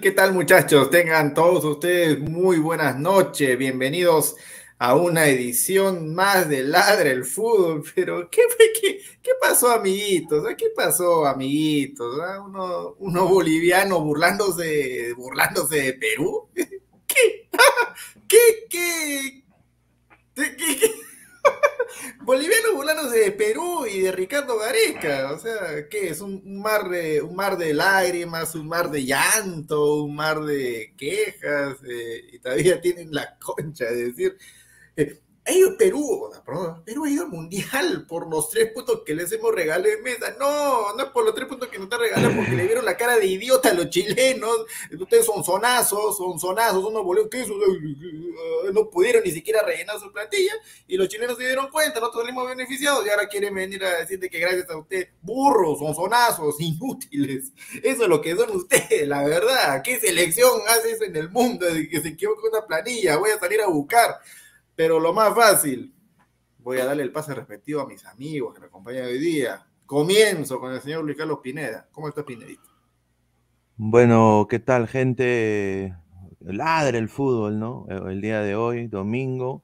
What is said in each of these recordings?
¿Qué tal muchachos? Tengan todos ustedes muy buenas noches. Bienvenidos a una edición más de Ladre el Fútbol. Pero, ¿qué, qué, qué pasó, amiguitos? ¿Qué pasó, amiguitos? ¿Ah? Uno, uno boliviano burlándose, burlándose de Perú. ¿Qué? ¿Qué? ¿Qué? ¿Qué? ¿Qué? qué? Boliviano burlándose de Perú y de Ricardo Gareca, o sea, ¿qué es? Un, un, mar de, un mar de lágrimas, un mar de llanto, un mar de quejas, eh, y todavía tienen la concha de decir, eh, ha Perú, perdón, Perú ha ido al mundial por los tres puntos que les hemos regalado en mesa. No, no por los tres puntos que nos están regalando, porque le vieron la cara de idiota a los chilenos. Ustedes son sonazos, son sonazos, unos boleos que no pudieron ni siquiera rellenar su plantilla. Y los chilenos se dieron cuenta, nosotros salimos beneficiados y ahora quieren venir a decirte que gracias a usted, burros, son sonazos, inútiles. Eso es lo que son ustedes, la verdad. ¿Qué selección hace eso en el mundo? De que se equivoca una planilla, voy a salir a buscar. Pero lo más fácil, voy a darle el pase respectivo a mis amigos que me acompañan hoy día. Comienzo con el señor Luis Carlos Pineda. ¿Cómo está Pinedito? Bueno, ¿qué tal, gente? Ladre el fútbol, ¿no? El día de hoy, domingo.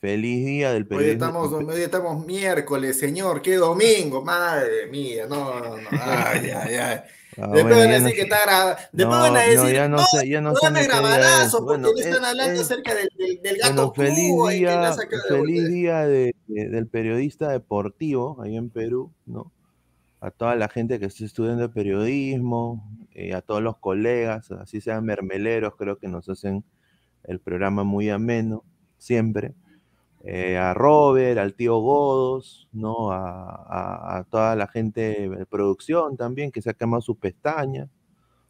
Feliz día del Hoy periodismo. estamos, hoy estamos miércoles, señor. ¡Qué domingo! Madre mía, no, no, no. Ay, ay, ay. Ah, Después bueno, van a no decir que está grabado. Después No, van a decir, no, ya no sé, ya no sé grabarazo es. porque Bueno, le están es- hablando es- acerca del, del, del gato Bueno, feliz Cuba día, de feliz día de- de- del periodista deportivo ahí en Perú, ¿no? A toda la gente que está estudiando periodismo, eh, a todos los colegas, así sean mermeleros, creo que nos hacen el programa muy ameno, siempre. Eh, a Robert, al tío Godos, ¿no? A, toda la gente de producción también que se ha quemado sus pestañas,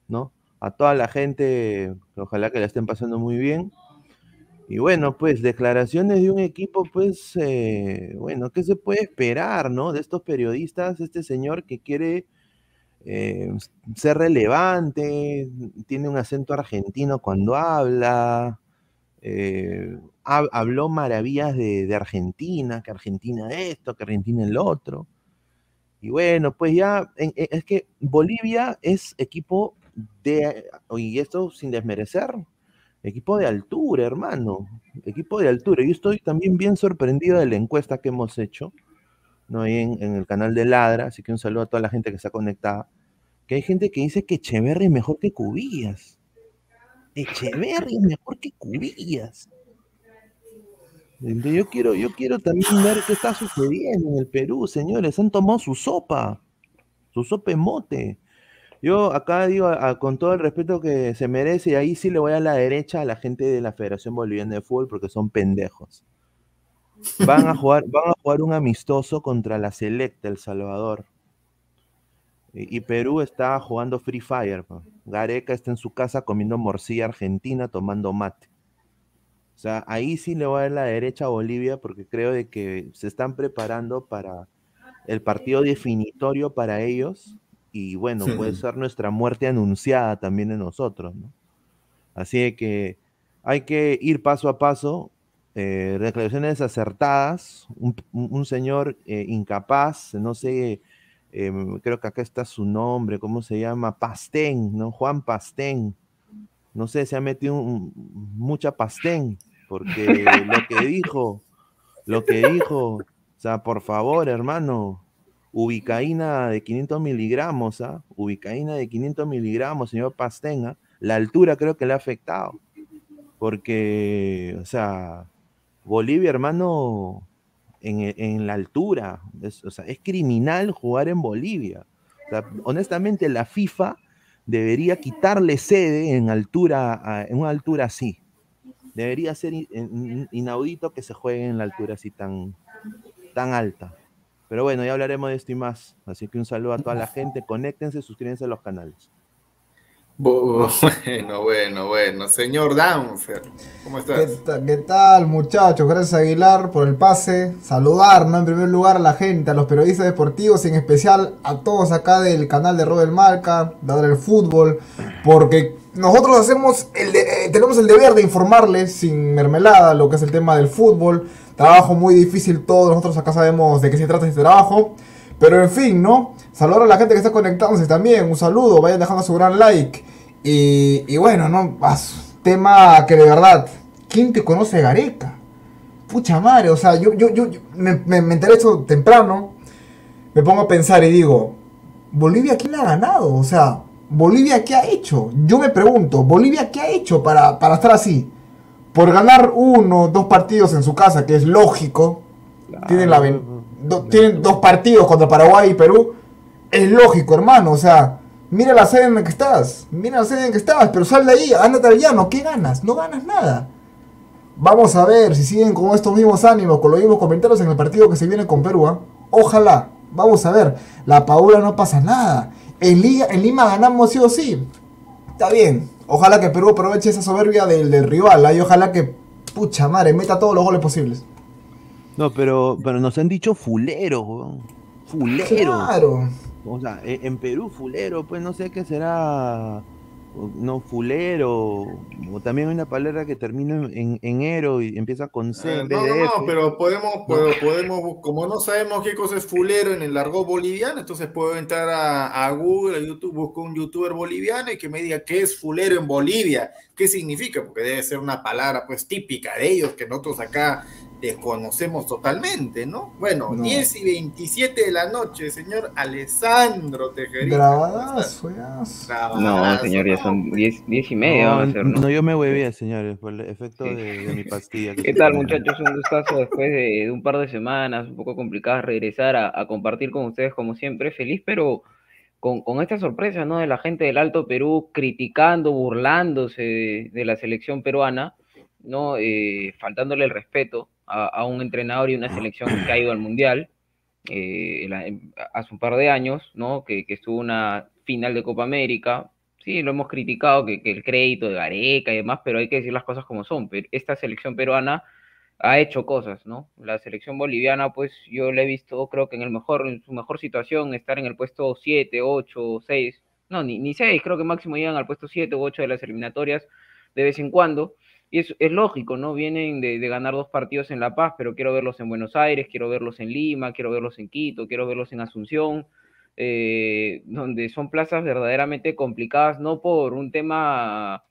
¿no? A toda la gente, ojalá que la estén pasando muy bien. Y bueno, pues declaraciones de un equipo, pues, eh, bueno, ¿qué se puede esperar, no? De estos periodistas, este señor que quiere eh, ser relevante, tiene un acento argentino cuando habla, eh, ha- habló maravillas de, Argentina, que Argentina esto, que Argentina el otro. Y bueno, pues ya, en- es que Bolivia es equipo de, y esto sin desmerecer, equipo de altura, hermano, equipo de altura. Yo estoy también bien sorprendido de la encuesta que hemos hecho, ¿no? En el canal de Ladra, así que un saludo a toda la gente que está conectada, que hay gente que dice que Echeverri es mejor que Cubillas. Echeverri es mejor que Cubillas. Entonces, Yo quiero, yo quiero también ver qué está sucediendo en el Perú, señores. Han tomado su sopa, su sopa mote. Yo acá digo, con todo el respeto que se merece, y ahí sí le voy a la derecha a la gente de la Federación Boliviana de Fútbol porque son pendejos. Van a jugar, van a jugar un amistoso contra la Selecta, El Salvador. Y, y Perú está jugando Free Fire. pa. Gareca está en su casa comiendo morcilla argentina, tomando mate. O sea, ahí sí le voy a dar la derecha a Bolivia porque creo de que se están preparando para el partido definitorio para ellos y bueno, puede ser nuestra muerte anunciada también de nosotros, ¿no? Así que hay que ir paso a paso, eh, declaraciones acertadas, un señor eh, incapaz, no sé, em, creo que acá está su nombre, ¿cómo se llama? Pastén, ¿no? Juan Pastén, no sé, se ha metido mucha pastén, porque lo que dijo, lo que dijo, o sea, por favor, hermano, ubicaína de 500 miligramos, ¿ah? Ubicaína de 500 miligramos, señor Pastén, ¿ah? La altura creo que le ha afectado, porque, o sea, Bolivia, hermano, en, e- en la altura, es, o sea, es criminal jugar en Bolivia. O sea, honestamente, la FIFA debería quitarle sede en altura, en una altura así. Debería ser in- in- inaudito que se juegue en la altura así tan, tan alta. Pero bueno, ya hablaremos de esto y más. Así que un saludo a toda la gente. Conéctense, suscríbanse a los canales. Bu- Bueno, bueno, bueno. Señor Danfer, ¿cómo ¿Qué, estás? ta- qué tal, muchachos? Gracias Aguilar por el pase. Saludar, ¿no? En primer lugar a la gente, a los periodistas deportivos y en especial a todos acá del canal de Robert Marca, de el fútbol, porque nosotros hacemos el de- eh, tenemos el deber de informarles sin mermelada lo que es el tema del fútbol. Trabajo muy difícil, todos nosotros acá sabemos de qué se trata este trabajo. Pero en fin, ¿no? Saludar a la gente que está conectándose también. Un saludo, vayan dejando su gran like. Y, y bueno, ¿no? Tema que de verdad, ¿quién te conoce Gareca? Pucha madre, o sea, yo, yo, yo, yo me, me, me enteré esto temprano. Me pongo a pensar y digo, ¿Bolivia quién ha ganado? O sea, ¿Bolivia qué ha hecho? Yo me pregunto, ¿Bolivia qué ha hecho para, para estar así? Por ganar uno, dos partidos en su casa, que es lógico. Tienen, la do- tienen dos partidos contra Paraguay y Perú. Es lógico, hermano. O sea, mira la sede en la que estás. Mira la sede en la que estás. Pero sal de ahí, ándate al llano. ¿Qué ganas? No ganas nada. Vamos a ver si siguen con estos mismos ánimos, con los mismos comentarios en el partido que se viene con Perú. ¿ah? Ojalá. Vamos a ver. La Paula no pasa nada. En, Liga, en Lima ganamos sí o sí. Está bien. Ojalá que Perú aproveche esa soberbia del, del rival. ¿ah? Y ojalá que, pucha madre, meta todos los goles posibles. No, pero, pero nos han dicho fuleros, weón. Fuleros. Claro. O sea, e- en Perú, fulero, pues no sé qué será. No, fulero. O también hay una palabra que termina en, en, ero y empieza con C. Eh, en no, no, pero podemos, puedo- podemos, como no sabemos qué cosa es fulero en el argot boliviano, entonces puedo entrar a, a Google, a YouTube, busco un youtuber boliviano y que me diga qué es fulero en Bolivia, qué significa, porque debe ser una palabra pues típica de ellos que nosotros acá desconocemos totalmente, ¿no? Bueno, No. 10 y 27 de la noche, señor Alessandro Tejerina. Grabadazo, No, señor, ya ¿no? son 10 10 y media No, a ser, ¿no? no, yo me huevé, señores, por el efecto Sí. de, de mi pastilla. ¿Qué tal, muchachos? Un gustazo después de, de un par de semanas un poco complicadas regresar a, a compartir con ustedes como siempre. Feliz, pero con, con esta sorpresa, ¿no? De la gente del Alto Perú criticando, burlándose de, de la selección peruana, ¿no? Eh, faltándole el respeto a, un entrenador y una selección que ha ido al Mundial eh, en- hace un par de años, ¿no? Que, que estuvo una final de Copa América. Sí, lo hemos criticado, que, el crédito de Gareca y demás, pero hay que decir las cosas como son. Pero esta selección peruana ha hecho cosas, ¿no? La selección boliviana, pues yo la he visto, creo que en el mejor, en su mejor situación, estar en el puesto 7, 8, 6, no, ni, ni 6, creo que máximo llegan al puesto 7 u 8 de las eliminatorias de vez en cuando. Y es, es lógico, ¿no? Vienen de, ganar dos partidos en La Paz, pero quiero verlos en Buenos Aires, quiero verlos en Lima, quiero verlos en Quito, quiero verlos en Asunción. eh, donde son plazas verdaderamente complicadas, no por un tema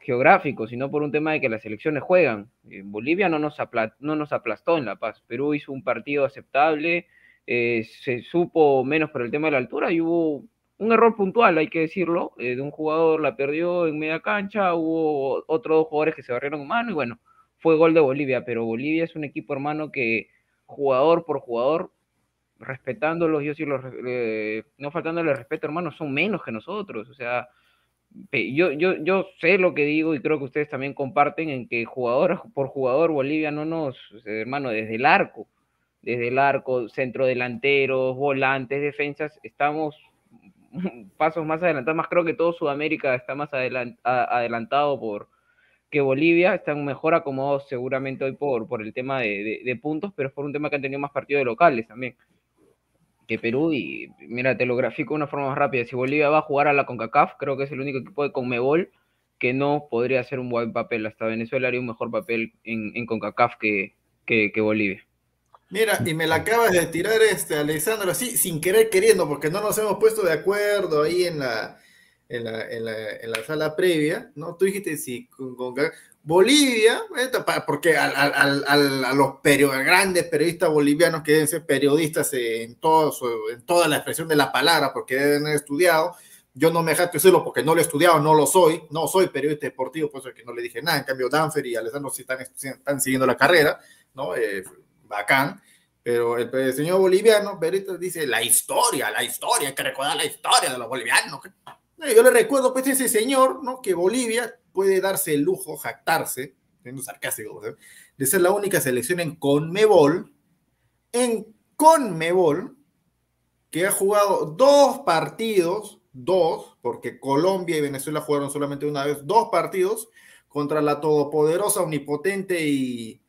geográfico, sino por un tema de que las elecciones juegan. Bolivia no nos, no nos aplastó en La Paz, Perú hizo un partido aceptable, eh, se supo menos por el tema de la altura y hubo un error puntual, hay que decirlo, eh, de un jugador la perdió en media cancha, hubo otros dos jugadores que se barrieron en mano y bueno, fue gol de Bolivia, pero Bolivia es un equipo hermano que jugador por jugador, respetándolos, yo sí los, eh, no faltándole respeto hermano, son menos que nosotros, o sea, yo, yo, yo sé lo que digo y creo que ustedes también comparten en que jugador por jugador Bolivia no nos, hermano, desde el arco, desde el arco, centro delanteros, volantes, defensas, estamos pasos más adelantados, más creo que todo Sudamérica está más adelantado por que Bolivia, están mejor acomodados seguramente hoy por, por el tema de, puntos, pero es por un tema que han tenido más partidos locales también que Perú y mira, te lo grafico de una forma más rápida. Si Bolivia va a jugar a la CONCACAF, creo que es el único equipo de CONMEBOL que no podría hacer un buen papel. Hasta Venezuela haría un mejor papel en, en CONCACAF que, que, Bolivia. Mira, y me la acabas de tirar este Alessandro así, sin querer queriendo, porque no nos hemos puesto de acuerdo ahí en la, en la, en la, en la sala previa, ¿no? Tú dijiste sí, con, Bolivia, porque a, los grandes periodistas bolivianos que deben ser periodistas en, todo en toda la expresión de la palabra, porque deben haber estudiado, yo no me dejaste decirlo porque no lo he estudiado, no lo soy, no soy periodista deportivo, por eso es que no le dije nada. En cambio, Danfer y Alessandro sí están, están siguiendo la carrera, ¿no? Eh, bacán. Pero el, señor boliviano, Berito, dice la historia, la historia, hay que recordar la historia de los bolivianos. Yo le recuerdo, pues, ese señor, ¿no? Que Bolivia puede darse el lujo, jactarse, siendo sarcástico, de ser la única selección en Conmebol, en Conmebol, que ha jugado dos partidos, dos, porque Colombia y Venezuela jugaron solamente una vez, dos partidos contra la todopoderosa, omnipotente y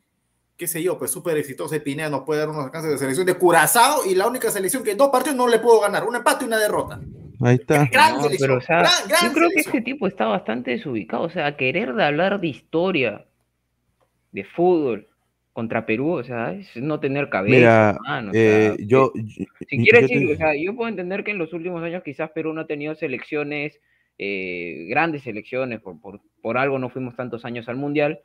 qué sé yo, pues súper exitosa Pineda nos puede dar unos alcances de selección de Curazao y la única selección que en dos partidos no le puedo ganar, un empate y una derrota. Ahí está. pero, o sea, yo creo que este tipo está bastante desubicado. O sea, querer de hablar de historia, de fútbol contra Perú, o sea, es no tener cabeza. Eh, yo, si quieres decir, o sea, yo puedo entender que en los últimos años quizás Perú no ha tenido selecciones, eh, grandes selecciones, por, por, por algo no fuimos tantos años al Mundial,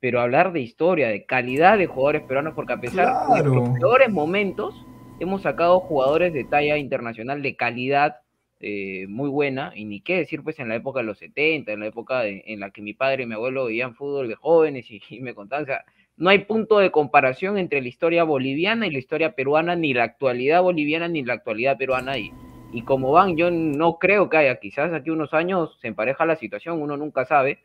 pero hablar de historia, de calidad de jugadores peruanos, porque a pesar de los peores momentos, hemos sacado jugadores de talla internacional de calidad eh, muy buena, y ni qué decir pues en la época de los 70, en la época en la que mi padre y mi abuelo veían fútbol de jóvenes y, me contaban, o sea, no hay punto de comparación entre la historia boliviana y la historia peruana, ni la actualidad boliviana ni la actualidad peruana, y, y como van, yo no creo que haya, quizás aquí unos años se empareja la situación, uno nunca sabe,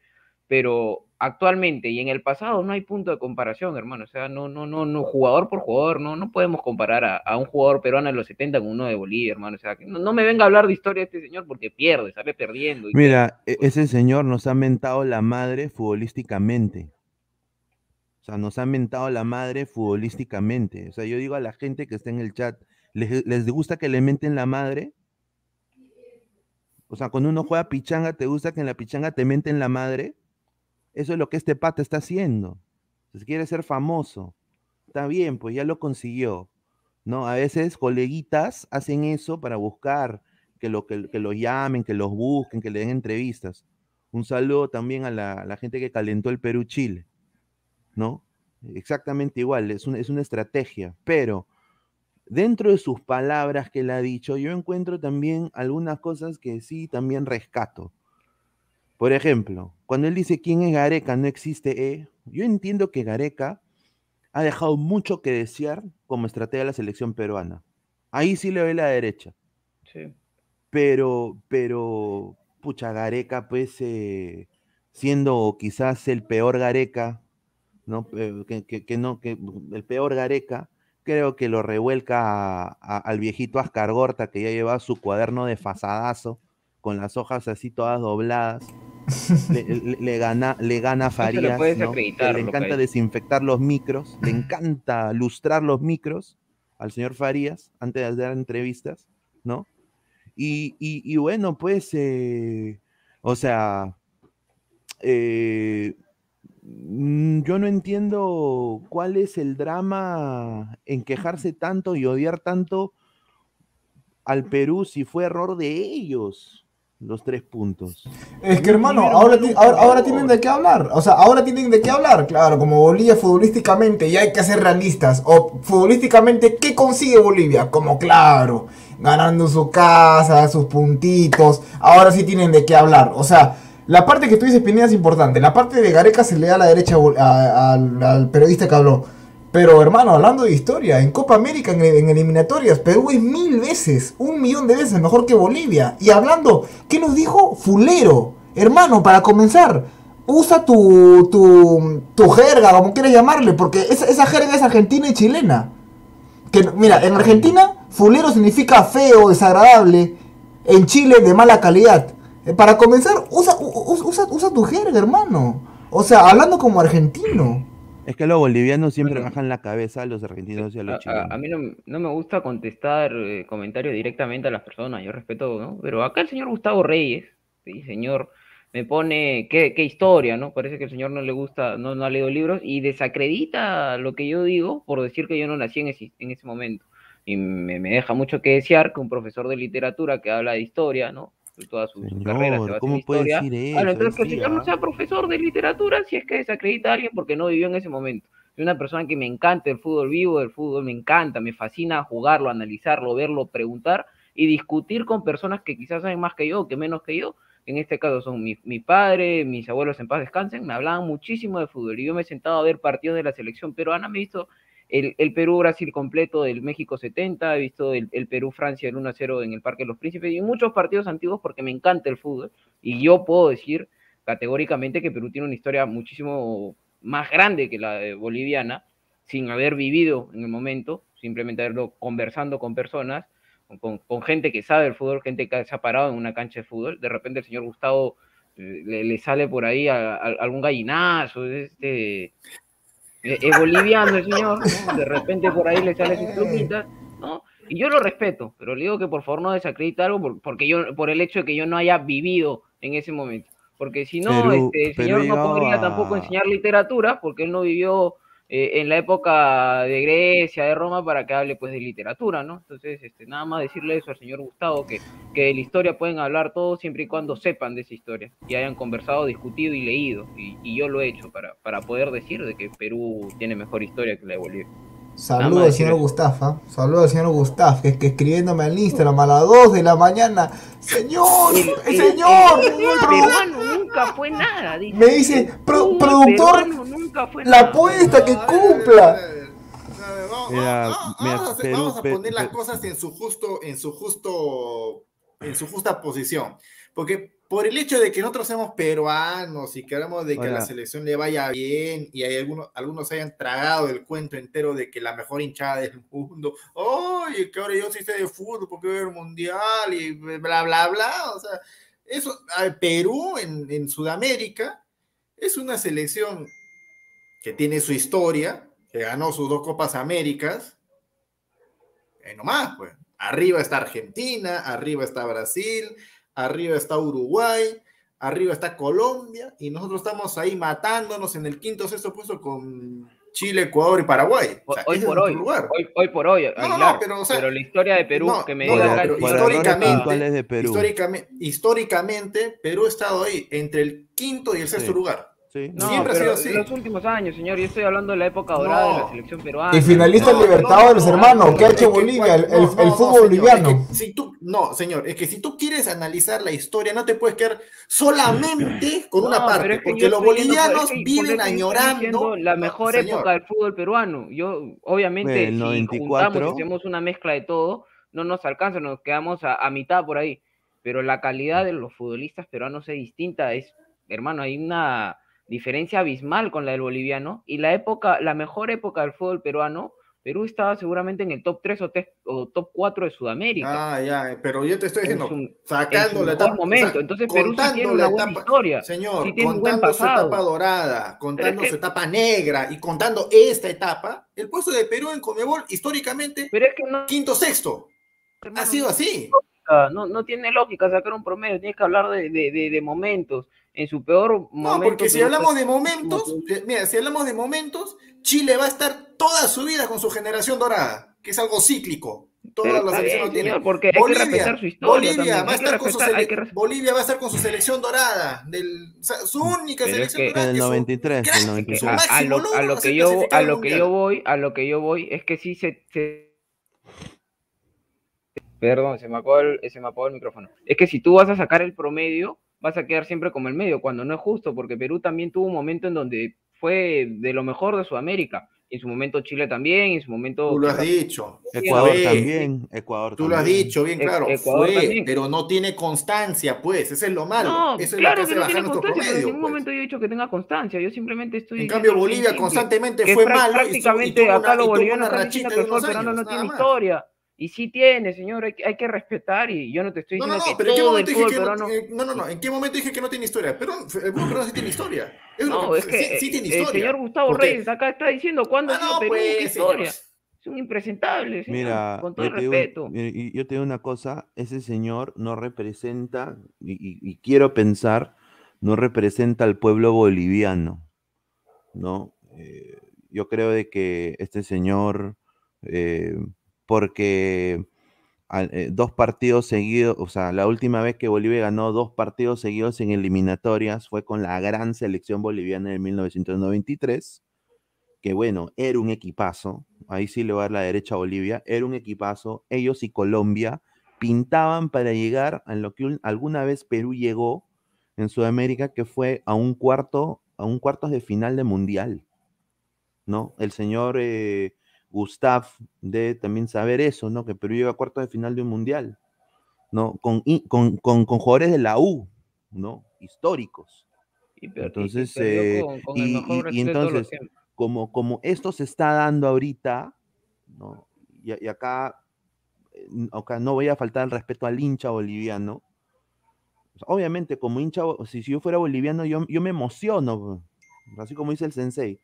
pero actualmente y en el pasado no hay punto de comparación, hermano. O sea, no, no, no, no, jugador por jugador, no, no podemos comparar a, un jugador peruano en los 70 con uno de Bolivia, hermano. O sea, no, no me venga a hablar de historia de este señor porque pierde, sale perdiendo. Mira, e, ese señor nos ha mentado la madre futbolísticamente. O sea, nos ha mentado la madre futbolísticamente. O sea, yo digo a la gente que está en el chat, ¿les, les gusta que le menten la madre? O sea, cuando uno juega pichanga, ¿te gusta que en la pichanga te menten la madre? Eso es lo que este pata está haciendo. Si quiere ser famoso, está bien, pues ya lo consiguió. ¿no? A veces coleguitas hacen eso para buscar que lo, que, que llamen, que los busquen, que le den entrevistas. Un saludo también a la, gente que calentó el Perú-Chile, ¿no? Exactamente igual, es, es una estrategia, pero dentro de sus palabras que él ha dicho, yo encuentro también algunas cosas que sí también rescato. Por ejemplo, cuando él dice quién es Gareca, no existe E, yo entiendo que Gareca ha dejado mucho que desear como estratega de la selección peruana. Ahí sí le ve la derecha. Sí. Pero, pero, pucha, Gareca, pues, eh, siendo quizás el peor Gareca, ¿no? Que, no, que el peor Gareca, creo que lo revuelca al viejito Ascar Gorta, que ya lleva su cuaderno de fasadazo, con las hojas así todas dobladas. le, gana, le gana Farías. le encanta desinfectar los micros, le encanta lustrar los micros al señor Farías antes de dar entrevistas, ¿no? Y, bueno, pues, eh, o sea, eh, yo no entiendo cuál es el drama en quejarse tanto y odiar tanto al Perú si fue error de ellos los tres puntos. Es que hermano, ahora, ti- ahora, ahora tienen de qué hablar. O sea, ahora tienen de qué hablar. Claro, como Bolivia futbolísticamente, y hay que ser realistas. O futbolísticamente, ¿qué consigue Bolivia? Como claro, ganando su casa, sus puntitos. Ahora sí tienen de qué hablar. O sea, la parte que tú dices, Pineda, es importante. La parte de Gareca se le da a la derecha a a- al periodista que habló. Pero hermano, hablando de historia, en Copa América, en, eliminatorias, Perú es mil veces, un millón de veces mejor que Bolivia. Y hablando, ¿qué nos dijo? Fulero. Hermano, para comenzar, usa tu, tu, tu jerga, como quieras llamarle, porque esa, esa jerga es argentina y chilena. Que, mira, en Argentina, fulero significa feo, desagradable. En Chile, de mala calidad. Eh, Para comenzar, usa, usa, usa tu jerga, hermano. O sea, hablando como argentino. Es que los bolivianos siempre bajan la cabeza a los argentinos y a A, los a- chilenos. a mí no, no me gusta contestar eh, comentarios directamente a las personas, yo respeto, ¿no? Pero acá el señor Gustavo Reyes, sí, señor, me pone qué, qué historia, ¿no? Parece que el señor no le gusta, no, no ha leído libros y desacredita lo que yo digo por decir que yo no nací en ese, en ese momento. Y me, me deja mucho que desear que un profesor de literatura que habla de historia, ¿no? Toda su, su carrera se Señor, ¿cómo puede historia. decir Bueno, eso? entonces que el señor no sea profesor de literatura si es que desacredita a alguien porque no vivió en ese momento. Soy una persona que me encanta el fútbol vivo, el fútbol me encanta, me fascina jugarlo, analizarlo, verlo, preguntar y discutir con personas que quizás saben más que yo que menos que yo. En este caso son mi, mi padre, mis abuelos en paz descansen, me hablaban muchísimo de fútbol y yo me he sentado a ver partidos de la selección peruana, me he visto el, Perú-Brasil completo del México 70, he visto el, Perú-Francia el 1-0 en el Parque de los Príncipes y muchos partidos antiguos porque me encanta el fútbol y yo puedo decir categóricamente que Perú tiene una historia muchísimo más grande que la boliviana, sin haber vivido en el momento, simplemente haberlo conversando con personas, con, gente que sabe el fútbol, gente que se ha parado en una cancha de fútbol. De repente el señor Gustavo eh, le, le sale por ahí a- a- algún gallinazo, este, es, es boliviano el señor, ¿no? de repente por ahí le sale sus plumitas, ¿no? Y yo lo respeto, pero le digo que por favor no desacredite algo por, porque yo, por el hecho de que yo no haya vivido en ese momento. Porque si no, este, el señor no podría tampoco enseñar literatura, porque él no vivió eh, en la época de Grecia, de Roma, para que hable pues de literatura, ¿no? Entonces, este, nada más decirle eso al señor Gustavo, que, que de la historia pueden hablar todos siempre y cuando sepan de esa historia, y hayan conversado, discutido y leído, y, y yo lo he hecho para, para poder decir de que Perú tiene mejor historia que la de Bolivia. Saludos al señor decir Gustaf, ¿ah? Saludos al señor Gustaf, que es que escribiéndome al Instagram a las 2 de la mañana. ¡Señor! El- el- ¡Señor! el peruano nunca fue nada, dice. Me dice, "Pro- productor, nunca fue La nada". apuesta que cumpla. Mira, mira, Vamos a, vamos a poner las cosas en su justo, en su justo, en su justa posición. Porque por el hecho de que nosotros somos peruanos y queremos de que a la selección le vaya bien y hay algunos, algunos hayan tragado el cuento entero de que la mejor hinchada del mundo, oye, que ahora yo sí sé de fútbol porque veo el mundial y bla, bla, bla. O sea, eso, al Perú en, en Sudamérica es una selección que tiene su historia, que ganó sus dos Copas Américas. Eh, nomás, pues. Arriba está Argentina, arriba está Brasil, arriba está Uruguay, arriba está Colombia, y nosotros estamos ahí matándonos en el quinto sexto puesto con Chile, Ecuador y Paraguay. O sea, hoy por hoy, lugar. hoy, hoy por hoy, no, no, Aguilar, pero, o sea, pero la historia de Perú no, que me no, diga no, pero históricamente- de Perú. Históricamente, históricamente, Perú ha estado ahí, entre el quinto y el sexto Sí. lugar. Sí. No, Siempre ha pero sido así. en los últimos años, señor, yo estoy hablando de la época dorada de la No. selección peruana. Y finalista No, Libertadores, no, no, hermano. no, ¿Qué ha hecho Bolivia? cual- El, no, el- no, el no, fútbol señor, boliviano. es que si tú, no, señor, es que si tú quieres analizar la historia, no te puedes quedar solamente con una No, parte, es que porque los bolivianos por viven añorando la no, mejor señor. época del fútbol peruano. Yo, obviamente, El si 94. juntamos, hacemos una mezcla de todo, no nos alcanza, nos quedamos a, a mitad por ahí. Pero la calidad de los futbolistas peruanos es distinta, es, hermano, hay una diferencia abismal con la del boliviano. Y la época, la mejor época del fútbol peruano, Perú estaba seguramente en el top 3 o, te- o top 4 de Sudamérica. Ah, ya, pero yo te estoy En diciendo, en sacando la etapa, momento. o sea, Entonces Perú sí tiene la una buena etapa- historia. Señor, sí tiene un buen contando su etapa dorada, contando que- su etapa negra y contando esta etapa, el puesto de Perú en Conmebol históricamente, Pero es que no, quinto, sexto, ha sido así. no, no tiene lógica sacar un promedio, tienes que hablar de, de, de, de momentos. En su peor No, momento. porque si hablamos fue- de momentos, eh, mira, si hablamos de momentos, Chile va a estar toda su vida con su generación dorada, que es algo cíclico. Todas las selecciones lo tienen. porque hay que respetar su historia Bolivia también, va a estar con su Bolivia va a estar con su selección dorada, del, o sea, su única Pero es selección que- dorada. Que su- 93, crack, del que 93. su a, lo, a que yo clasificar a al lo que Mundial. yo voy a lo que yo voy es que sí se, se- perdón se me apagó el, se me apagó el micrófono es que si tú vas a sacar el promedio vas a quedar siempre como el medio cuando no es justo porque Perú también tuvo un momento en donde fue de lo mejor de Sudamérica en su momento Chile también en su momento Tú lo has dicho. Ecuador Fue. también, Ecuador Tú lo has también. dicho bien E- claro, Ecuador fue, también. pero no tiene constancia, pues, eso es lo malo. no, eso es claro lo que que hace no tiene constancia, pero en ningún pues. momento yo he dicho que tenga constancia, yo simplemente estoy En cambio, Bolivia constantemente que fue malo y y prácticamente tuvo acá una- y los bolivianos una están rachita de unos años, no tiene más. historia. Y sí tiene, señor, hay, que- hay que respetar. Y yo no te estoy No, diciendo no, no, que pero ¿en qué todo el momento dije fútbol que no, peruano... eh, no, no, no, ¿en qué momento dije que no tiene historia? Pero el fútbol peruano sí tiene historia. Es No, es que sí, sí tiene el historia. señor Gustavo Reyes acá está diciendo cuándo Ah, no, Perú, pues, qué historia. señor. Es un impresentable, señor, Mira, con todo yo el te, digo, respeto. mira, y yo te digo una cosa, ese señor no representa, y, y- y quiero pensar, no representa al pueblo boliviano, ¿no? Eh, yo creo de que este señor, eh, porque eh, dos partidos seguidos, o sea, la última vez que Bolivia ganó dos partidos seguidos en eliminatorias fue con la gran selección boliviana de 1993 que bueno, era un equipazo, ahí sí le voy a dar la derecha a Bolivia, era un equipazo, ellos y Colombia pintaban para llegar a lo que un- alguna vez Perú llegó en Sudamérica, que fue a un cuarto, a un cuartos de final de mundial, ¿no? El señor eh, Gustav debe también saber eso, ¿no? Que Perú llega a cuartos de final de un mundial, ¿no? Con, con, con, con jugadores de la U, ¿no? Históricos. Y Entonces, eh, y, y- entonces, tiempos. como, como esto se está dando ahorita, ¿no? Y, acá, eh, acá no voy a faltar el respeto al hincha boliviano. Sea, obviamente, como hincha, si, si yo fuera boliviano, yo, yo me emociono, pues, así como dice el sensei,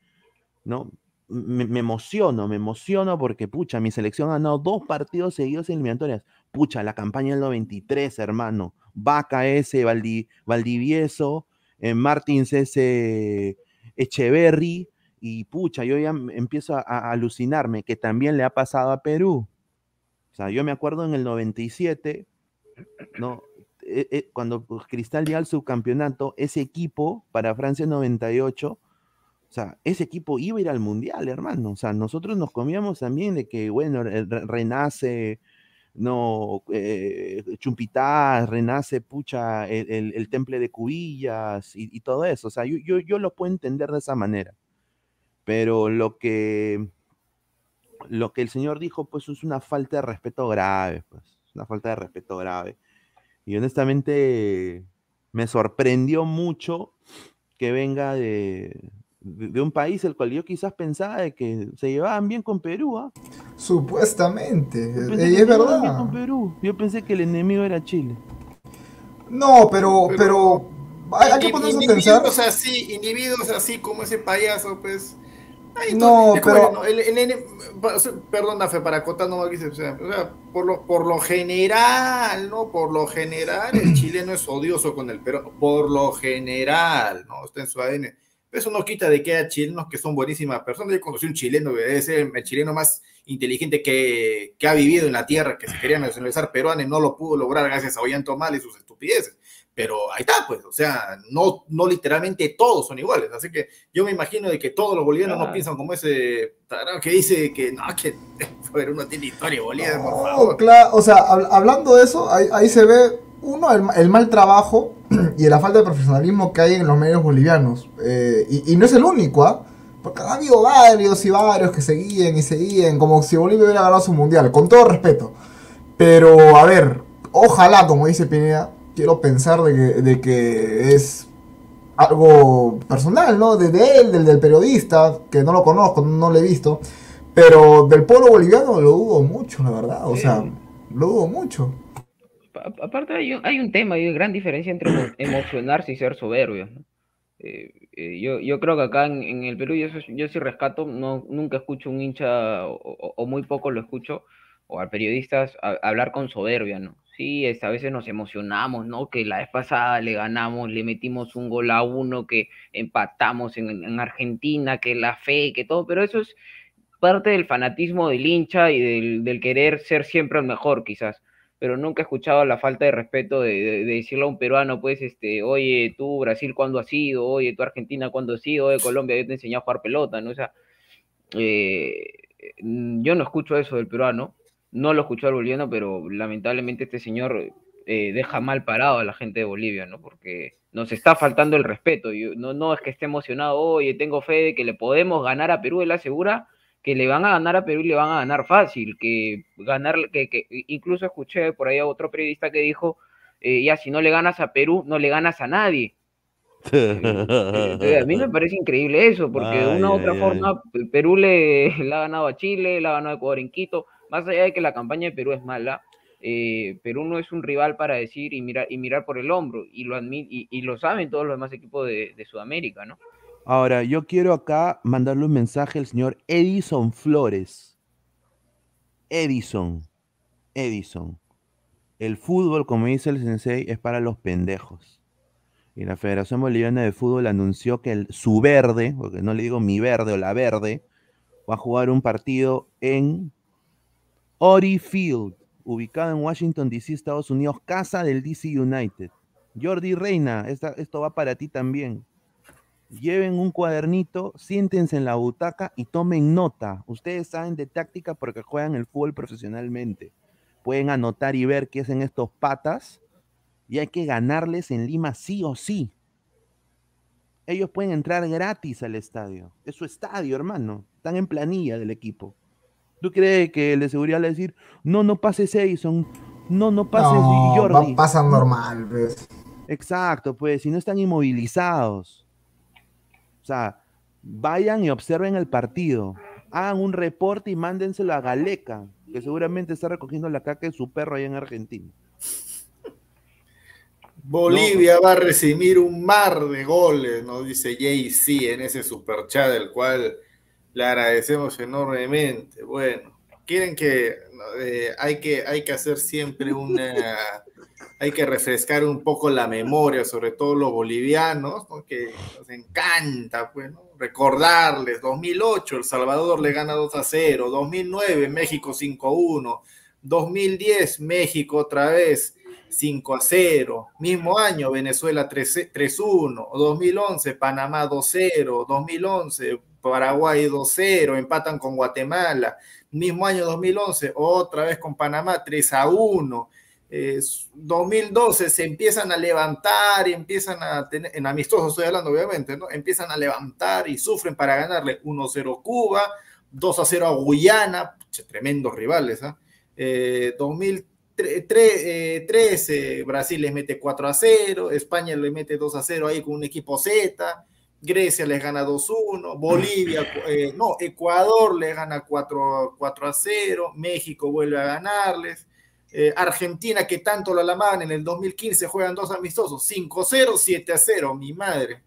¿no? Me, emociono, me emociono porque, pucha, mi selección ha ganado dos partidos seguidos en eliminatorias. Pucha, la campaña del 93, hermano. Vaca ese, Valdi- Valdivieso, eh, Martins ese, Echeverry, y pucha, yo ya m- empiezo a, alucinarme que también le ha pasado a Perú. O sea, yo me acuerdo en el 97, ¿no? Eh, eh, cuando Cristal llega al subcampeonato, ese equipo para Francia 98, o sea, ese equipo iba a ir al Mundial, hermano. O sea, nosotros nos comíamos también de que, bueno, re- re- renace, no, eh, renace, pucha, el, el- el temple de Cubillas y, y todo eso. O sea, yo, yo, yo lo puedo entender de esa manera. Pero lo que, lo que el señor dijo, pues es una falta de respeto grave, pues, una falta de respeto grave. Y honestamente me sorprendió mucho que venga de, de, de un país el cual yo quizás pensaba de que se llevaban bien con Perú, ¿ah? Supuestamente. Eh, y es verdad. con Perú. Yo pensé que el enemigo era Chile. No, pero, pero, hay, hay que ponernos a pensar. individuos así, individuos así como ese payaso, pues. Ay, No, pero- el- el sea, perdón, Nafe, para acotar nomás que se- o sea, o sea, por lo, por lo general, ¿no? Por lo general, el chileno es odioso con el peruano. Por lo general, ¿no? Está en su ADN. Eso no quita de que haya chilenos que son buenísimas personas. Yo conocí un chileno que debe ser el chileno más inteligente que, que ha vivido en la tierra, que se quería nacionalizar peruano y no lo pudo lograr gracias a Ollanta Mal y sus estupideces. Pero ahí está, pues, o sea, no, no literalmente todos son iguales. Así que yo me imagino de que todos los bolivianos no Claro. piensan como ese tarado que dice que no, que Perú no tiene historia, Bolivia, por No, favor. claro, o sea, hab- hablando de eso, ahí, ahí se ve, uno, el, ma- el mal trabajo y la falta de profesionalismo que hay en los medios bolivianos. Eh, y, y no es el único, ¿ah? Porque ha habido varios y varios que seguían y seguían, como si Bolivia hubiera ganado su mundial, con todo respeto. Pero, a ver, ojalá, como dice Pineda, quiero pensar de que, de que es algo personal, ¿no? De, de él, del, del periodista, que no lo conozco, no lo he visto. Pero del pueblo boliviano lo dudo mucho, la verdad. O sea, lo dudo mucho. Pa- Aparte hay un, hay un tema, hay una gran diferencia entre emo- emocionarse y ser soberbio. ¿no? Eh, eh, yo, yo creo que acá en, en el Perú yo, yo sí rescato, no, nunca escucho un hincha o, o- o muy poco lo escucho, o a periodistas a- hablar con soberbia, ¿no? Sí, es, a veces nos emocionamos, ¿no? Que la vez pasada le ganamos, le metimos un gol a uno, que empatamos en, en Argentina, que la fe, que todo, pero eso es, parte del fanatismo del hincha y del, del querer ser siempre el mejor, quizás pero nunca he escuchado la falta de respeto de, de, de, decirle a un peruano, pues, este, oye, tú Brasil, ¿cuándo has sido? Oye, tú Argentina, ¿cuándo has sido? Oye, Colombia, yo te enseñé a jugar pelota, ¿no? O sea, eh, yo no escucho eso del peruano, no lo escucho al boliviano, pero lamentablemente este señor eh, deja mal parado a la gente de Bolivia, ¿no? Porque nos está faltando el respeto. Yo, no, no es que esté emocionado, oye, tengo fe de que le podemos ganar a Perú, él asegura que le van a ganar a Perú y le van a ganar fácil, que ganar, que, que incluso escuché por ahí a otro periodista que dijo, eh, ya si no le ganas a Perú, no le ganas a nadie. Eh, a mí me parece increíble eso, porque ay, de una u otra ay, forma ay. Perú le, le, ha ganado a Chile, le ha ganado a Ecuador en Quito, más allá de que la campaña de Perú es mala, eh, Perú no es un rival para decir y mirar, y mirar por el hombro, y lo, y, y lo saben todos los demás equipos de, de Sudamérica, ¿no? Ahora, yo quiero acá mandarle un mensaje al señor Edison Flores. Edison. Edison. El fútbol, como dice el sensei, es para los pendejos. Y la Federación Boliviana de Fútbol anunció que el, su verde, porque no le digo mi verde o la verde, va a jugar un partido en Ori Field, ubicado en Washington, D.C., Estados Unidos, casa del DC United. Jordi Reina, esto va para ti también lleven un cuadernito, siéntense en la butaca y tomen nota. Ustedes saben de táctica porque juegan el fútbol profesionalmente. Pueden anotar y ver qué hacen estos patas y hay que ganarles en Lima sí o sí. Ellos pueden entrar gratis al estadio. Es su estadio, hermano. Están en planilla del equipo. ¿Tú crees que el de seguridad le va a decir, no, no pases Edison, no, no pases no, Jordi? Pasan normal, pues. Exacto, pues, si no están inmovilizados. O sea, vayan y observen el partido. Hagan un reporte y mándenselo a Galeca, que seguramente está recogiendo la caca de su perro allá en Argentina. Bolivia va a recibir un mar de goles, nos dice Jay-Z en ese superchat, del cual le agradecemos enormemente. Bueno, quieren que eh, hay que hay que hacer siempre una hay que refrescar un poco la memoria, sobre todo los bolivianos, ¿no? que nos encanta pues, recordarles, 2008 El Salvador le gana 2 a 0, 2009 México 5 a 1, 2010 México otra vez 5 a 0, mismo año Venezuela 3 a 1, 2011 Panamá 2 a 0, 2011 Paraguay 2 a 0, empatan con Guatemala, mismo año 2011 otra vez con Panamá 3 a 1, eh, 2012 se empiezan a levantar y empiezan a tener, en amistosos estoy hablando obviamente, ¿no? Empiezan a levantar y sufren para ganarle 1-0 Cuba, 2-0 a Guyana, tremendos rivales, ¿ah? ¿eh? 2013 Brasil les mete 4-0, España le mete 2-0 ahí con un equipo Z, Grecia les gana 2-1, Bolivia, eh, no, Ecuador le gana 4-0, México vuelve a ganarles, eh, Argentina, que tanto lo alamaban en el 2015, juegan dos amistosos, 5-0, 7-0, mi madre.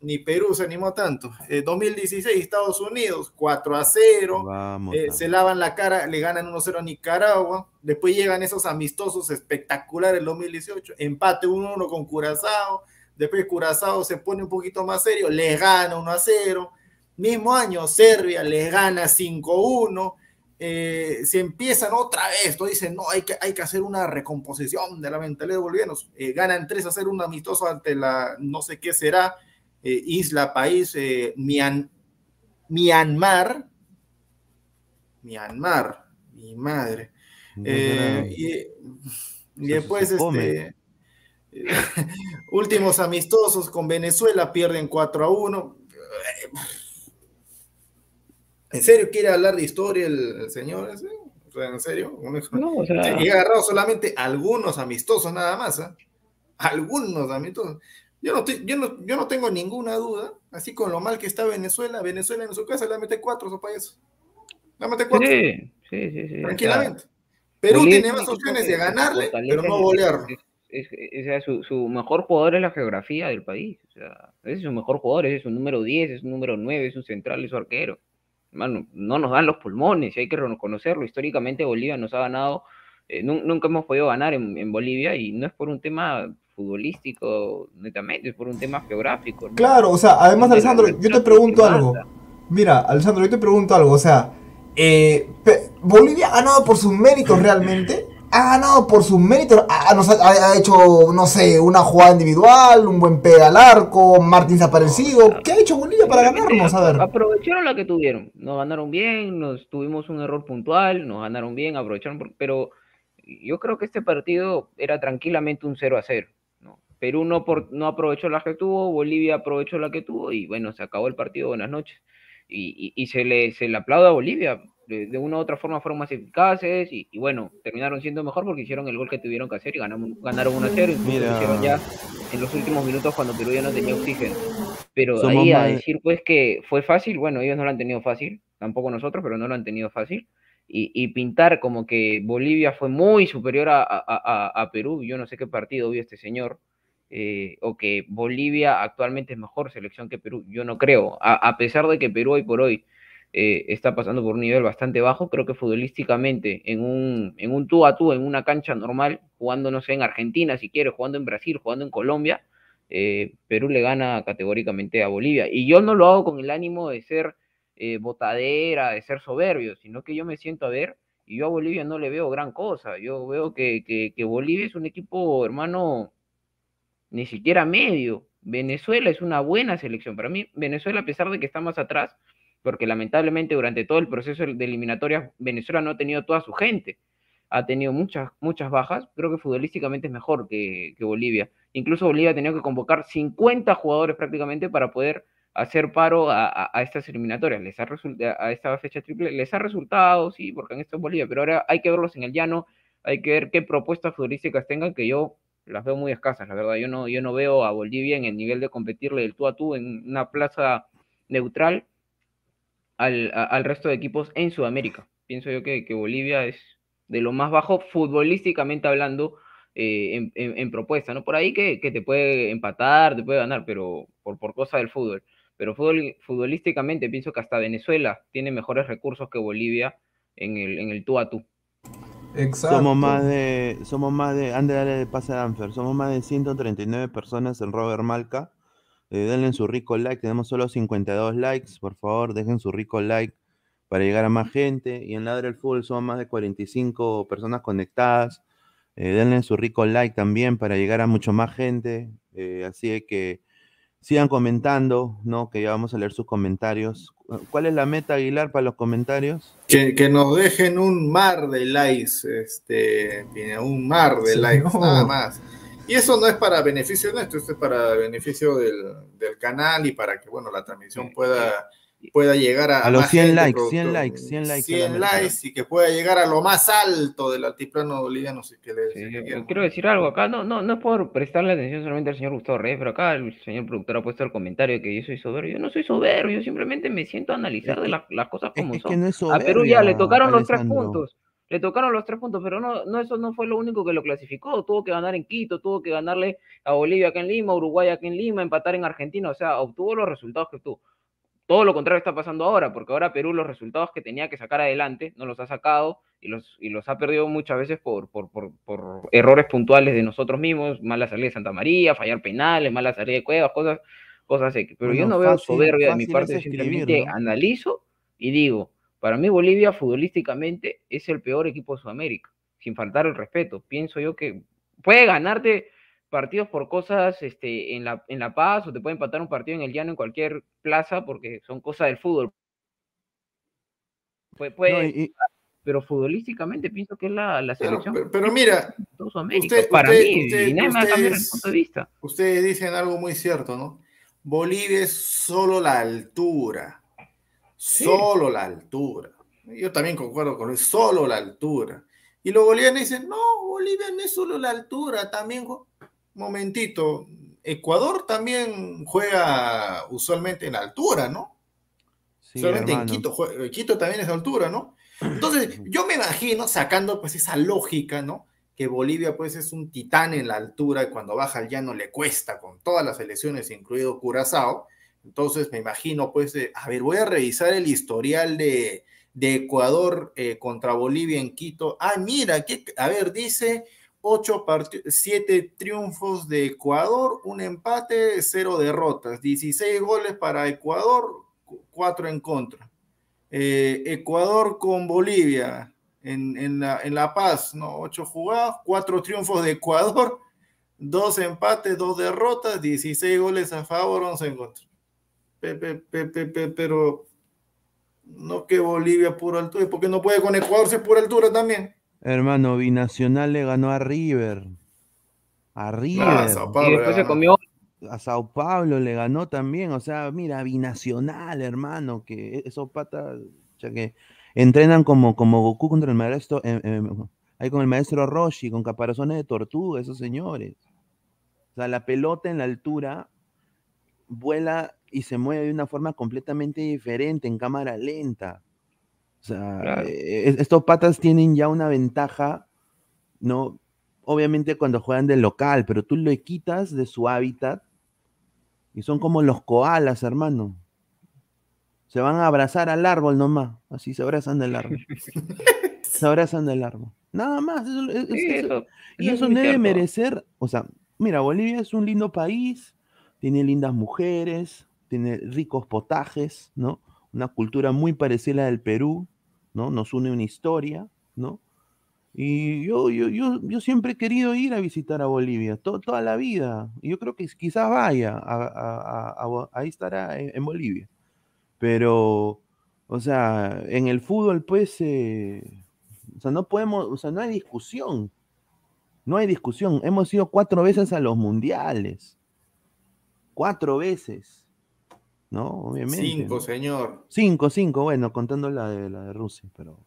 Ni Perú se animó tanto. Eh, 2016, Estados Unidos, 4-0. Vamos, eh, se lavan la cara, le ganan 1-0 a Nicaragua. Después llegan esos amistosos espectaculares el 2018. Empate 1-1 con Curazao. Después Curazao se pone un poquito más serio, les gana 1-0. Mismo año, Serbia les gana 5-1 eh, se empiezan otra vez, dicen, no, hay que, hay que hacer una recomposición de la mentalidad de bolivianos, eh, ganan tres a hacer un amistoso ante la, no sé qué será, eh, isla, país, eh, Mian, Myanmar, Myanmar, mi madre, y, y, después, este, últimos amistosos con Venezuela, pierden 4 a 1, ¿En serio quiere hablar de historia el, el señor ese? O sea, ¿en serio? No, o sea... Y ha agarrado solamente algunos amistosos nada más, ¿eh? Algunos amistosos. Yo no, yo, no, yo no tengo ninguna duda, así con lo mal que está Venezuela, Venezuela en su casa le mete cuatro, eso payaso. Le mete cuatro. Sí, sí, sí. sí. Tranquilamente. Perú tiene más opciones de ganarle, pero no golearlo. Es, es, es, su, su, mejor jugador es la geografía del país. O sea, ese es su mejor jugador, ese es su número 10, es su número 9, es su central, es su arquero no nos dan los pulmones, y hay que reconocerlo. Históricamente Bolivia nos ha ganado, eh, nunca hemos podido ganar en, en, Bolivia y no es por un tema futbolístico netamente, es por un tema geográfico. Claro, o sea, además, Alessandro, yo te pregunto algo. Mira, Alessandro, yo te pregunto algo, o sea, eh, Bolivia ha ganado por sus méritos realmente. Ha ganado por sus méritos. Ha, nos ha- ha- hecho, no sé, una jugada individual, un buen pega al arco, Martín desaparecido. ¿Qué ha hecho Bolivia para ganarnos? A ver. Aprovecharon la que tuvieron. Nos ganaron bien, nos tuvimos un error puntual, nos ganaron bien, aprovecharon. por- pero yo creo que este partido era tranquilamente un 0 a 0. ¿no? Perú no, por, no aprovechó la que tuvo, Bolivia aprovechó la que tuvo y bueno, se acabó el partido. Buenas noches. Y, y- y se, le, se le aplaude a Bolivia. De, de una u otra forma fueron más eficaces y, y bueno, terminaron siendo mejor porque hicieron el gol que tuvieron que hacer y ganamos, ganaron 1 a 0. Incluso lo Mira. hicieron ya en los últimos minutos cuando Perú ya no tenía oxígeno. Pero Somos ahí a decir pues que fue fácil, bueno, ellos no lo han tenido fácil, tampoco nosotros, pero no lo han tenido fácil. Y, y pintar como que Bolivia fue muy superior a, a- a- a Perú, yo no sé qué partido vio este señor, eh, o que Bolivia actualmente es mejor selección que Perú, yo no creo, a, a pesar de que Perú hoy por hoy eh, está pasando por un nivel bastante bajo, creo que futbolísticamente en un, en un tú a tú, en una cancha normal, jugando, no sé, en Argentina si quiere, jugando en Brasil, jugando en Colombia, eh, Perú le gana categóricamente a Bolivia. Y yo no lo hago con el ánimo de ser eh, botadera, de ser soberbio, sino que yo me siento a ver y yo a Bolivia no le veo gran cosa. Yo veo que, que, que Bolivia es un equipo, hermano, ni siquiera medio. Venezuela es una buena selección. Para mí, Venezuela, a pesar de que está más atrás, porque lamentablemente durante todo el proceso de eliminatorias Venezuela no ha tenido toda su gente, ha tenido muchas, muchas bajas, creo que futbolísticamente es mejor que, Bolivia. Incluso Bolivia ha tenido que convocar 50 jugadores prácticamente para poder hacer paro a, estas eliminatorias. Les ha a esta fecha triple les ha resultado, sí, porque han estado en Bolivia, pero ahora hay que verlos en el llano, hay que ver qué propuestas futbolísticas tengan, que yo las veo muy escasas, la verdad. Yo no, yo no veo a Bolivia en el nivel de competirle del tú a tú en una plaza neutral al, a- al resto de equipos en Sudamérica. Pienso yo que, que Bolivia es de lo más bajo futbolísticamente hablando eh, en, en- en propuesta, ¿no? Por ahí que, que te puede empatar, te puede ganar, pero por, por cosa del fútbol. Pero fútbol, futbolísticamente pienso que hasta Venezuela tiene mejores recursos que Bolivia en el, en el tú a tú. Exacto. Somos más de, somos más de, ande dale pase a Danfer, somos más de 139 personas en Robert Malca. Eh, denle su rico like, tenemos solo 52 likes, por favor, dejen su rico like para llegar a más gente. Y en Ladre el Fútbol somos más de 45 personas conectadas. Eh, denle su rico like también para llegar a mucho más gente. Eh, así es que sigan comentando, ¿no? Que ya vamos a leer sus comentarios. ¿Cuál es la meta, Aguilar, para los comentarios? Que, que nos dejen un mar de likes, este, un mar de Sí, likes, no. nada más. Y eso no es para beneficio nuestro, esto es para beneficio del, del canal y para que, bueno, la transmisión pueda, pueda llegar a, A los más 100 gente, likes, producto- 100 likes, 100 likes 100 solamente. likes y que pueda llegar a lo más alto del altiplano boliviano. Si que le, Sí, si yo quiero decir algo acá, no, no, no es por prestarle atención solamente al señor Gustavo Reyes, pero acá el señor productor ha puesto el comentario de que yo soy soberbio. Yo no soy soberbio, yo simplemente me siento a analizar de la- las cosas como es son. que no es A Perú ya le tocaron los tres puntos. Le tocaron los tres puntos, pero no, no, eso no fue lo único que lo clasificó. Tuvo que ganar en Quito, tuvo que ganarle a Bolivia acá en Lima, Uruguay acá en Lima, empatar en Argentina. O sea, obtuvo los resultados que obtuvo. Todo lo contrario está pasando ahora, porque ahora Perú los resultados que tenía que sacar adelante no los ha sacado y los, y los ha perdido muchas veces por, por, por, por errores puntuales de nosotros mismos, mala salida de Santa María, fallar penales, mala salida de Cuevas, cosas, cosas así. Pero yo Bueno, no veo fácil- soberbia de mi parte, simplemente ¿no? analizo y digo, para mí Bolivia futbolísticamente es el peor equipo de Sudamérica, sin faltar el respeto. Pienso yo que puede ganarte partidos por cosas este, en, la, en La Paz o te puede empatar un partido en el llano en cualquier plaza porque son cosas del fútbol. Puede, puede- No, y- y- pero futbolísticamente pienso que es la, la selección pero- pero mira, usted- para usted- mí, usted- y el punto de vista. Ustedes dicen algo muy cierto, ¿no? Bolivia es solo la altura. Solo la altura. Yo también concuerdo con eso, solo la altura. Y los bolivianos dicen, no, Bolivia no es solo la altura, también, momentito, Ecuador también juega usualmente en altura, ¿no? sí, Solamente en hermano. Quito, jue- Quito también es altura, ¿no? Entonces, yo me imagino, sacando pues esa lógica, ¿no? Que Bolivia pues es un titán en la altura y cuando baja al llano le cuesta con todas las selecciones, incluido Curazao. Entonces, me imagino pues, a ver, voy a revisar el historial de, Ecuador eh, contra Bolivia en Quito. Ah, mira, que, a ver, dice ocho siete triunfos de Ecuador, un empate, cero derrotas, 16 goles para Ecuador, cu- cuatro en contra. Eh, Ecuador con Bolivia en, en la, en La Paz, ¿no? Ocho jugados, cuatro triunfos de Ecuador, dos empates, dos derrotas, 16 goles a favor, 11 en contra. Pero no que Bolivia pura altura, porque no puede con Ecuador ser pura altura también. Hermano, Binacional le ganó a River. A River. Ah, Sao Paulo Y después le se ganó. comió a Sao Paulo le ganó también, o sea, mira, binacional, hermano, que esos patas, o sea, que entrenan como, como Goku contra el maestro, eh, eh, ahí con el maestro Roshi, con caparazones de tortuga, esos señores. O sea, la pelota en la altura vuela y se mueve de una forma completamente diferente, en cámara lenta. O sea, Claro. eh, estos patas tienen ya una ventaja, ¿no? Obviamente cuando juegan de local, pero tú lo quitas de su hábitat y son como los koalas, hermano. Se van a abrazar al árbol nomás. Así se abrazan del árbol. se abrazan del árbol. Nada más. Eso, es- Sí, es- eso- y eso eso debe cierto. merecer. O sea, mira, Bolivia es un lindo país. Tiene lindas mujeres. Tiene ricos potajes, ¿no? Una cultura muy parecida a la del Perú, ¿no? Nos une una historia, ¿no? Y yo, yo, yo, yo siempre he querido ir a visitar a Bolivia, to- toda la vida. Y yo creo que quizás vaya, ahí estará en, en Bolivia. Pero, o sea, en el fútbol, pues, eh, o sea, no podemos, o sea, no hay discusión. No hay discusión. Hemos ido cuatro veces a los mundiales. Cuatro veces. ¿No? Obviamente. Cinco, señor. Cinco, cinco, bueno, contando la de, la de Rusia, pero.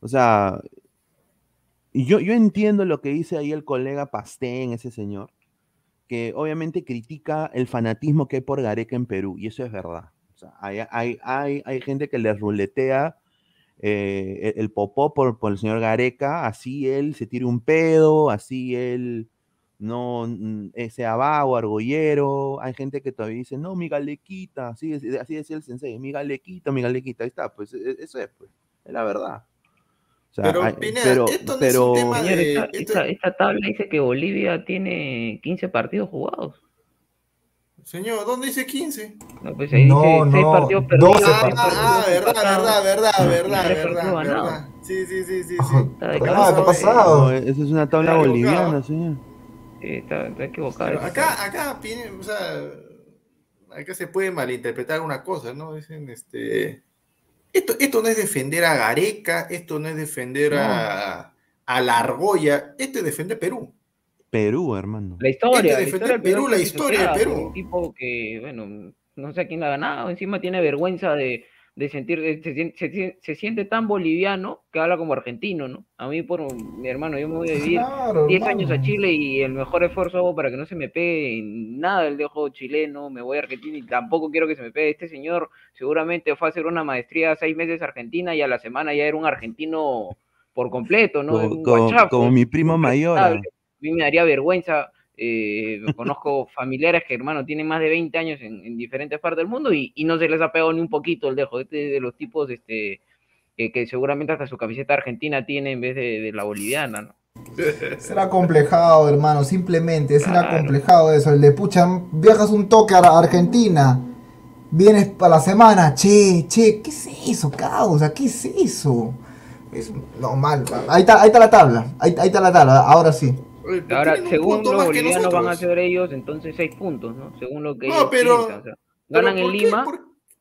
O sea, yo, yo entiendo lo que dice ahí el colega Pastén, ese señor, que obviamente critica el fanatismo que hay por Gareca en Perú, y eso es verdad. O sea, hay, hay, hay, hay gente que le ruletea eh, el, el popó por, por el señor Gareca, así él se tire un pedo, así él no mm, eh, vago, argollero. Hay gente que todavía dice, no, mi galequita, así, así decía el sensei, mi galequita, mi galequita, ahí está, pues e- eso es, pues, es la verdad. O sea, Pero, hay- Pineda, pero, esto no es pero- un tema de- esta, esto- esta- esta tabla dice que Bolivia tiene 15 partidos jugados. Señor, ¿dónde dice 15? No, pues ahí No, dice 6 no, partidos 12 perdidos. Ah, partidos. ah, verdad, verdad, verdad, verdad, verdad, verdad. Sí, sí, sí, sí, sí. Está de ¿qué cabeza, ha eh. pasado? no, esa es una tabla boliviana, señor. Sí, está, está equivocado. Pero acá, acá, o sea, acá se puede malinterpretar una cosa, ¿no? Dicen, este, esto, esto no es defender a Gareca, esto no es defender a, a la argolla, esto es defender Perú. Perú, hermano. La historia, Este la historia del Perú, la historia de pisoteada por Perú. Un tipo que, bueno, no sé a quién la ha ganado, encima tiene vergüenza de, de sentir, de- se, se se siente tan boliviano que habla como argentino, ¿no? A mí, por mi hermano, yo me voy a vivir Claro, 10 años a. Chile y el mejor esfuerzo hago para que no se me pegue en nada del dejo chileno, me voy a Argentina y tampoco quiero que se me pegue. Este señor seguramente fue a hacer una maestría seis meses a Argentina y a la semana ya era un argentino por completo, ¿no? Como, Un como- como mi primo mayor. a mí me daría vergüenza. Eh, conozco familiares que, hermano, tienen más de 20 años en, en diferentes partes del mundo y, y no se les ha pegado ni un poquito el dejo. Este es de los tipos este, que, que seguramente hasta su camiseta argentina tiene en vez de, de la boliviana, ¿no? Será complejado, hermano, simplemente, será Claro. complejado eso. El de pucha, viajas un toque a Argentina, vienes para la semana, che, che, ¿qué es eso, causa? ¿Qué es eso? Es normal. Ahí está, ahí está la tabla, ahí, ahí está la tabla, ahora sí. Pero Ahora, según los bolivianos van a hacer ellos, entonces seis puntos, ¿no? Según lo que No, ellos pero- piensan. o sea, Pero ganan en. Lima ¿Por-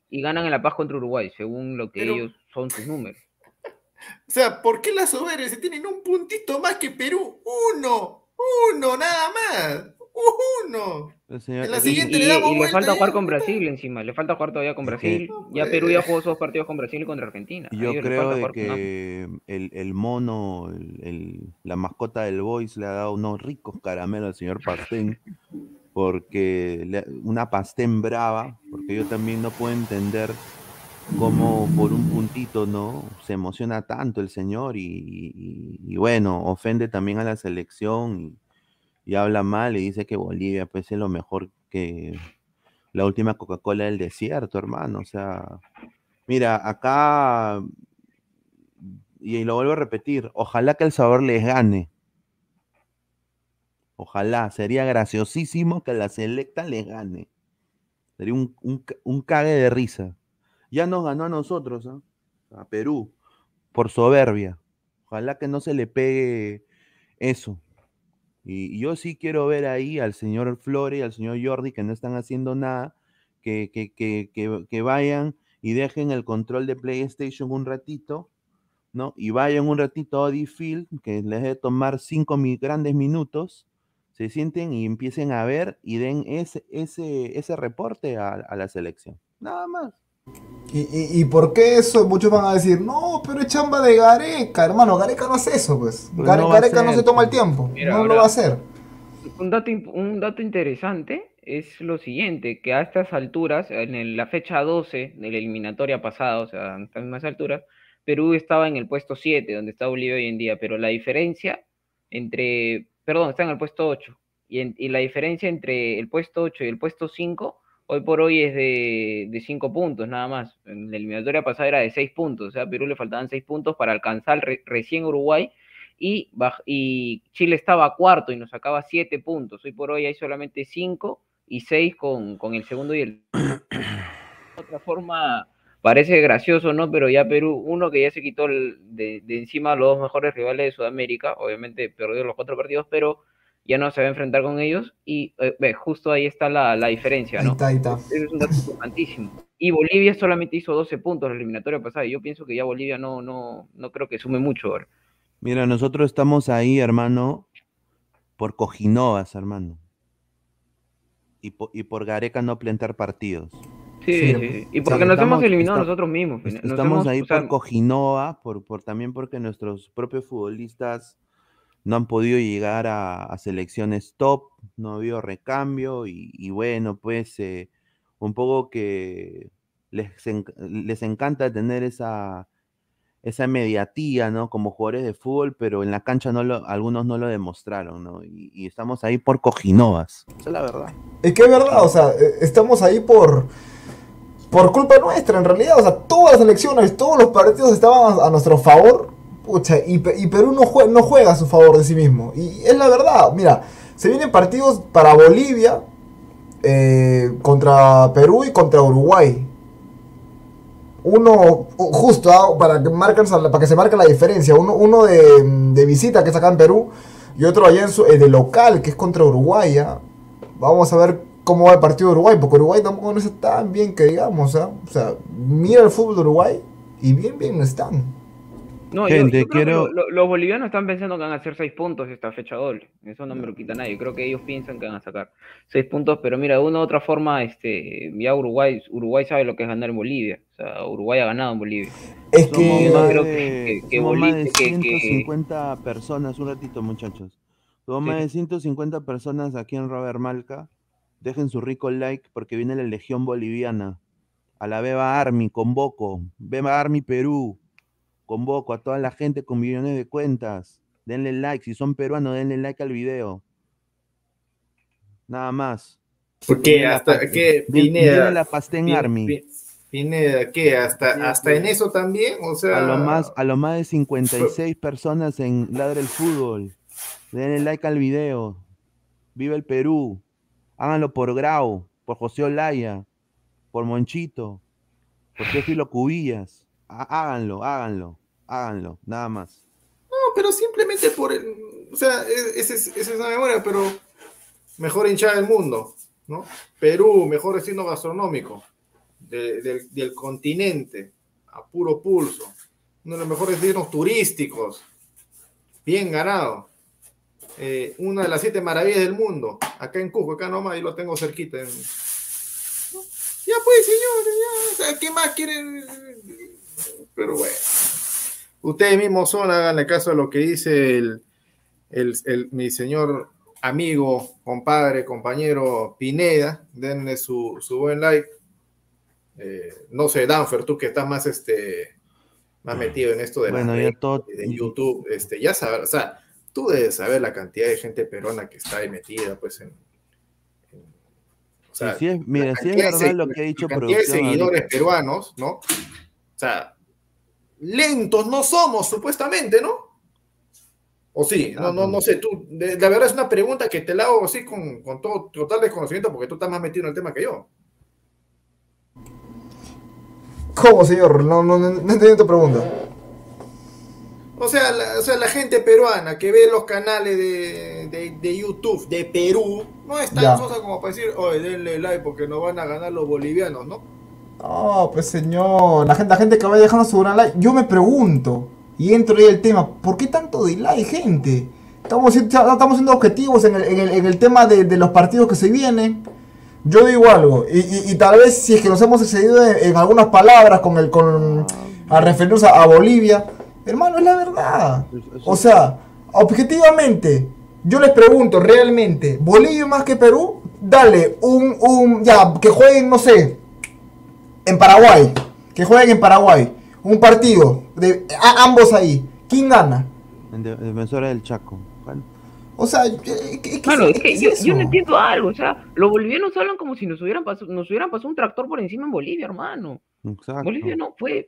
y ganan en La Paz contra Uruguay, según lo que Pero- ellos son sus números. O sea, ¿por qué las soberbia se tienen un puntito más que Perú? Uno, uno, nada más. Uno. En la Y, siguiente y- le damos y le falta jugar con. Brasil encima, le falta jugar todavía con que- Brasil. Ya Perú ya jugó dos partidos con Brasil y contra Argentina. Yo creo de con que el, el mono, el, el- la mascota del Boys le ha dado unos ricos caramelos al señor Pastén, porque le- una Pastén brava, porque yo también no puedo entender cómo por un puntito, ¿no? Se emociona tanto el señor y, y- y bueno, ofende también a la selección y, habla mal y dice que Bolivia pues es lo mejor que la última Coca-Cola del desierto, hermano, o sea... Mira, acá, y lo vuelvo a repetir, ojalá que el sabor les gane. Ojalá, sería graciosísimo que la selecta les gane. Sería un, un cague de risa. Ya nos ganó a nosotros, ¿ah? a Perú por soberbia. Ojalá que no se le pegue eso. Y, yo sí quiero ver ahí al señor Flore y al señor Jordi que no están haciendo nada, que, que, que, que, vayan y dejen el control de PlayStation un ratito, ¿no? Y vayan un ratito a Audi Field, que les debe tomar cinco mi- grandes minutos, se sienten y empiecen a ver y den ese, ese, ese reporte a, a la selección. Nada más. ¿Y, y, y por qué eso? Muchos van a decir, no, pero es chamba de Gareca, hermano. Gareca no hace eso, pues. Pues Gare- no va a Gareca no se toma el pues. tiempo. Mira, no lo va a hacer. Un dato, un dato interesante es lo siguiente, que a estas alturas, en el- la fecha 12 de la eliminatoria pasada, o sea, en estas mismas alturas, Perú estaba en el puesto 7, donde está Bolivia hoy en día, pero la diferencia entre, perdón, está en el puesto 8, y, en- y la diferencia entre el puesto 8 y el puesto 5, hoy por hoy es de, de 5 puntos, nada más. En la eliminatoria pasada era de 6 puntos, o sea, a Perú le faltaban 6 puntos para alcanzar re- recién Uruguay, y, y Chile estaba cuarto y nos sacaba 7 puntos. Hoy por hoy hay solamente 5 y 6 con, con el segundo y el... De otra forma, parece gracioso, ¿no? Pero ya Perú, uno que ya se quitó el- de, de encima los dos mejores rivales de Sudamérica, obviamente perdió los cuatro partidos, pero ya no se va a enfrentar con ellos y eh, justo ahí está la, la diferencia, Ahí ¿no? está, ahí está. Ese es un dato importantísimo. Y Bolivia solamente hizo 12 puntos en la eliminatoria pasada y yo pienso que ya Bolivia no, no, no creo que sume mucho ahora. Mira, nosotros estamos ahí, hermano, por cojinovas, hermano. Y, po- y por Gareca no plantar partidos. Sí, Sí, sí. Y porque sea, nos hemos eliminado nosotros mismos. Nos Estamos hemos- ahí o sea, por Cojinova, por, por también porque nuestros propios futbolistas no han podido llegar a, a selecciones top, no ha habido recambio y, y bueno, pues eh, un poco que les, les encanta tener esa, esa mediatía, ¿no? Como jugadores de fútbol, pero en la cancha no lo, algunos no lo demostraron, ¿no? Y, y estamos ahí por Cojinovas. Esa es la verdad. Es que es verdad, o sea, eh, estamos ahí por por culpa nuestra, en realidad. O sea, todas las elecciones, todos los partidos estaban a, a nuestro favor. Pucha, y, Pe- y Perú no juega, a su favor de sí mismo. Y es la verdad, mira, se vienen partidos para Bolivia, eh, contra Perú y contra Uruguay. Uno, justo, ah, para, que marquen, para que se marque la diferencia. Uno, de, visita, que es acá en Perú, y otro allá en su, eh, de local, que es contra Uruguay. ah. Vamos a ver cómo va el partido de Uruguay, porque Uruguay tampoco no está tan bien que digamos. ah. O sea, mira el fútbol de Uruguay y bien, bien están. No, yo- Gente, yo, creo que quiero- lo- lo- los bolivianos están pensando que van a hacer seis puntos esta fecha doble. Eso no me lo quita nadie. Creo que ellos piensan que van a sacar seis puntos, pero mira, de una u otra forma, este, ya Uruguay, Uruguay sabe lo que es ganar en Bolivia. O sea, Uruguay ha ganado en Bolivia. Es Somos que... no más creo de, que- que- que somos más de Bolivia- que- que- 150 personas, un ratito muchachos. Somos Sí. más de 150 personas aquí en Robert Malca. Dejen su rico like porque viene la Legión Boliviana. A la Beba Army, convoco. Beba Army Perú. Convoco a toda la gente con millones de cuentas. Denle like. Si son peruanos, denle like al video. Nada más. Porque la hasta Pas- que Pineda, la Pastén Army. Pin- Pineda, ¿qué? Hasta, Sí, hasta sí. en eso también, o sea, A lo más, a lo más de 56 personas en Ladra el Fútbol. Denle like al video. Viva el Perú. Háganlo por Grau, por José Olaya, por Monchito, por Teófilo Cubillas. Há- Háganlo, háganlo, háganlo, nada más. no, pero simplemente por o sea, e- es- esa es la memoria, pero mejor hinchada del mundo, ¿no? Perú, mejor destino gastronómico de- del, continente, a puro pulso, uno de los mejores destinos turísticos, bien ganado. Eh, una de las siete maravillas del mundo, acá en Cusco, acá nomás, y lo tengo cerquita. Ya pues, señores, ya, ¿qué más quieren? Pero bueno. Ustedes mismos son, háganle caso a lo que dice el, el- el- mi señor amigo, compadre, compañero Pineda. Denle su, su buen like. Eh, no sé, Danfer, tú que estás más, este, más metido en esto de, Bueno, redes, todo. de YouTube, este, ya sabes, o sea, tú debes saber la cantidad de gente peruana que está ahí metida, pues, en... en- o sea, si es, mira, la si es de verdad lo que ha dicho la cantidad de producción seguidores ahorita. peruanos, ¿no? O sea, lentos no somos, supuestamente, ¿no? O sí, no, no, no sé, tú, la verdad es una pregunta que te la hago así con, con todo total desconocimiento porque tú estás más metido en el tema que yo. ¿Cómo, señor? No, no, no, no entendí tu pregunta. O sea, la, o sea, la gente peruana que ve los canales de, de- de YouTube de Perú no es tan sosa como para decir, oye, denle like porque nos van a ganar los bolivianos, ¿no? No, pues señor, la gente, la gente que vaya dejando su gran like, yo me pregunto, y entro ahí el tema, ¿por qué tanto delay, gente? Estamos, estamos siendo objetivos en el, en el- en el tema de, de los partidos que se vienen. Yo digo algo, y, y- y tal vez si es que nos hemos excedido en, en algunas palabras con el con a referirnos a, a Bolivia, hermano, es la verdad. O sea, objetivamente, yo les pregunto realmente, ¿Bolivia más que Perú? Dale, un, un, ya, que jueguen, no sé, en Paraguay, que jueguen en Paraguay, un partido, de a- ambos ahí, ¿quién gana? En de- Defensora del Chaco. Bueno, O sea, ¿qué, qué- Mano, es- que es yo, no entiendo algo, o sea, los bolivianos hablan como si nos hubieran pasado, nos hubieran pasado un tractor por encima en Bolivia, hermano. exacto. Bolivia no fue,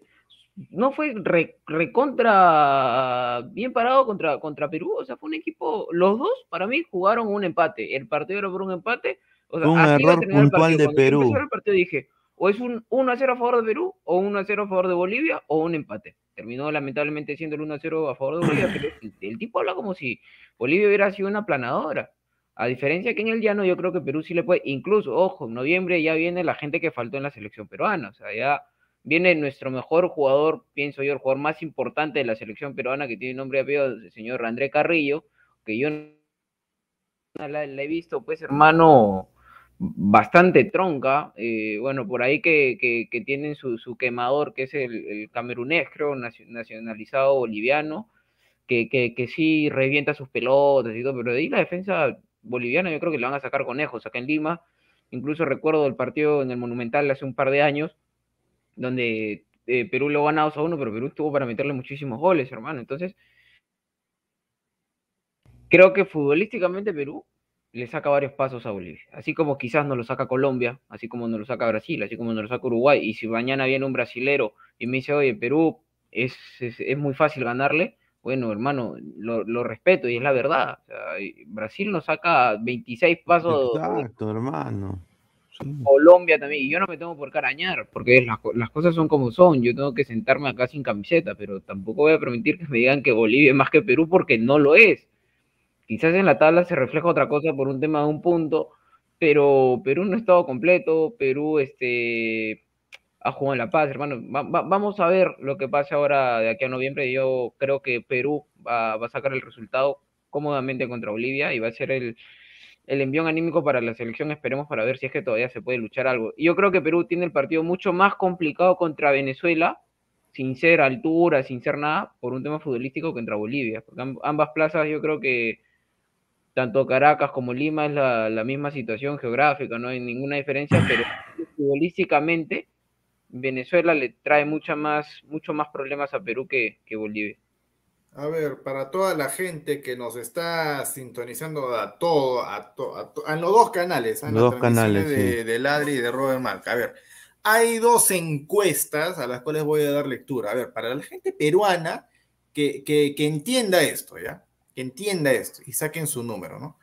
no fue re- recontra bien parado contra, contra Perú, o sea, fue un equipo, los dos para mí jugaron un empate, el partido era por un empate, o sea, un error el puntual partido. de Cuando yo Perú. el partido dije, o es un 1 a 0 a favor de Perú, o 1 a 0 a favor de Bolivia, o un empate. Terminó lamentablemente siendo el 1 a 0 a favor de Bolivia, pero el, el tipo habla como si Bolivia hubiera sido una planadora. A diferencia que en el llano, yo creo que Perú sí le puede, incluso, ojo, en noviembre ya viene la gente que faltó en la selección peruana, o sea, ya viene nuestro mejor jugador, pienso yo, el jugador más importante de la selección peruana, que tiene nombre y apellido, el señor André Carrillo, que yo la, la he visto, pues, hermano, bastante tronca. eh, bueno, por ahí que, que- tienen su, quemador, que es el, el camerunés, creo, nacio- nacionalizado boliviano, que, que, sí revienta sus pelotas y todo, pero de ahí la defensa boliviana yo creo que le van a sacar conejos acá en Lima. Incluso recuerdo el partido en el Monumental hace un par de años, donde eh, Perú lo ganó 2 a 1, pero Perú estuvo para meterle muchísimos goles, hermano. Entonces, creo que futbolísticamente Perú le saca varios pasos a Bolivia. Así como quizás no lo saca Colombia, así como no lo saca Brasil, así como no lo saca Uruguay. Y si mañana viene un brasilero y me dice, oye, Perú es, es, es muy fácil ganarle, bueno, hermano, lo, lo respeto y es la verdad. O sea, y Brasil nos saca 26 pasos. Exacto, hermano. Sí. Colombia también, y yo no me tengo por qué arañar, porque las, las cosas son como son, yo tengo que sentarme acá sin camiseta, pero tampoco voy a permitir que me digan que Bolivia es más que Perú porque no lo es. Quizás en la tabla se refleja otra cosa por un tema de un punto, pero Perú no ha estado completo, Perú este, ha jugado en La Paz, hermano. Va- va- vamos a ver lo que pasa ahora de aquí a noviembre. Yo creo que Perú va, a sacar el resultado cómodamente contra Bolivia y va a ser el, el envión anímico para la selección, esperemos para ver si es que todavía se puede luchar algo. Y yo creo que Perú tiene el partido mucho más complicado contra Venezuela, sin ser altura, sin ser nada, por un tema futbolístico contra Bolivia. Porque amb- ambas plazas yo creo que tanto Caracas como Lima es la, la misma situación geográfica, no hay ninguna diferencia, pero futbolísticamente Venezuela le trae mucha más, mucho más problemas a Perú que, que Bolivia. A ver, para toda la gente que nos está sintonizando a todo, a, to- a, to- a los dos canales, a Los las dos canales, de, sí. de Ladri y de Robert Marca. A ver, hay dos encuestas a las cuales voy a dar lectura. A ver, para la gente peruana que, que, que entienda esto, ¿ya? Entienda esto y saquen su número, ¿no?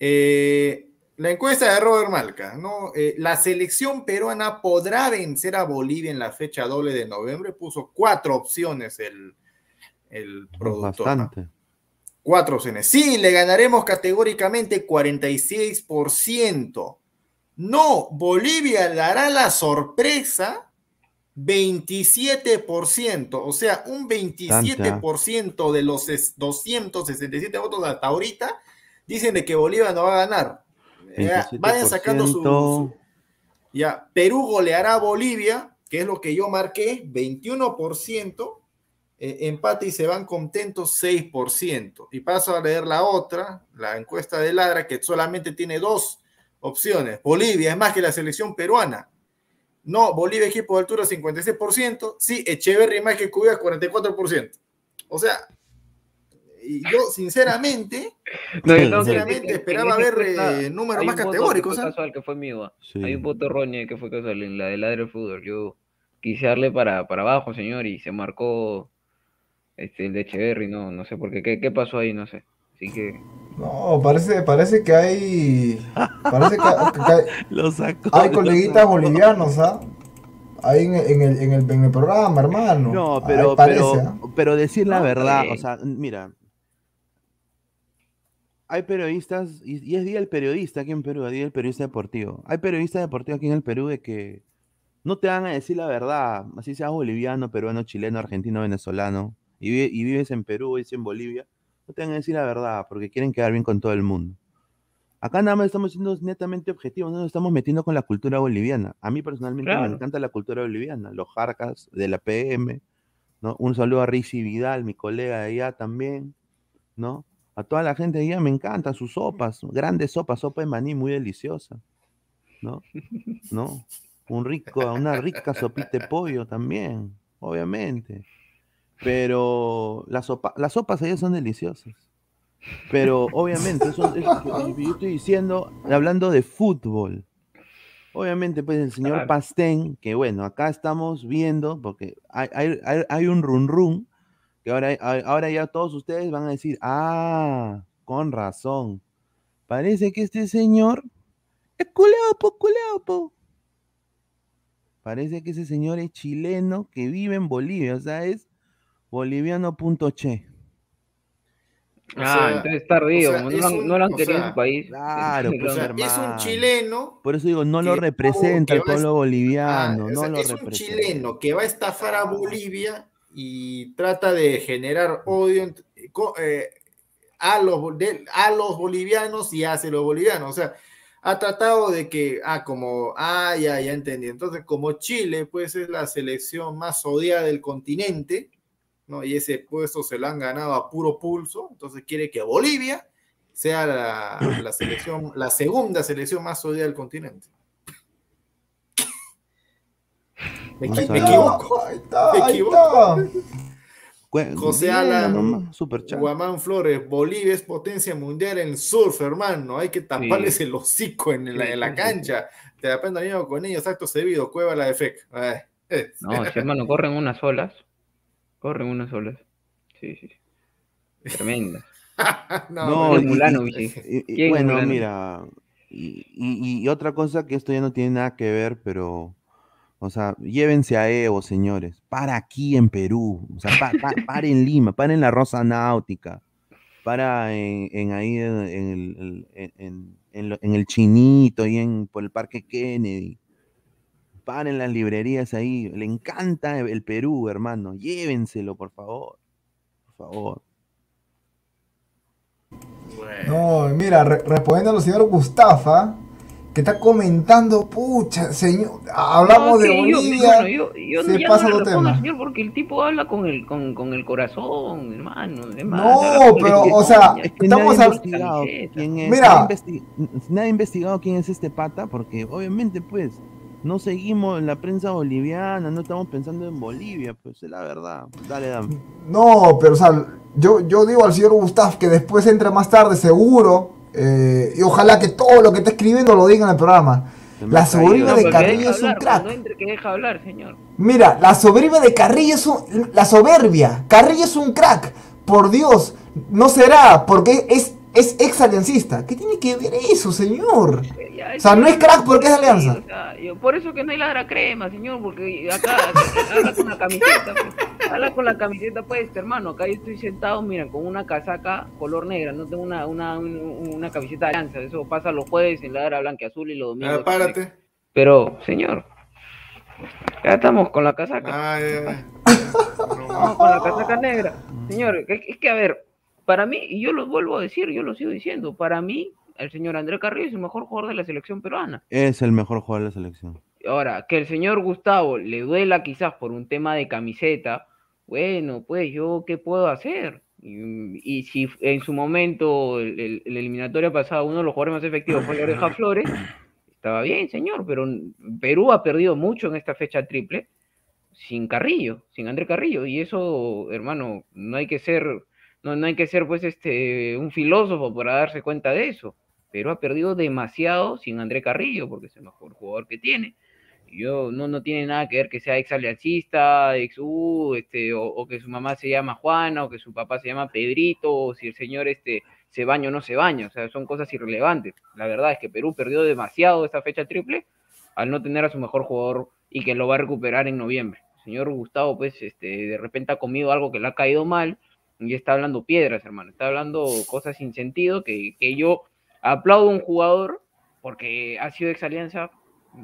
Eh, la encuesta de Robert Malca, ¿no? Eh, la selección peruana podrá vencer a Bolivia en la fecha doble de noviembre. Puso cuatro opciones el, el productor. ¿no? Bastante. Cuatro opciones. Sí, le ganaremos categóricamente 46%. No, Bolivia dará la sorpresa 27%. O sea, un 27% de los es- 267 votos hasta ahorita dicen de que Bolivia no va a ganar. Vayan sacando su, su- Ya, Perú goleará a Bolivia, que es lo que yo marqué, 21%. eh, empate y se van contentos 6%. Y paso a leer la otra, la encuesta de Ladra, que solamente tiene dos opciones. Bolivia es más que la selección peruana. No, Bolivia equipo de altura 56%. Sí, Echeverry más que Cuba 44%. O sea, yo sinceramente, No, yo tengo que sinceramente esperaba ver eh, números más categóricos. ¿ah? casual, que fue mío. ah. Sí. Hay un voto erróneo que fue casual en la de Ladre del Fútbol. Yo quise darle para, para abajo, señor, y se marcó este, el de Echeverry. No, no sé por qué. ¿Qué, qué pasó ahí? No sé. Así que. No, parece, parece que hay. Parece que, que hay, Lo sacó. hay lo coleguitas sacó. bolivianos, ¿ah? ahí en, en el, en, el, en el programa, hermano. No, pero, parece, pero, ¿ah? pero decir la verdad, pues. o sea, mira, hay periodistas, y, y es Día del Periodista aquí en Perú, Día del Periodista Deportivo. Hay periodistas deportivos aquí en el Perú de que no te van a decir la verdad, así seas boliviano, peruano, chileno, argentino, venezolano, y, vi- y vives en Perú, vives en Bolivia, no te van a decir la verdad, porque quieren quedar bien con todo el mundo. Acá nada más estamos siendo netamente objetivos, no nos estamos metiendo con la cultura boliviana. A mí personalmente me encanta la cultura boliviana, los jarcas de la PM, ¿no? Un saludo a Rizzi Vidal, mi colega de allá también, ¿no? A toda la gente de allá me encantan sus sopas, grandes sopas, sopa de maní muy deliciosa, ¿no? ¿No? Un rico, una rica sopita de pollo también, obviamente. Pero las, sopa, las sopas allá son deliciosas. Pero obviamente, eso es- yo estoy diciendo, hablando de fútbol. Obviamente, pues el señor Claro. Pastén, que bueno, acá estamos viendo, porque hay, hay, hay- un run run, que ahora, ahora ya todos ustedes van a decir, ah, con razón. Parece que este señor es culeado, po, culeado, po. Parece que ese señor es chileno que vive en Bolivia, o sea, es boliviano.che. O Ah, sea, entonces está ardido, o sea, como no, es lo han- un- no lo han o querido en su país. Claro, pues, O sea, han- es un chileno Por eso digo, no lo representa el pueblo boliviano, Ah, o no sea, lo es un chileno que va a estafar a Bolivia y trata de generar odio eh, a, los, de- a los bolivianos y hacia los bolivianos. O sea, ha tratado de que, ah, como, ah, ya, ya entendí. Entonces, como Chile, pues es la selección más odiada del continente, ¿no? Y ese puesto se lo han ganado a puro pulso, entonces quiere que Bolivia sea la, la selección, la segunda selección más odiada del continente. Me, me equivoco. Ahí está, Me ahí equivoco. está. Cue- José Alan. Guamán Flores, Bolivia es potencia mundial en surf, hermano. Hay que taparles el hocico en la, en la Sí, sí, sí. cancha. Te aprendo amigo con ellos, acto servido, cueva la de FEC. Ay, eh. No, si hermano, corren unas olas. Corren unas olas. Sí, sí. Tremenda. No, No, y- Mulano, y- y- y- ¿Quién es bueno, Mulano? mira, y, y- y otra cosa que esto ya no tiene nada que ver, pero, o sea, llévense a Evo, señores, para aquí en Perú, o sea, pa- pa- para en Lima, para en la Rosa Náutica, para en, en ahí en, en el, en- en- en lo- en el Chinito, ahí en, por el Parque Kennedy, para en las librerías ahí, le encanta el Perú, hermano, llévenselo, por favor, por favor. No, mira, re- respondiendo al señor Gustafa, que está comentando, pucha, señor, hablamos No, de que yo- Bolivia. bueno, yo, yo se ya pasa no le respondo al tema. señor porque el tipo habla con el, con, con el corazón, hermano. No, pero, o sea, coña. Es que Estamos nadie ha hab- investigado Camiseta. quién es. Mira. Nadie ha investigado quién es este pata, porque obviamente, pues, no seguimos en la prensa boliviana, no estamos pensando en Bolivia, pues, es la verdad. Dale, dame. No, pero o sea, yo, yo digo al señor Gustaf que después entre más tarde, seguro. eh, y ojalá que todo lo que está escribiendo lo diga en el programa. La sobrina No, de Carrillo es un hablar, crack. Cuando entre que deja hablar, señor. Mira, la sobrina de Carrillo es un, la soberbia. Carrillo es un crack. Por Dios, no será, porque es, es ex aliancista. ¿Qué tiene que ver eso, señor? Ya, O sea, no es crack porque es sí, alianza. o sea, yo- por eso que no hay ladra crema, señor, porque acá habla con la camiseta, pues, habla con la camiseta, pues, hermano, acá yo estoy sentado, mira, con una casaca color negra, no tengo una, una, un- una camiseta de alianza, eso pasa los jueves en ladra blanca azul y los domingos. párate. Pero, señor, ya estamos con la casaca. Ay, ay, ay. Vamos con la casaca negra. Señor, es que a ver, para mí, y yo lo vuelvo a decir, yo lo sigo diciendo, para mí, el señor André Carrillo es el mejor jugador de la selección peruana. Es el mejor jugador de la selección. Ahora, que el señor Gustavo le duela quizás por un tema de camiseta, bueno, pues yo, ¿qué puedo hacer? Y, y si en su momento, el, el- el eliminatorio pasado, uno de los jugadores más efectivos fue Oreja Flores, estaba bien, señor, pero Perú ha perdido mucho en esta fecha triple sin Carrillo, sin André Carrillo, y eso, hermano, no hay que ser, no, no hay que ser pues este un filósofo para darse cuenta de eso. Perú ha perdido demasiado sin André Carrillo, porque es el mejor jugador que tiene. Yo no, no tiene nada que ver que sea ex aliancista, ex U, este, o, o que su mamá se llama Juana, o que su papá se llama Pedrito, o si el señor este, se baña o no se baña, o sea, son cosas irrelevantes. La verdad es que Perú perdió demasiado esta fecha triple al no tener a su mejor jugador y que lo va a recuperar en noviembre. El señor Gustavo, pues, este, de repente ha comido algo que le ha caído mal y está hablando piedras, hermano. Está hablando cosas sin sentido que, que yo aplaudo a un jugador porque ha sido ex alianza.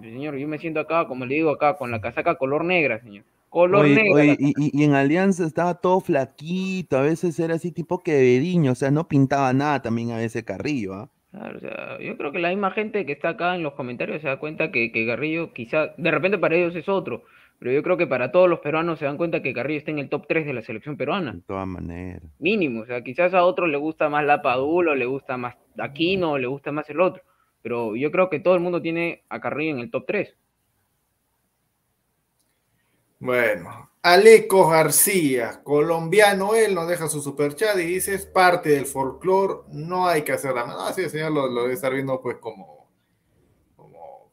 Señor, yo me siento acá, como le digo acá, con la casaca color negra, señor. Color Oye, negra. oye, y, y- en Alianza estaba todo flaquito, a veces era así tipo quevediño, o sea, no pintaba nada también a veces Carrillo, ¿ah? Claro, o sea, yo creo que la misma gente que está acá en los comentarios se da cuenta que, que Carrillo quizá, de repente para ellos es otro, pero yo creo que para todos los peruanos se dan cuenta que Carrillo está en el top 3 de la selección peruana, De todas maneras. mínimo, o sea, quizás a otros le gusta más la Padula, o le gusta más Aquino, le gusta más el otro, pero yo creo que todo el mundo tiene a Carrillo en el top 3. Bueno, Aleco García, colombiano él, nos deja su superchat y dice, es parte del folclore, no hay que hacer la mano. Así el señor lo, lo debe estar viendo pues como,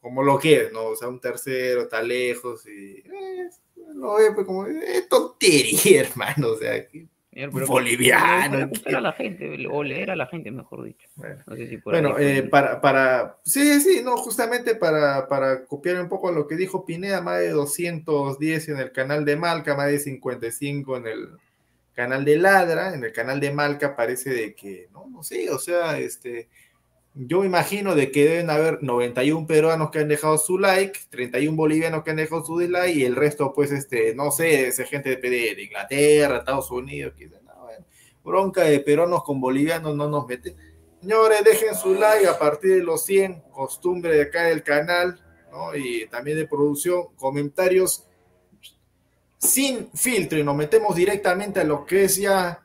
como, lo que es, ¿no? O sea, un tercero está lejos y eh, ve pues como, es tontería, hermano, o sea, que- Señor, pero- Boliviano, a la gente, o leer a la gente, mejor dicho. Bueno. No sé si por Bueno, ahí- eh, para, para, sí, sí, no, justamente para, para copiar un poco lo que dijo Pineda, más de 210 en el canal de Malca, más de 55 en el canal de Ladra, en el canal de Malca parece de que, no, no sé, o sea, este, yo me imagino de que deben haber 91 peruanos que han dejado su like, 31 bolivianos que han dejado su dislike y el resto, pues, este, no sé, esa gente de, de Inglaterra, Estados Unidos, dicen, no, bueno, bronca de peruanos con bolivianos no nos mete. Señores, dejen su like a partir de los 100, costumbre de acá del canal, ¿no? Y también de producción, comentarios sin filtro y nos metemos directamente a lo que es ya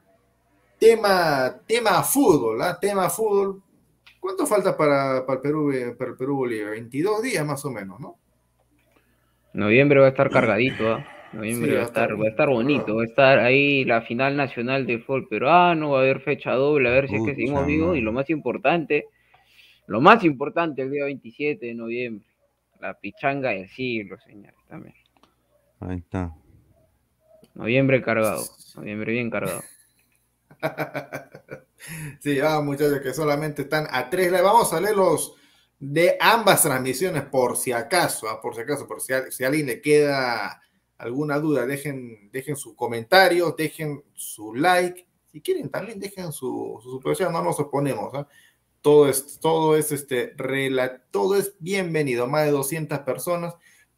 tema, tema fútbol, ¿ah? Tema fútbol. ¿Cuánto falta para, para el Perú, eh, para el Perú Bolivia? 22 días más o menos, ¿no? Noviembre va a estar cargadito, ¿ah? Noviembre Sí, va, a estar, va a estar bonito, va a estar ahí la final nacional de fútbol peruano, va a haber fecha doble, a ver si es que seguimos vivos, y lo más importante, lo más importante el día 27 de noviembre, la pichanga del siglo, señores, también. Ahí está. Noviembre cargado, noviembre bien cargado. Sí, ah, muchachos que solamente están a tres. Vamos a leer los de ambas transmisiones por si acaso, ah, por si acaso, por si a, si a alguien le queda alguna duda, dejen, dejen su comentario, dejen su like. Si quieren también dejen su, su superchat, no nos oponemos. ah. Todo es, todo es este, rela- todo es bienvenido, más de 200 personas.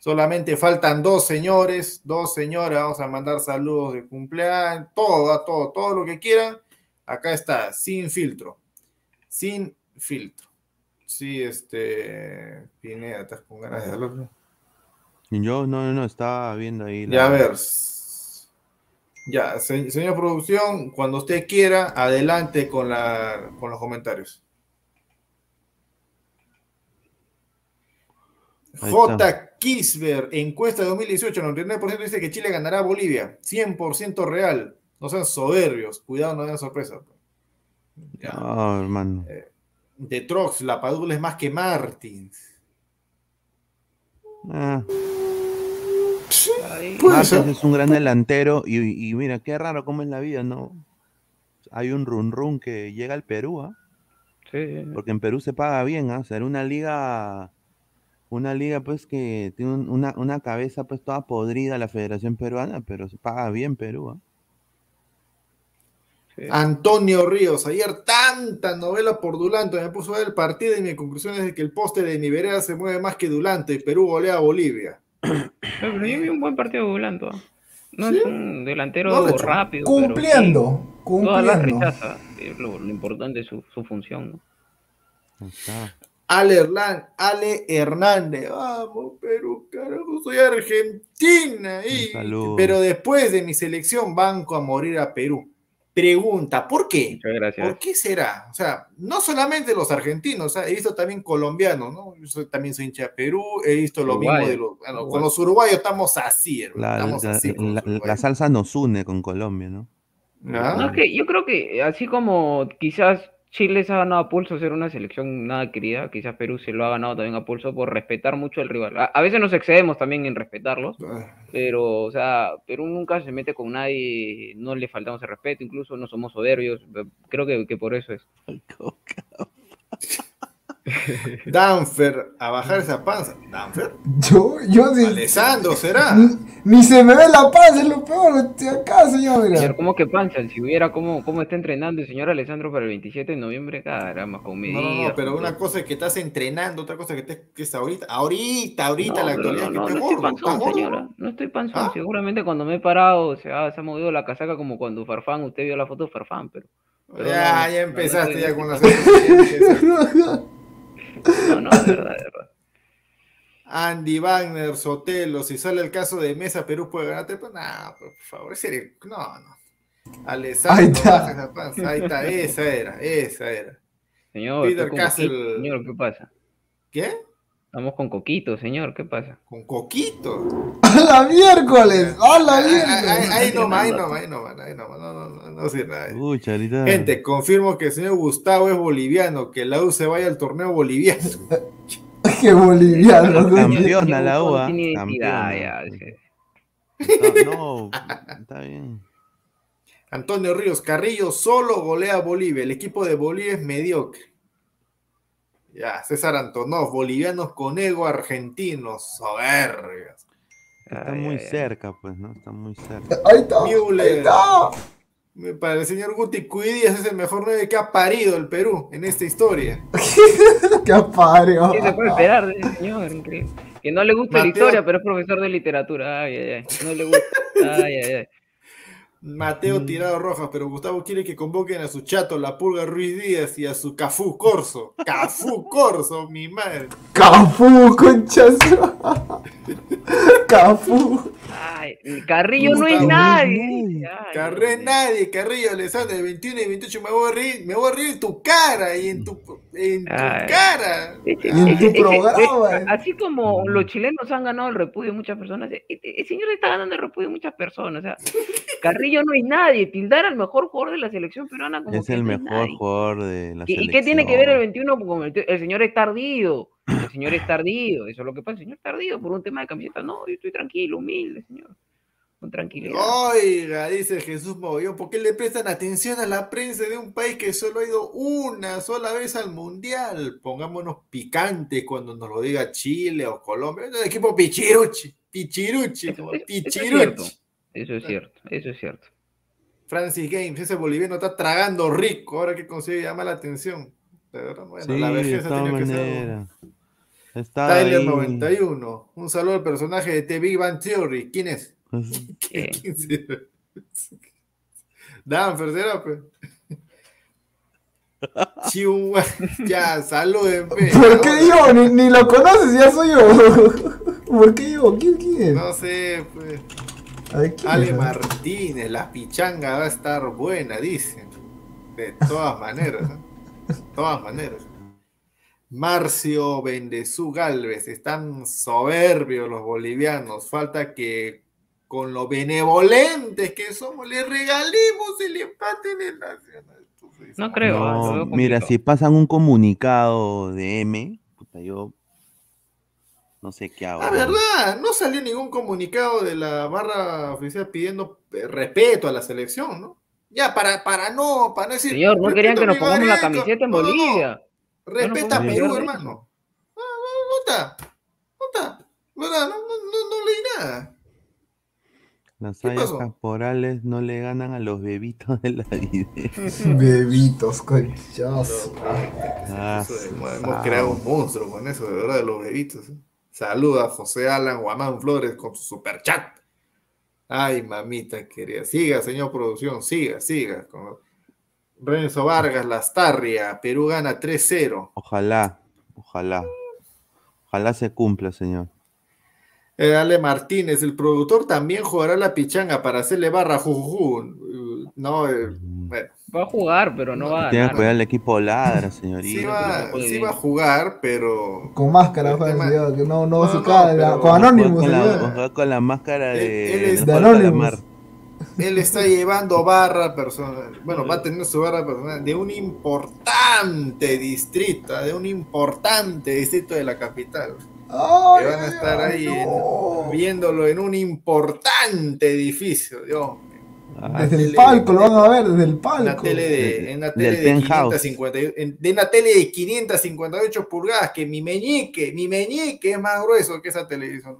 Solamente faltan dos señores, dos señoras, vamos a mandar saludos de cumpleaños, todo, ah, todo, todo lo que quieran. Acá está, sin filtro. Sin filtro. Sí, este. Pineda, estás con ganas de hablar. Yo, no, no, no, estaba viendo ahí. Ya, a la- ver. Ya, se- señor producción, cuando usted quiera, adelante con, la, con los comentarios. J. Kisber, encuesta de 2018, 99% dice que Chile ganará a Bolivia. 100% real. No sean soberbios. Cuidado, no den sorpresa. Ya. No, hermano. De Trox, la Padula es más que Martins. Ah, Martins es un gran delantero y, y mira, qué raro cómo es la vida, ¿no? Hay un run run que llega al Perú, ¿ah? sí. Porque en Perú se paga bien, ¿ah? O sea, era una liga, una liga pues que tiene un- una, una cabeza pues toda podrida la Federación Peruana, pero se paga bien Perú. Sí. Antonio Ríos, ayer tanta novela por Dulanto, me puso a ver el partido y mi conclusión es de que el poste de mi vereda se mueve más que Dulanto y Perú golea a Bolivia. Pero yo vi un buen partido de Volando. ¿ah? No ¿Sí? es un delantero No, de hecho, rápido. pero sí, Cumpliendo, Todas las cumpliendo. lo, lo importante es su, su función. ¿no? Está. Ale, Hernan- Ale Hernández, vamos Perú, carajo, soy Argentina. y- pero después de mi selección banco a morir a Perú. Pregunta, ¿por qué? Muchas gracias. ¿Por qué será? O sea, no solamente los argentinos, o sea, he visto también colombianos, ¿no? Yo soy- también soy hincha de Perú, he visto lo mismo de los. bueno, con los uruguayos estamos así, hermano, La, estamos la- así. la- salsa nos une con Colombia, ¿no? ¿Ah? No, es que yo creo que así como quizás Chile se ha ganado a pulso ser una selección nada querida, quizás Perú se lo ha ganado también a pulso por respetar mucho al rival. A, a veces nos excedemos también en respetarlos, pero, o sea, Perú nunca se mete con nadie, no le faltamos el respeto, incluso no somos soberbios, creo que, que por eso es. Danfer, a bajar esa panza. ¿Danfer? Yo, yo sí. Alessandro, ¿será? Ni, ni se me ve la panza, es lo peor. Estoy acá, señor. Señor. ¿cómo que panza? Si hubiera cómo, cómo está entrenando el señor Alessandro para el 27 de noviembre, caramba, con No, medidas. no, no, pero con una cosa es que estás entrenando, otra cosa es que, te- que es ahorita. Ahorita, ahorita, No, la actualidad no, que no, no estoy panzón, señora. No estoy panzón. ¿Ah? Seguramente cuando me he parado se ha, se ha movido la casaca como cuando Farfán, usted vio la foto de Farfán, pero. pero no, Ya, no, ya no, empezaste no, ya no, con no, las... No, no, de verdad, de verdad. Andy Wagner, Sotelo, si sale el caso de Mesa, Perú puede ganarte, pues nada, por favor, en serio, no, no. Ahí Alessandro, está. baja esa panza, ahí está, esa era, esa era. Señor, Peter Castle. Señor, ¿qué pasa? ¿Qué? Estamos con Coquito, señor, ¿qué pasa? Con Coquito. ¡A la miércoles! ¡A la Ahí, ahí, miércoles! ahí nomás, ahí nomás, ahí nomás, ahí nomás, no, no, no, no sirve nada. Pucha, ahorita. Gente, confirmo que el señor Gustavo es boliviano, que la U se vaya al torneo boliviano. ¡Qué boliviano! Campeona la U, ¿ah? Campeona. No, está bien. Antonio Ríos Carrillo solo golea a Bolivia. El equipo de Bolivia es mediocre. Ya, César Antonov, bolivianos con ego argentinos, soberbios. Está Ay, muy ay, ay. cerca, pues, ¿no? Está muy cerca. Ahí está. Ahí está. Para el señor Guti Cuidías es el mejor 9 que ha parido el Perú en esta historia. ¡Qué apario! ¿Qué se puede esperar de ese señor? Increíble. Que no le gusta la historia, pero es profesor de literatura. Ay, ay, ay. No le gusta. Ay, ay, ay. Mateo Tirado Rojas, pero Gustavo quiere que convoquen a su chato, la pulga Ruiz Díaz y a su Cafú Corso. Cafú Corso, mi madre. ¡Cafú, conchas! ¡Cafú! Ay, Carrillo no es nadie. Ay, Carré nadie, Carrillo Alessandro, de 21 y 28 me voy a reír, me voy a reír en tu cara y en tu, en tu cara. En tu programa, Así como los chilenos han ganado el repudio de muchas personas, eh, eh, el señor está ganando el repudio de muchas personas. O sea, Carrillo no es nadie. Tildar al mejor jugador de la selección peruana como Es que el no mejor nadie. jugador de la ¿Y- selección. ¿Y qué tiene que ver el 21 con el, el señor es tardío? El señor es tardío, eso es lo que pasa, el señor es tardío por un tema de camiseta. No, yo estoy tranquilo, humilde, señor. Con tranquilidad. Oiga, dice Jesús Mogollón, ¿por qué le prestan atención a la prensa de un país que solo ha ido una sola vez al Mundial? Pongámonos picantes cuando nos lo diga Chile o Colombia. Es el equipo Pichiruchi, Pichiruchi. Pichiruchi. Eso es cierto, eso es cierto. Francis Games, ese boliviano está tragando rico, ahora que consigue llamar la atención. De verdad, bueno, Sí, la de vejez ha todas tenido que ser... Está Tyler ahí. 91, un saludo al personaje de The Big Bang Theory. ¿Quién es? Pues, Eh, ¿Quién será? Danfer, será, pues. Chihuahua. Ya, saluden, pe. ¿Por qué yo? Ni, ni lo conoces, ya soy yo. ¿Por qué yo? ¿Quién, quién? No sé, pues. A ver, ¿quién Ale es? Martínez, la pichanga va a estar buena, dicen. De todas maneras, ¿no? De todas maneras. Marcio Bendezú Galvez, están soberbios los bolivianos. Falta que con lo benevolentes que somos, le regalemos el empate en el Nacional. No creo. No, mira, si pasan un comunicado de M, puta, yo no sé qué hago. La verdad, no salió ningún comunicado de la barra oficial pidiendo eh, respeto a la selección, ¿no? Ya, para, para no, para no decir. Señor, no querían que nos pongamos la camiseta en No, no, no. Bolivia. Respeta a Perú, hermano. No, no, no está. No está. ¿Verdad? No, no, no, no leí nada. Las ¿Qué ollas pasó? caporales no le ganan a los bebitos de la vida. Bebitos, conchas. Ah, hemos creado un monstruo con eso, de verdad, de los bebitos. ¿eh? Saluda a José Alan Guamán Flores con su super chat. Ay, mamita querida. Siga, señor producción, siga, siga. Con- Renzo Vargas, Lastarria, Perú gana 3-0. Ojalá, ojalá. Ojalá se cumpla, señor. Eh, Ale Martínez, el productor también jugará la pichanga para hacerle barra Jujuju. Uh, No, eh, bueno, Va a jugar, pero no va a Tiene que cuidar el equipo ladra, señorita. sí va, sí va a jugar, pero Con máscara, El Juan, tema- señor, que no, no, No, su no, cara, con Anonymous, con, la, con la máscara de, él es de Anonymous. Él está llevando barra personal. Bueno, va a tener su barra personal de un importante distrito, de un importante distrito de la capital. Ay, Que van a estar ay, ahí no. viéndolo en un importante edificio. Dios mío. Desde el palco lo van a ver, desde el Una palco. tele de, en una Del tele de, penthouse. 550 en- de una tele de 558 pulgadas, que mi meñique, mi meñique es más grueso que esa televisión.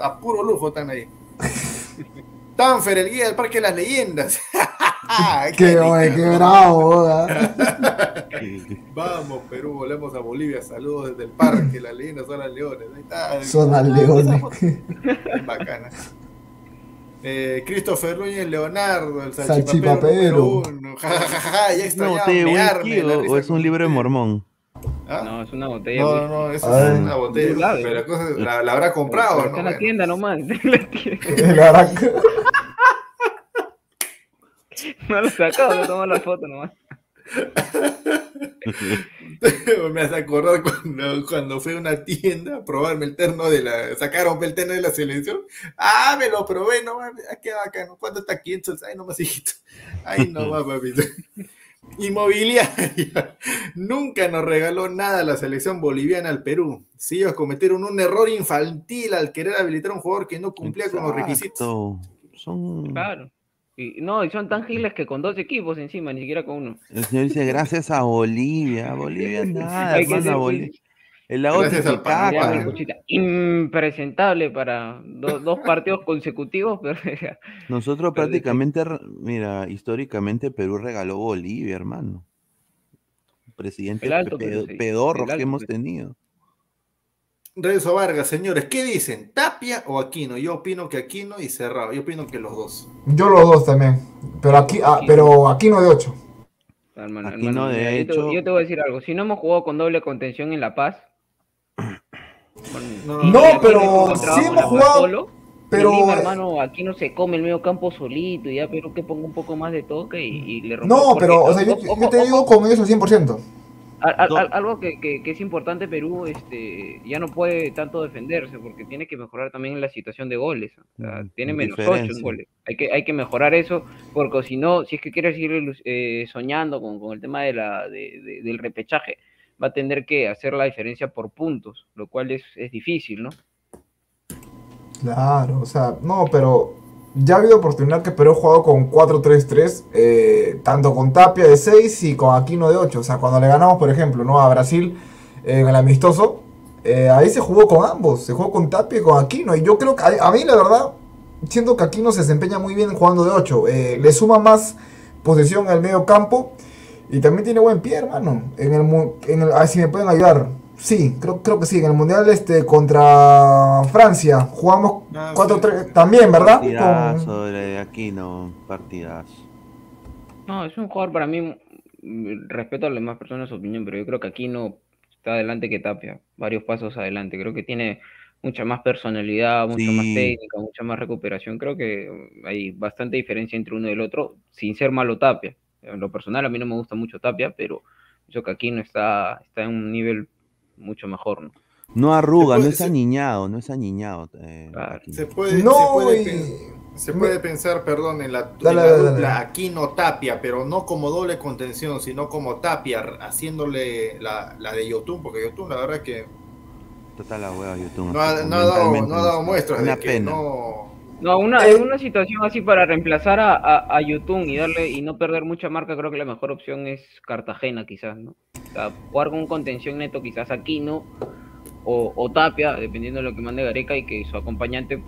A puro lujo están ahí. Tanfer, el guía del Parque de las Leyendas. Qué, oye, qué bravo. Vamos, Perú, volvemos a Bolivia. Saludos desde el parque, las leyendas son las leones. Ahí está. Son las leones. Bacana. Eh, Christopher Núñez Leonardo, el Salchipapero. uno. Ja, ja, ja, ja, ya ¿No mearme o, es un libro de mormón? ¿Ah? No, es una botella. No, no, no, eso es una botella. Pero la, cosa, la, la habrá comprado, Está ¿no? en la Bueno. tienda nomás. está en la tienda. No lo sacado, le tomó la foto nomás. Me hace acordar cuando, cuando fui a una tienda a probarme el terno de la. Sacaron el terno de la selección. Ah, me lo probé, no mames. Ah, qué bacano. ¿Cuánto está 500? Ay, no más, hijito. Ay, no más, papito. Inmobiliaria. Nunca nos regaló nada la selección boliviana al Perú. Si ellos cometieron un error infantil al querer habilitar a un jugador que no cumplía con los requisitos. Son... Claro. Y, no, y son tan giles que con dos equipos encima, ni siquiera con uno. El señor dice, gracias a Bolivia. Bolivia nada, ser- Bolivia. El lago Gracias al Impresentable para do- dos partidos consecutivos, pero Nosotros Pero prácticamente, mira, históricamente Perú regaló Bolivia, hermano. Presidentes El alto, sí, pedorros que hemos pero- tenido. Renzo Vargas, señores, ¿qué dicen? ¿Tapia o Aquino? Yo opino que Aquino y Cerrado. Yo opino que los dos. yo los dos también. Pero aquí, ah, pero aquí no de 8. hermano, Aquí hermano, no, de mira, yo, te, hecho- yo te voy a decir algo. Si no hemos jugado con doble contención en La Paz. No, pero sí hemos jugado, Bartolo, pero- Lima, hermano, aquí no se come el medio campo solito, y ya, pero que ponga un poco más de toque y, y le rompa. No, pero, o sea, yo, ojo, yo te ojo, digo con eso 100%. Al- al- algo que, que- que es importante, Perú este, ya no puede tanto defenderse porque tiene que mejorar también la situación de goles. O sea, Mm, tiene menos 8 en goles. Hay que, hay que mejorar eso porque si no, si es que quiere seguir eh, soñando con, con el tema de la, de- de- del repechaje, va a tener que hacer la diferencia por puntos, lo cual es, es difícil, ¿no? Claro, o sea, no, pero ya ha habido oportunidad que Perú ha jugado con 4-3-3, eh, tanto con Tapia de 6 y con Aquino de 8. O sea, cuando le ganamos, por ejemplo, ¿no? a Brasil en el amistoso, eh, ahí se jugó con ambos, se jugó con Tapia y con Aquino. Y yo creo que a, a mí, la verdad, siento que Aquino se desempeña muy bien jugando de 8. eh, le suma más posesión el medio campo y también tiene buen pie, hermano. En el, en el, a ver si me pueden ayudar. Sí, creo, creo que sí. En el Mundial este contra Francia jugamos Ah, 4-3 también, ¿verdad? Con- Partidazo de Aquino, partidazo. No, es un jugador para mí, mm, respeto a las demás personas su opinión, pero yo creo que aquí no está adelante que Tapia, varios pasos adelante. Creo que tiene mucha más personalidad, mucha más Sí. técnica, mucha más recuperación. Creo que mm, hay bastante diferencia entre uno y el otro, sin ser malo Tapia. En lo personal a mí no me gusta mucho Tapia, pero yo que aquí no está, está en un nivel mucho mejor, ¿no? No arruga, no es se- aniñado, no es aniñado. eh, Claro. Se puede, No, se puede, y- pen- se puede pensar, perdón, en la, en Dale, la dale, dupla dale. Aquino Tapia, pero no como doble contención, sino como Tapia, haciéndole la, la de Yotun, porque Yotun, la verdad que Está la hueva YouTube. no ha, no ha dado, no ha dado muestras Una de que pena. no. No, una, Eh. una situación así para reemplazar a, a, a Yotun y darle y no perder mucha marca, creo que la mejor opción es Cartagena, quizás, ¿no? O sea, jugar con contención neto, quizás Aquino o, o Tapia, dependiendo de lo que mande Gareca, y que su acompañante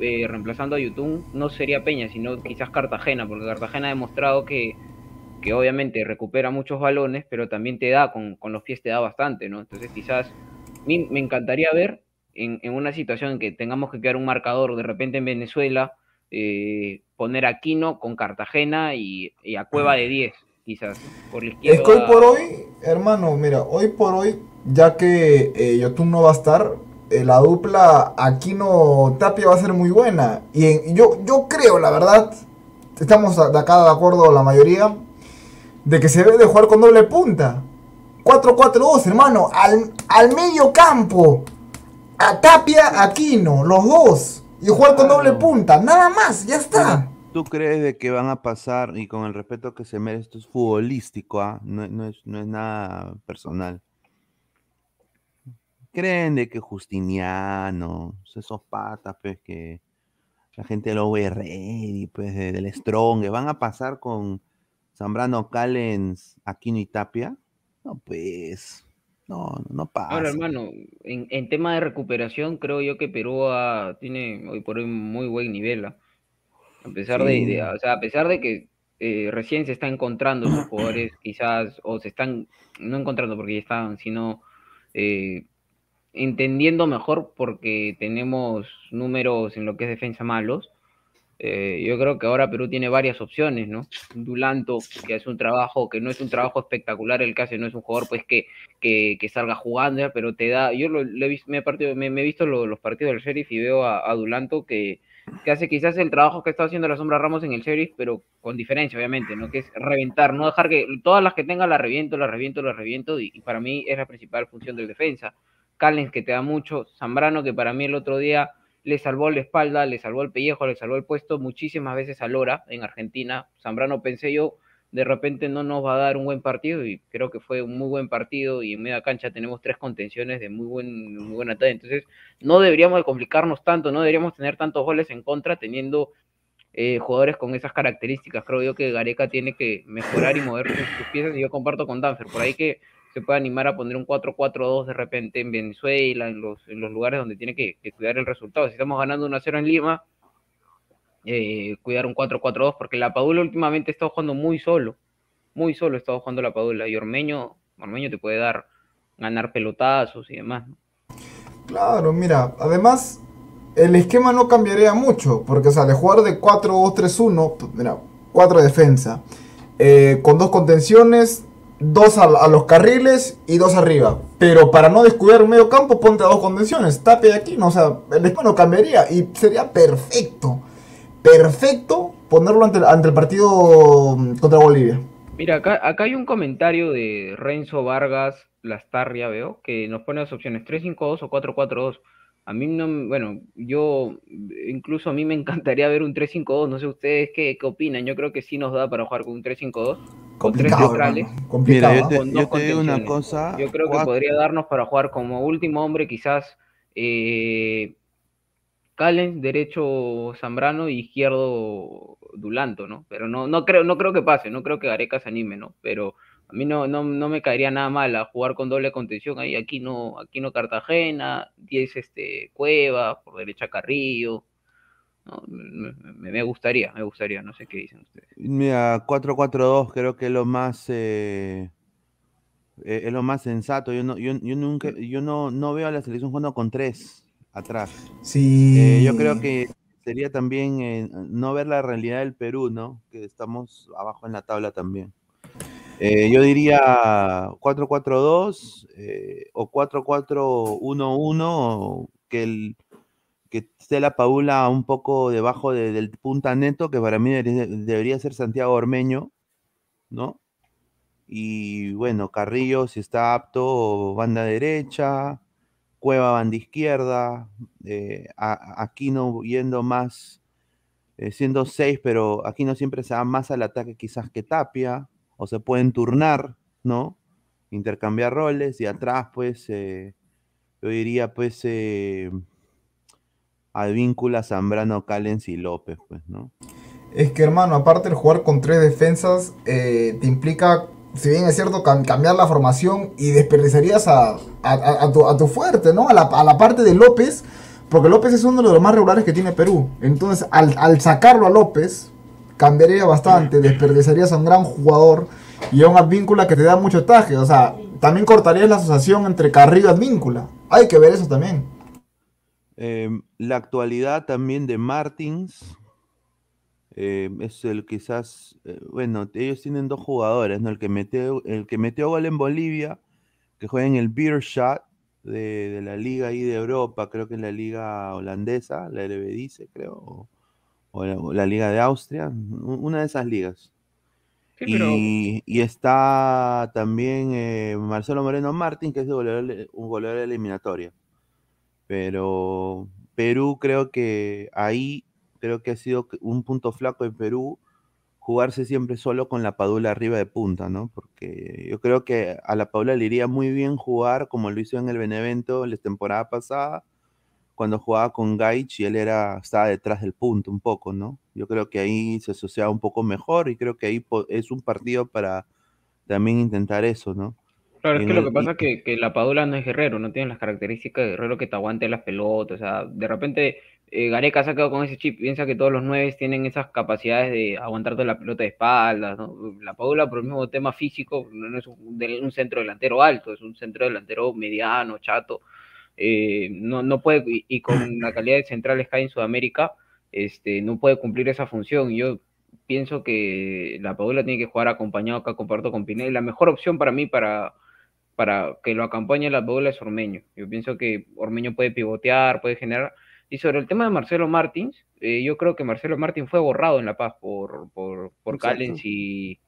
eh, reemplazando a Yotun no sería Peña, sino quizás Cartagena, porque Cartagena ha demostrado que, que obviamente recupera muchos balones, pero también te da, con, con los pies te da bastante, ¿no? Entonces quizás me encantaría ver en, en una situación en que tengamos que crear un marcador de repente en Venezuela, eh, poner a Quino con Cartagena y, y a Cueva de 10, quizás, por la izquierda. Es que hoy por hoy, hermano, mira, hoy por hoy, ya que eh, Yotun no va a estar, eh, la dupla Aquino Tapia va a ser muy buena. Y en- yo, yo creo, la verdad, estamos de acá de acuerdo la mayoría, de que se debe de jugar con doble punta. 4-4-2, hermano, al, al medio campo. A Tapia, Aquino, los dos. Y jugar con doble punta, nada más, ya está. ¿Tú crees de que van a pasar, y con el respeto que se merece, esto es futbolístico, ¿ah? no, no es, no es nada personal? ¿Creen de que Justiniano, esos patas, pues, que la gente lo y pues del Strong, van a pasar con Zambrano Callens, Aquino y Tapia. No, pues, no, no pasa. Ahora, hermano, en, tema de recuperación, creo yo que Perú tiene hoy por hoy muy buen nivel. ¿ah? A pesar de, o sea, a pesar de que eh, recién se está encontrando esos jugadores, quizás, o se están, no encontrando porque ya están, sino eh, entendiendo mejor porque tenemos números en lo que es defensa malos. Eh, yo creo que ahora Perú tiene varias opciones, ¿no? Dulanto, que hace un trabajo, que no es un trabajo espectacular el que hace, no es un jugador pues que, que, salga jugando, pero te da, yo lo, visto, me, he me, he visto los partidos del Sheriff y veo a, Dulanto que, que, hace quizás el trabajo que está haciendo la Sombra Ramos en el Sheriff, pero con diferencia, obviamente, ¿no? Que es reventar, no dejar que todas las que tenga la reviento, la reviento, la reviento, y, y para mí es la principal función del defensa. Callens, que te da mucho, Zambrano, que para mí el otro día le salvó la espalda, le salvó el pellejo, le salvó el puesto muchísimas veces a Lora en Argentina. Zambrano pensé yo, de repente no nos va a dar un buen partido y creo que fue un muy buen partido y en media cancha tenemos tres contenciones de muy, buen, muy buena talla. Entonces no deberíamos de complicarnos tanto, no deberíamos tener tantos goles en contra teniendo eh, jugadores con esas características. Creo yo que Gareca tiene que mejorar y mover sus, piezas y yo comparto con Danfer. Por ahí que se puede animar a poner un 4-4-2 de repente en Venezuela, en los, en los lugares donde tiene que, cuidar el resultado. Si estamos ganando 1-0 en Lima, eh, cuidar un 4-4-2, porque la Padula últimamente está jugando muy solo, muy solo está jugando la Padula, y Ormeño, Ormeño te puede dar, ganar pelotazos y demás. Claro, mira, además el esquema no cambiaría mucho, porque o sea, de jugar de 4-2-3-1, pues, mira, 4 defensa, eh, con dos contenciones, dos a, los carriles y dos arriba. Pero para no descuidar un medio campo, ponte a dos contenciones. Tape aquí, no, o sea, el después no cambiaría y sería perfecto. Perfecto ponerlo ante, el partido mm, contra Bolivia. Mira, acá, acá hay un comentario de Renzo Vargas Lastarria, veo, que nos pone las opciones 3-5-2 o 4-4-2. A mí no, bueno, yo incluso a mí me encantaría ver un 3-5-2, no sé ustedes qué, qué, opinan, yo creo que sí nos da para jugar con un 3-5-2, con tres neutrales, Mira, yo te, con dos yo una cosa. Yo creo que podría darnos para jugar como último hombre quizás eh, Callens, derecho Zambrano y izquierdo Dulanto, ¿no? Pero no, no creo, no creo que pase, no creo que Gareca se anime, ¿no? Pero a mí no, no, no me caería nada mal a jugar con doble contención ahí, aquí no, aquí no Cartagena, 10 este, Cueva, por derecha Carrillo. me, gustaría, me gustaría, no sé qué dicen ustedes. Mira, 4-4-2 creo que es lo más eh, eh, es lo más sensato. Yo no, yo, nunca, yo no, no veo a la selección jugando con tres atrás. Sí. Eh, yo creo que sería también no ver la realidad del Perú, ¿no? Que estamos abajo en la tabla también. Eh, yo diría 4-4-2 eh, o 4-4-1-1, que, que esté la Paula un poco debajo del punta neto, que para mí debería, ser Santiago Ormeño, ¿no? Y bueno, Carrillo, si está apto, banda derecha, Cueva, banda izquierda, eh, Aquino yendo más, eh, siendo 6, pero Aquino siempre se va más al ataque quizás que Tapia o se pueden turnar, ¿no? Intercambiar roles y atrás, pues, eh, yo diría, pues, eh, Advíncula, Zambrano, Callens y López, pues, ¿no? Es que, hermano, aparte el jugar con tres defensas eh, te implica, si bien es cierto, cambiar la formación y desperdiciarías a, tu, fuerte, ¿no? A la, parte de López, porque López es uno de los más regulares que tiene Perú. Entonces, al, al sacarlo a López, cambiaría bastante, desperdiciarías a un gran jugador y a un Advíncula que te da mucho taje. O sea, también cortarías la asociación entre Carrillo y Advíncula. Hay que ver eso también. Em, la actualidad también de Martins em, es el quizás, eh, bueno, ellos tienen dos jugadores, ¿no? El que metió, el que metió gol en Bolivia, que juega en el Beer Shot de, la liga ahí de Europa, creo que es la liga holandesa, la dice creo o la, Liga de Austria, una de esas ligas. y, está también eh, Marcelo Moreno Martín, que es un goleador de eliminatoria. Pero Perú creo que ahí, creo que ha sido un punto flaco en Perú, jugarse siempre solo con la Padula arriba de punta, ¿no? Porque yo creo que a la Padula le iría muy bien jugar como lo hizo en el Benevento la temporada pasada, cuando jugaba con Gaich y él era, estaba detrás del punto un poco, ¿no? Yo creo que ahí se asociaba un poco mejor y creo que ahí es un partido para también intentar eso, ¿no? Claro, es que lo que pasa es que, que, la Padula no es guerrero, no tiene las características de guerrero que te aguante las pelotas, o sea, de repente eh, Gareca se ha quedado con ese chip, piensa que todos los nueve tienen esas capacidades de aguantarte la pelota de espaldas, ¿no? La Padula por el mismo tema físico no es un centro delantero alto, es un centro delantero mediano, chato, eh, no, no puede, y, con la calidad de centrales que hay en Sudamérica, este, no puede cumplir esa función. Yo pienso que la Padula tiene que jugar acompañado acá, comparto con Pineda, y la mejor opción para mí para, para que lo acompañe la Padula es Ormeño. Yo pienso que Ormeño puede pivotear, puede generar. Y sobre el tema de Marcelo Martins, eh, yo creo que Marcelo Martins fue borrado en La Paz por, por, por Callens y,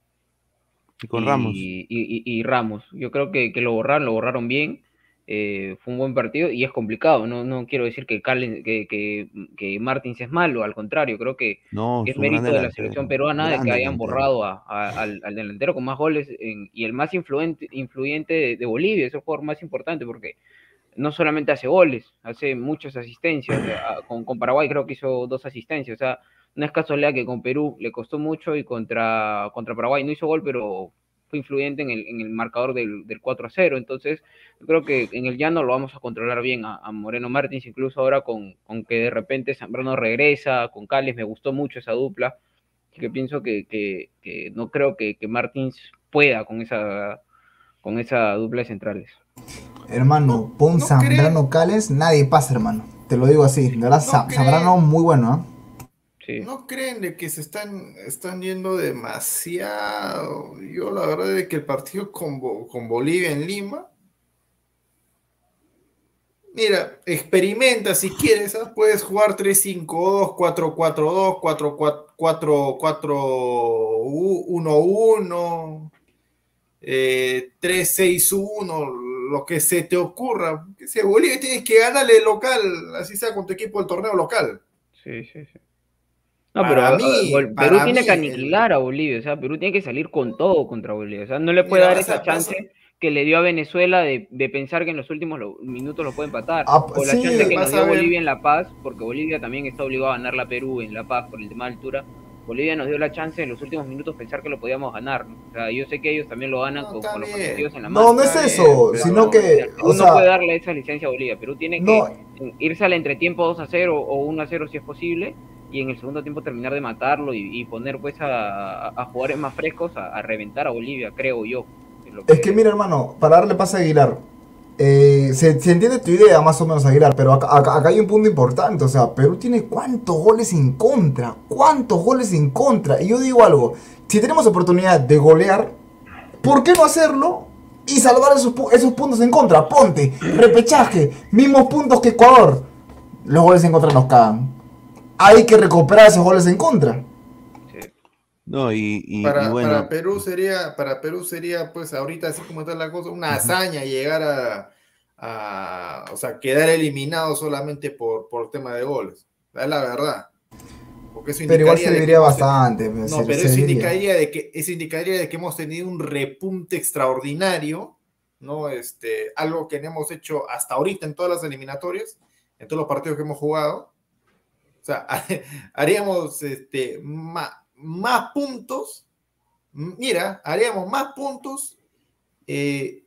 y, con Ramos. Y, Ramos. Yo creo que, que, lo borraron, lo borraron bien. Eh, fue un buen partido y es complicado. No, no quiero decir que, que, que, Martins es malo, al contrario, creo que es mérito de la selección peruana de que hayan borrado al, delantero con más goles y el más influente, influyente de, Bolivia, es el jugador más importante porque no solamente hace goles, hace muchas asistencias. Con, con, Paraguay creo que hizo dos asistencias. O sea, no es casualidad que con Perú le costó mucho y contra, contra Paraguay no hizo gol, pero fue influyente en el, en el marcador del, del, 4 a 0. Entonces, yo creo que en el llano lo vamos a controlar bien a, Moreno Martins, incluso ahora con, con, que de repente Zambrano regresa, con Cales, me gustó mucho esa dupla. Que pienso que, que, que no creo que, que, Martins pueda con esa, con esa dupla de centrales. Hermano, pon Zambrano Cales, nadie pasa, hermano. Te lo digo así. De verdad, Zambrano muy bueno, ¿eh? ¿No creen de que se están, están yendo demasiado? Yo la verdad es que el partido con, con Bolivia en Lima, mira, experimenta si quieres, ¿ah? puedes jugar 3-5-2, 4-4-2, 4-4-1-1, 3-6-1, lo que se te ocurra. Bolivia tienes que ganarle local, así sea con tu equipo del torneo local. Sí, sí, sí. No, pero ah, Perú tiene que aniquilar a Bolivia, o sea, Perú tiene que salir con todo contra Bolivia, o sea, no le puede dar esa chance que le dio a Venezuela de, pensar que en los últimos minutos lo puede empatar, ah, o la chance que nos dio Bolivia en La Paz, porque Bolivia también está obligado a ganar la Perú en La Paz por el tema de altura, Bolivia nos dio la chance en los últimos minutos pensar que lo podíamos ganar. O sea, yo sé que ellos también lo ganan con, los objetivos en la mano. No, no es eso, sino que. Uno no puede darle esa licencia a Bolivia. Perú tiene que irse al entretiempo 2 a 0 o 1 a 0 si es posible y en el segundo tiempo terminar de matarlo y, poner pues a, jugadores más frescos a, reventar a Bolivia, creo yo. Es, que... mira hermano, para darle pase a Aguilar, eh, se, entiende tu idea más o menos Aguilar, pero acá, acá, hay un punto importante, o sea, Perú tiene cuántos goles en contra, cuántos goles en contra, y yo digo algo, si tenemos oportunidad de golear, ¿por qué no hacerlo? Y salvar esos, esos puntos en contra, ponte, repechaje, mismos puntos que Ecuador, los goles en contra nos cagan hay que recuperar esos goles en contra. No, y, para, para, Perú sería, para Perú sería, pues ahorita así como está la cosa, una hazaña llegar a, o sea, quedar eliminado solamente por, por tema de goles. Es la verdad. Porque eso pero igual se diría bastante. No, pero eso indicaría de que eso indicaría de que hemos tenido un repunte extraordinario, ¿no? Este, algo que no hemos hecho hasta ahorita en todas las eliminatorias, en todos los partidos que hemos jugado o sea, haríamos este, más, puntos. Mira, haríamos más puntos eh,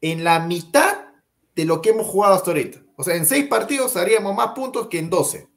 en la mitad de lo que hemos jugado hasta ahorita. O sea, en seis partidos haríamos más puntos que en doce.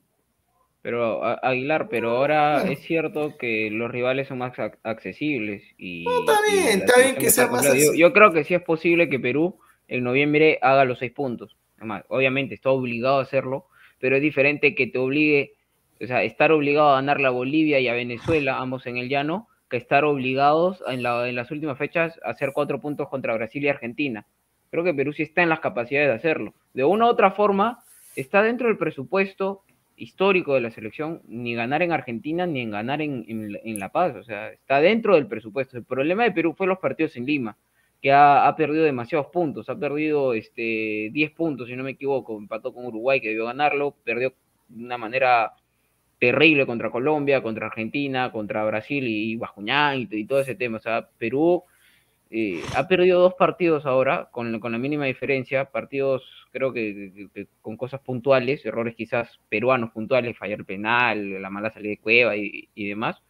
Pero Aguilar, pero ahora es cierto que los rivales son más accesibles y. No, está bien, está bien que sea más yo, yo, creo que sí es posible que Perú en noviembre haga los seis puntos. Además, obviamente está obligado a hacerlo, pero es diferente que te obligue, o sea, estar obligado a ganar la Bolivia y a Venezuela, ambos en el llano, que estar obligados en, la, en las últimas fechas a hacer cuatro puntos contra Brasil y Argentina. Creo que Perú sí está en las capacidades de hacerlo. De una u otra forma, está dentro del presupuesto histórico de la selección, ni ganar en Argentina ni en ganar en, en, La Paz. O sea, está dentro del presupuesto. El problema de Perú fue los partidos en Lima que ha, perdido demasiados puntos, ha perdido este, 10 puntos, si no me equivoco, empató con Uruguay, que debió ganarlo, perdió de una manera terrible contra Colombia, contra Argentina, contra Brasil y Bajuñán y, todo ese tema. O sea, Perú eh, ha perdido dos partidos ahora, con, con la mínima diferencia, partidos creo que- que con cosas puntuales, errores quizás peruanos puntuales, fallar penal, la mala salida de Cueva y, y demás,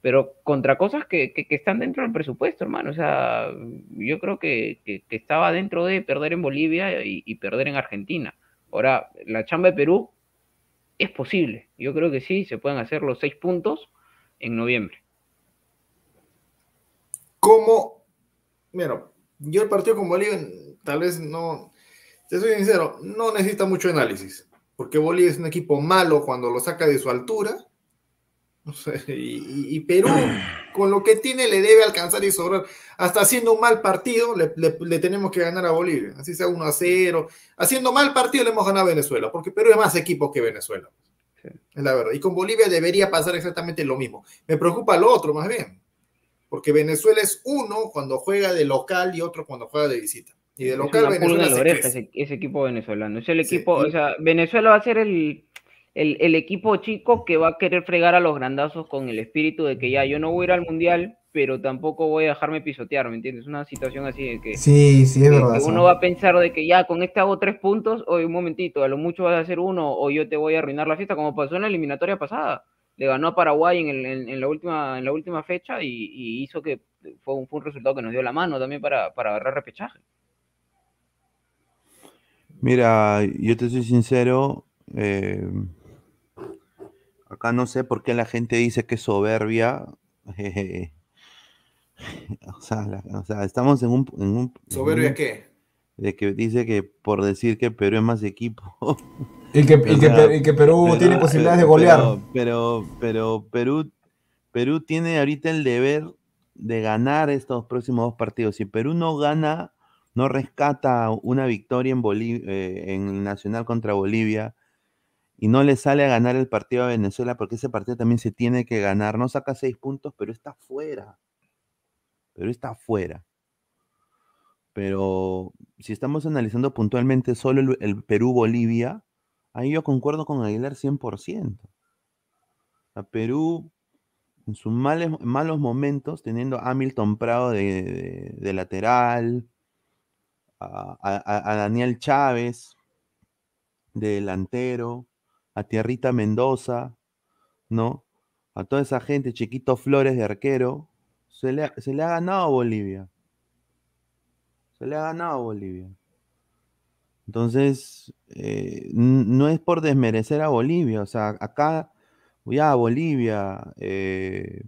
pero contra cosas que, que- están dentro del presupuesto, hermano. O sea, yo creo que, que- estaba dentro de perder en Bolivia y, perder en Argentina. Ahora, la chamba de Perú es posible. Yo creo que sí, se pueden hacer los seis puntos en noviembre. ¿Cómo? Mira, yo el partido con Bolivia tal vez no, te soy sincero, no necesita mucho análisis, porque Bolivia es un equipo malo cuando lo saca de su altura, y, Perú con lo que tiene le debe alcanzar y sobrar. Hasta haciendo un mal partido le, le- le tenemos que ganar a Bolivia, así sea 1 a 0. Haciendo mal partido le hemos ganado a Venezuela, porque Perú es más equipo que Venezuela. Es la verdad. Y con Bolivia debería pasar exactamente lo mismo. Me preocupa lo otro más bien. Porque Venezuela es uno cuando juega de local y otro cuando juega de visita. Y de local Venezuela en la se ese, ese equipo venezolano. Es el Sí, equipo, y- o sea, Venezuela va a ser el, el, el equipo chico que va a querer fregar a los grandazos con el espíritu de que ya yo no voy a ir al mundial, pero tampoco voy a dejarme pisotear, ¿me entiendes? Una situación así de que, Sí, sí, es verdad. que uno va a pensar de que ya con este hago tres puntos, oye, un momentito, a lo mucho vas a hacer uno o yo te voy a arruinar la fiesta, como pasó en la eliminatoria pasada. Le ganó a Paraguay en, el- en- en la, última, en la última fecha y, y hizo que fue un, fue un resultado que nos dio la mano también para, para agarrar repechaje. Mira, yo te soy sincero, eh, acá no sé por qué la gente dice que es soberbia. eh, o, sea, la- o sea, estamos en un... en un- en ¿Soberbia un- qué? De que dice que por decir que Perú es más equipo. Y que, y que y que Perú pero- tiene posibilidades de golear. Pero, pero, Perú, Perú tiene ahorita el deber de ganar estos próximos dos partidos. Si Perú no gana, no rescata una victoria en, Bolivia, en Nacional contra Bolivia y no le sale a ganar el partido a Venezuela, porque ese partido también se tiene que ganar. No saca seis puntos, pero está fuera. Pero está fuera. Pero si estamos analizando puntualmente solo el, Perú-Bolivia, ahí yo concuerdo con Aguilar 100%. A Perú, en sus males- malos momentos, teniendo a Hamilton Prado de, de- lateral, a- a Daniel Chávez de delantero, a Tierrita Mendoza, ¿no? A toda esa gente, Chiquito Flores de arquero, se le, ha- ganado a Bolivia. Se le ha ganado a Bolivia. Entonces, eh, no es por desmerecer a Bolivia, o sea, acá, ya Bolivia, eh,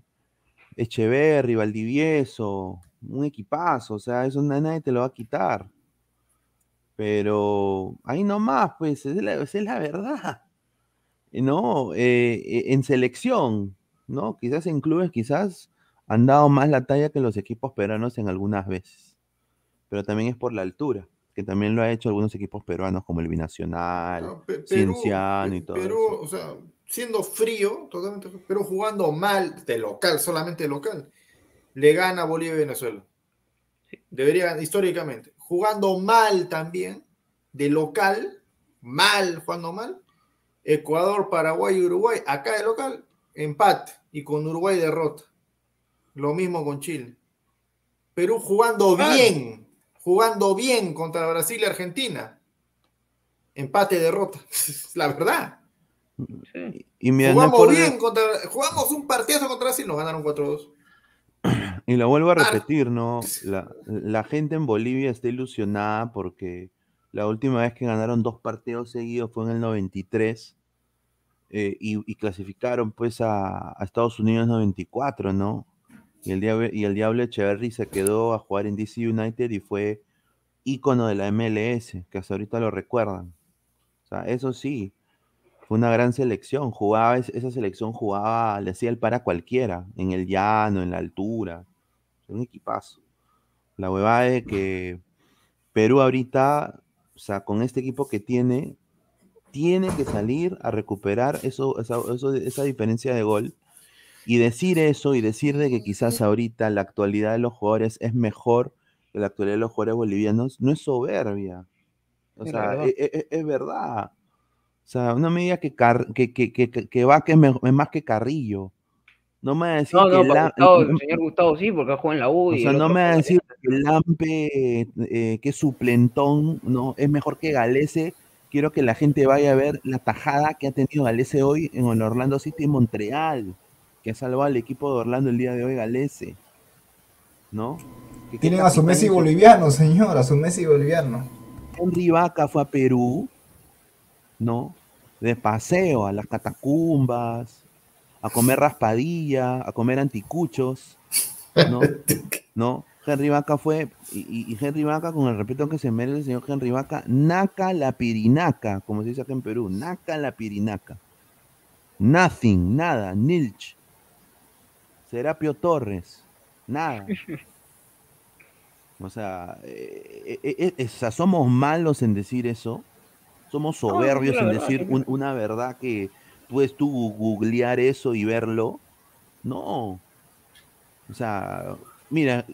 Echeverri, Valdivieso, un equipazo, o sea, eso na- nadie te lo va a quitar. Pero ahí nomás, pues, es es la verdad. ¿No? Eh, eh, en selección, ¿no? Quizás en clubes, quizás han dado más la talla que los equipos peruanos en algunas veces. Pero también es por la altura, que también lo ha hecho algunos equipos peruanos como el Binacional, No, Perú, Cienciano y todo Perú, eso. o sea, siendo frío, totalmente, pero jugando mal de local, solamente de local, le gana Bolivia y Venezuela. Debería, históricamente, jugando mal también, de local, mal, jugando mal, Ecuador, Paraguay y Uruguay, acá de local, empate, y con Uruguay derrota. Lo mismo con Chile. Perú jugando bien, jugando bien contra Brasil y Argentina. Empate, derrota. La verdad. Y jugamos por- bien contra, jugamos un partidazo contra Brasil, nos ganaron 4-2. Y lo vuelvo a repetir, ¿no? La, la gente en Bolivia está ilusionada porque la última vez que ganaron dos partidos seguidos fue en el 93 eh, y, y clasificaron pues a, Estados Unidos 94, ¿no? Y el, Diablo, y el Diablo Echeverry se quedó a jugar en DC United y fue ícono de la MLS, que hasta ahorita lo recuerdan. O sea, eso sí, fue una gran selección. Jugaba, es- esa selección jugaba, le hacía el para cualquiera, en el llano, en la altura. Un equipazo. La huevada es que Perú ahorita, o sea, con este equipo que tiene, tiene que salir a recuperar eso, esa, eso- esa diferencia de gol. Y decir eso y decir de que quizás ahorita la actualidad de los jugadores es mejor que la actualidad de los jugadores bolivianos, no es soberbia. O Es sea, verdad. e- e- e- es, verdad. O sea, una medida que, Car- que, que, que, que- que va que es, me- es más que Carrillo. No me va a decir No, no, que para la- Gustavo, no- el señor Gustavo sí, porque juega en la U. o sea, no me va a decir que Lampe, eh, que es suplentón, no, es mejor que Galese. Quiero que la gente vaya a ver la tajada que ha tenido Galese hoy en el Orlando City en Montreal, que ha salvado al equipo de Orlando el día de hoy, Galese. ¿No? Que Tienen a su Messi hizo- boliviano, señor, a su Messi boliviano. Henry Vaca fue a Perú, ¿no? De paseo a las catacumbas, a comer raspadilla, a comer anticuchos, ¿no? ¿No? Henry Vaca fue, y, Henry Vaca, con el respeto que se merece el señor Henry Vaca, naca la pirinaca, como se dice acá en Perú, naca la pirinaca. Nothing, nada, nilch. Serapio Torres, nada. O sea, eh, eh, eh, o sea, somos malos en decir eso. Somos No, soberbios en decir un- una verdad que puedes tú googlear eso y verlo. No. O sea, mira,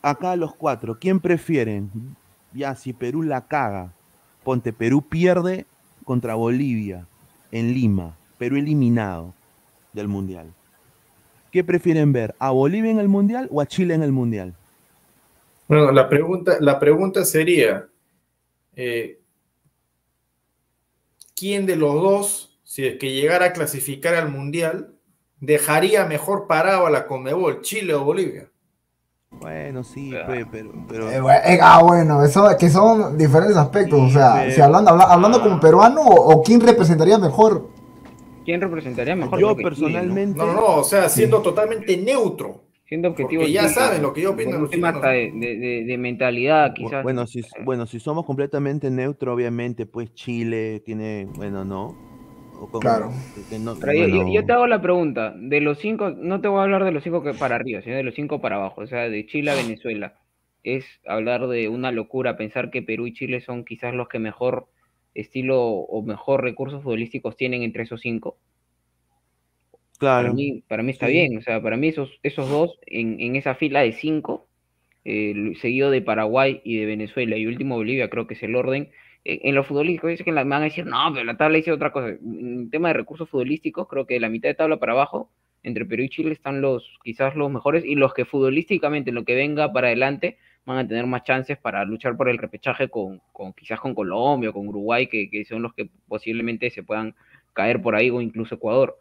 acá los cuatro, ¿quién prefieren? Ya, si Perú la caga, ponte, Perú pierde contra Bolivia en Lima, Perú eliminado del Mundial. ¿Qué prefieren ver? ¿A Bolivia en el Mundial o a Chile en el Mundial? Bueno, la pregunta, la pregunta sería, eh, ¿quién de los dos, si es que llegara a clasificar al Mundial, dejaría mejor parado a la Conmebol, Chile o Bolivia? Bueno, sí, pe- pero, pero, Eh, bueno, eh, ah, bueno, eso que son diferentes aspectos. o sea, pero- si hablando, habla- hablando como peruano o, o quién representaría mejor. ¿Quién representaría mejor? yo personalmente, No, no, no, o sea, siendo totalmente neutro. Siendo objetivo. Porque ya saben lo que yo opino un tema hasta de, de- de- mentalidad, quizás. bueno, si, bueno, si somos completamente neutro, obviamente, pues Chile tiene, bueno, no. O Claro. que no- Pero yo- yo, bueno, yo te hago la pregunta, de los cinco, no te voy a hablar de los cinco que para arriba, sino de los cinco para abajo, o sea, de Chile a Venezuela. Es hablar de una locura pensar que Perú y Chile son quizás los que mejor estilo o mejor recursos futbolísticos tienen entre esos cinco. Para claro. mí, para mí está Sí. bien, o sea, para mí esos, esos dos en, en esa fila de cinco, eh, seguido de Paraguay y de Venezuela y último Bolivia, creo que es el orden. En, en lo futbolístico, dice que la, me van a decir, no, pero la tabla dice otra cosa. En tema de recursos futbolísticos, creo que la mitad de tabla para abajo, entre Perú y Chile, están los quizás los mejores y los que futbolísticamente, en lo que venga para adelante, van a tener más chances para luchar por el repechaje con, con quizás con Colombia o con Uruguay, que, que son los que posiblemente se puedan caer por ahí o incluso Ecuador.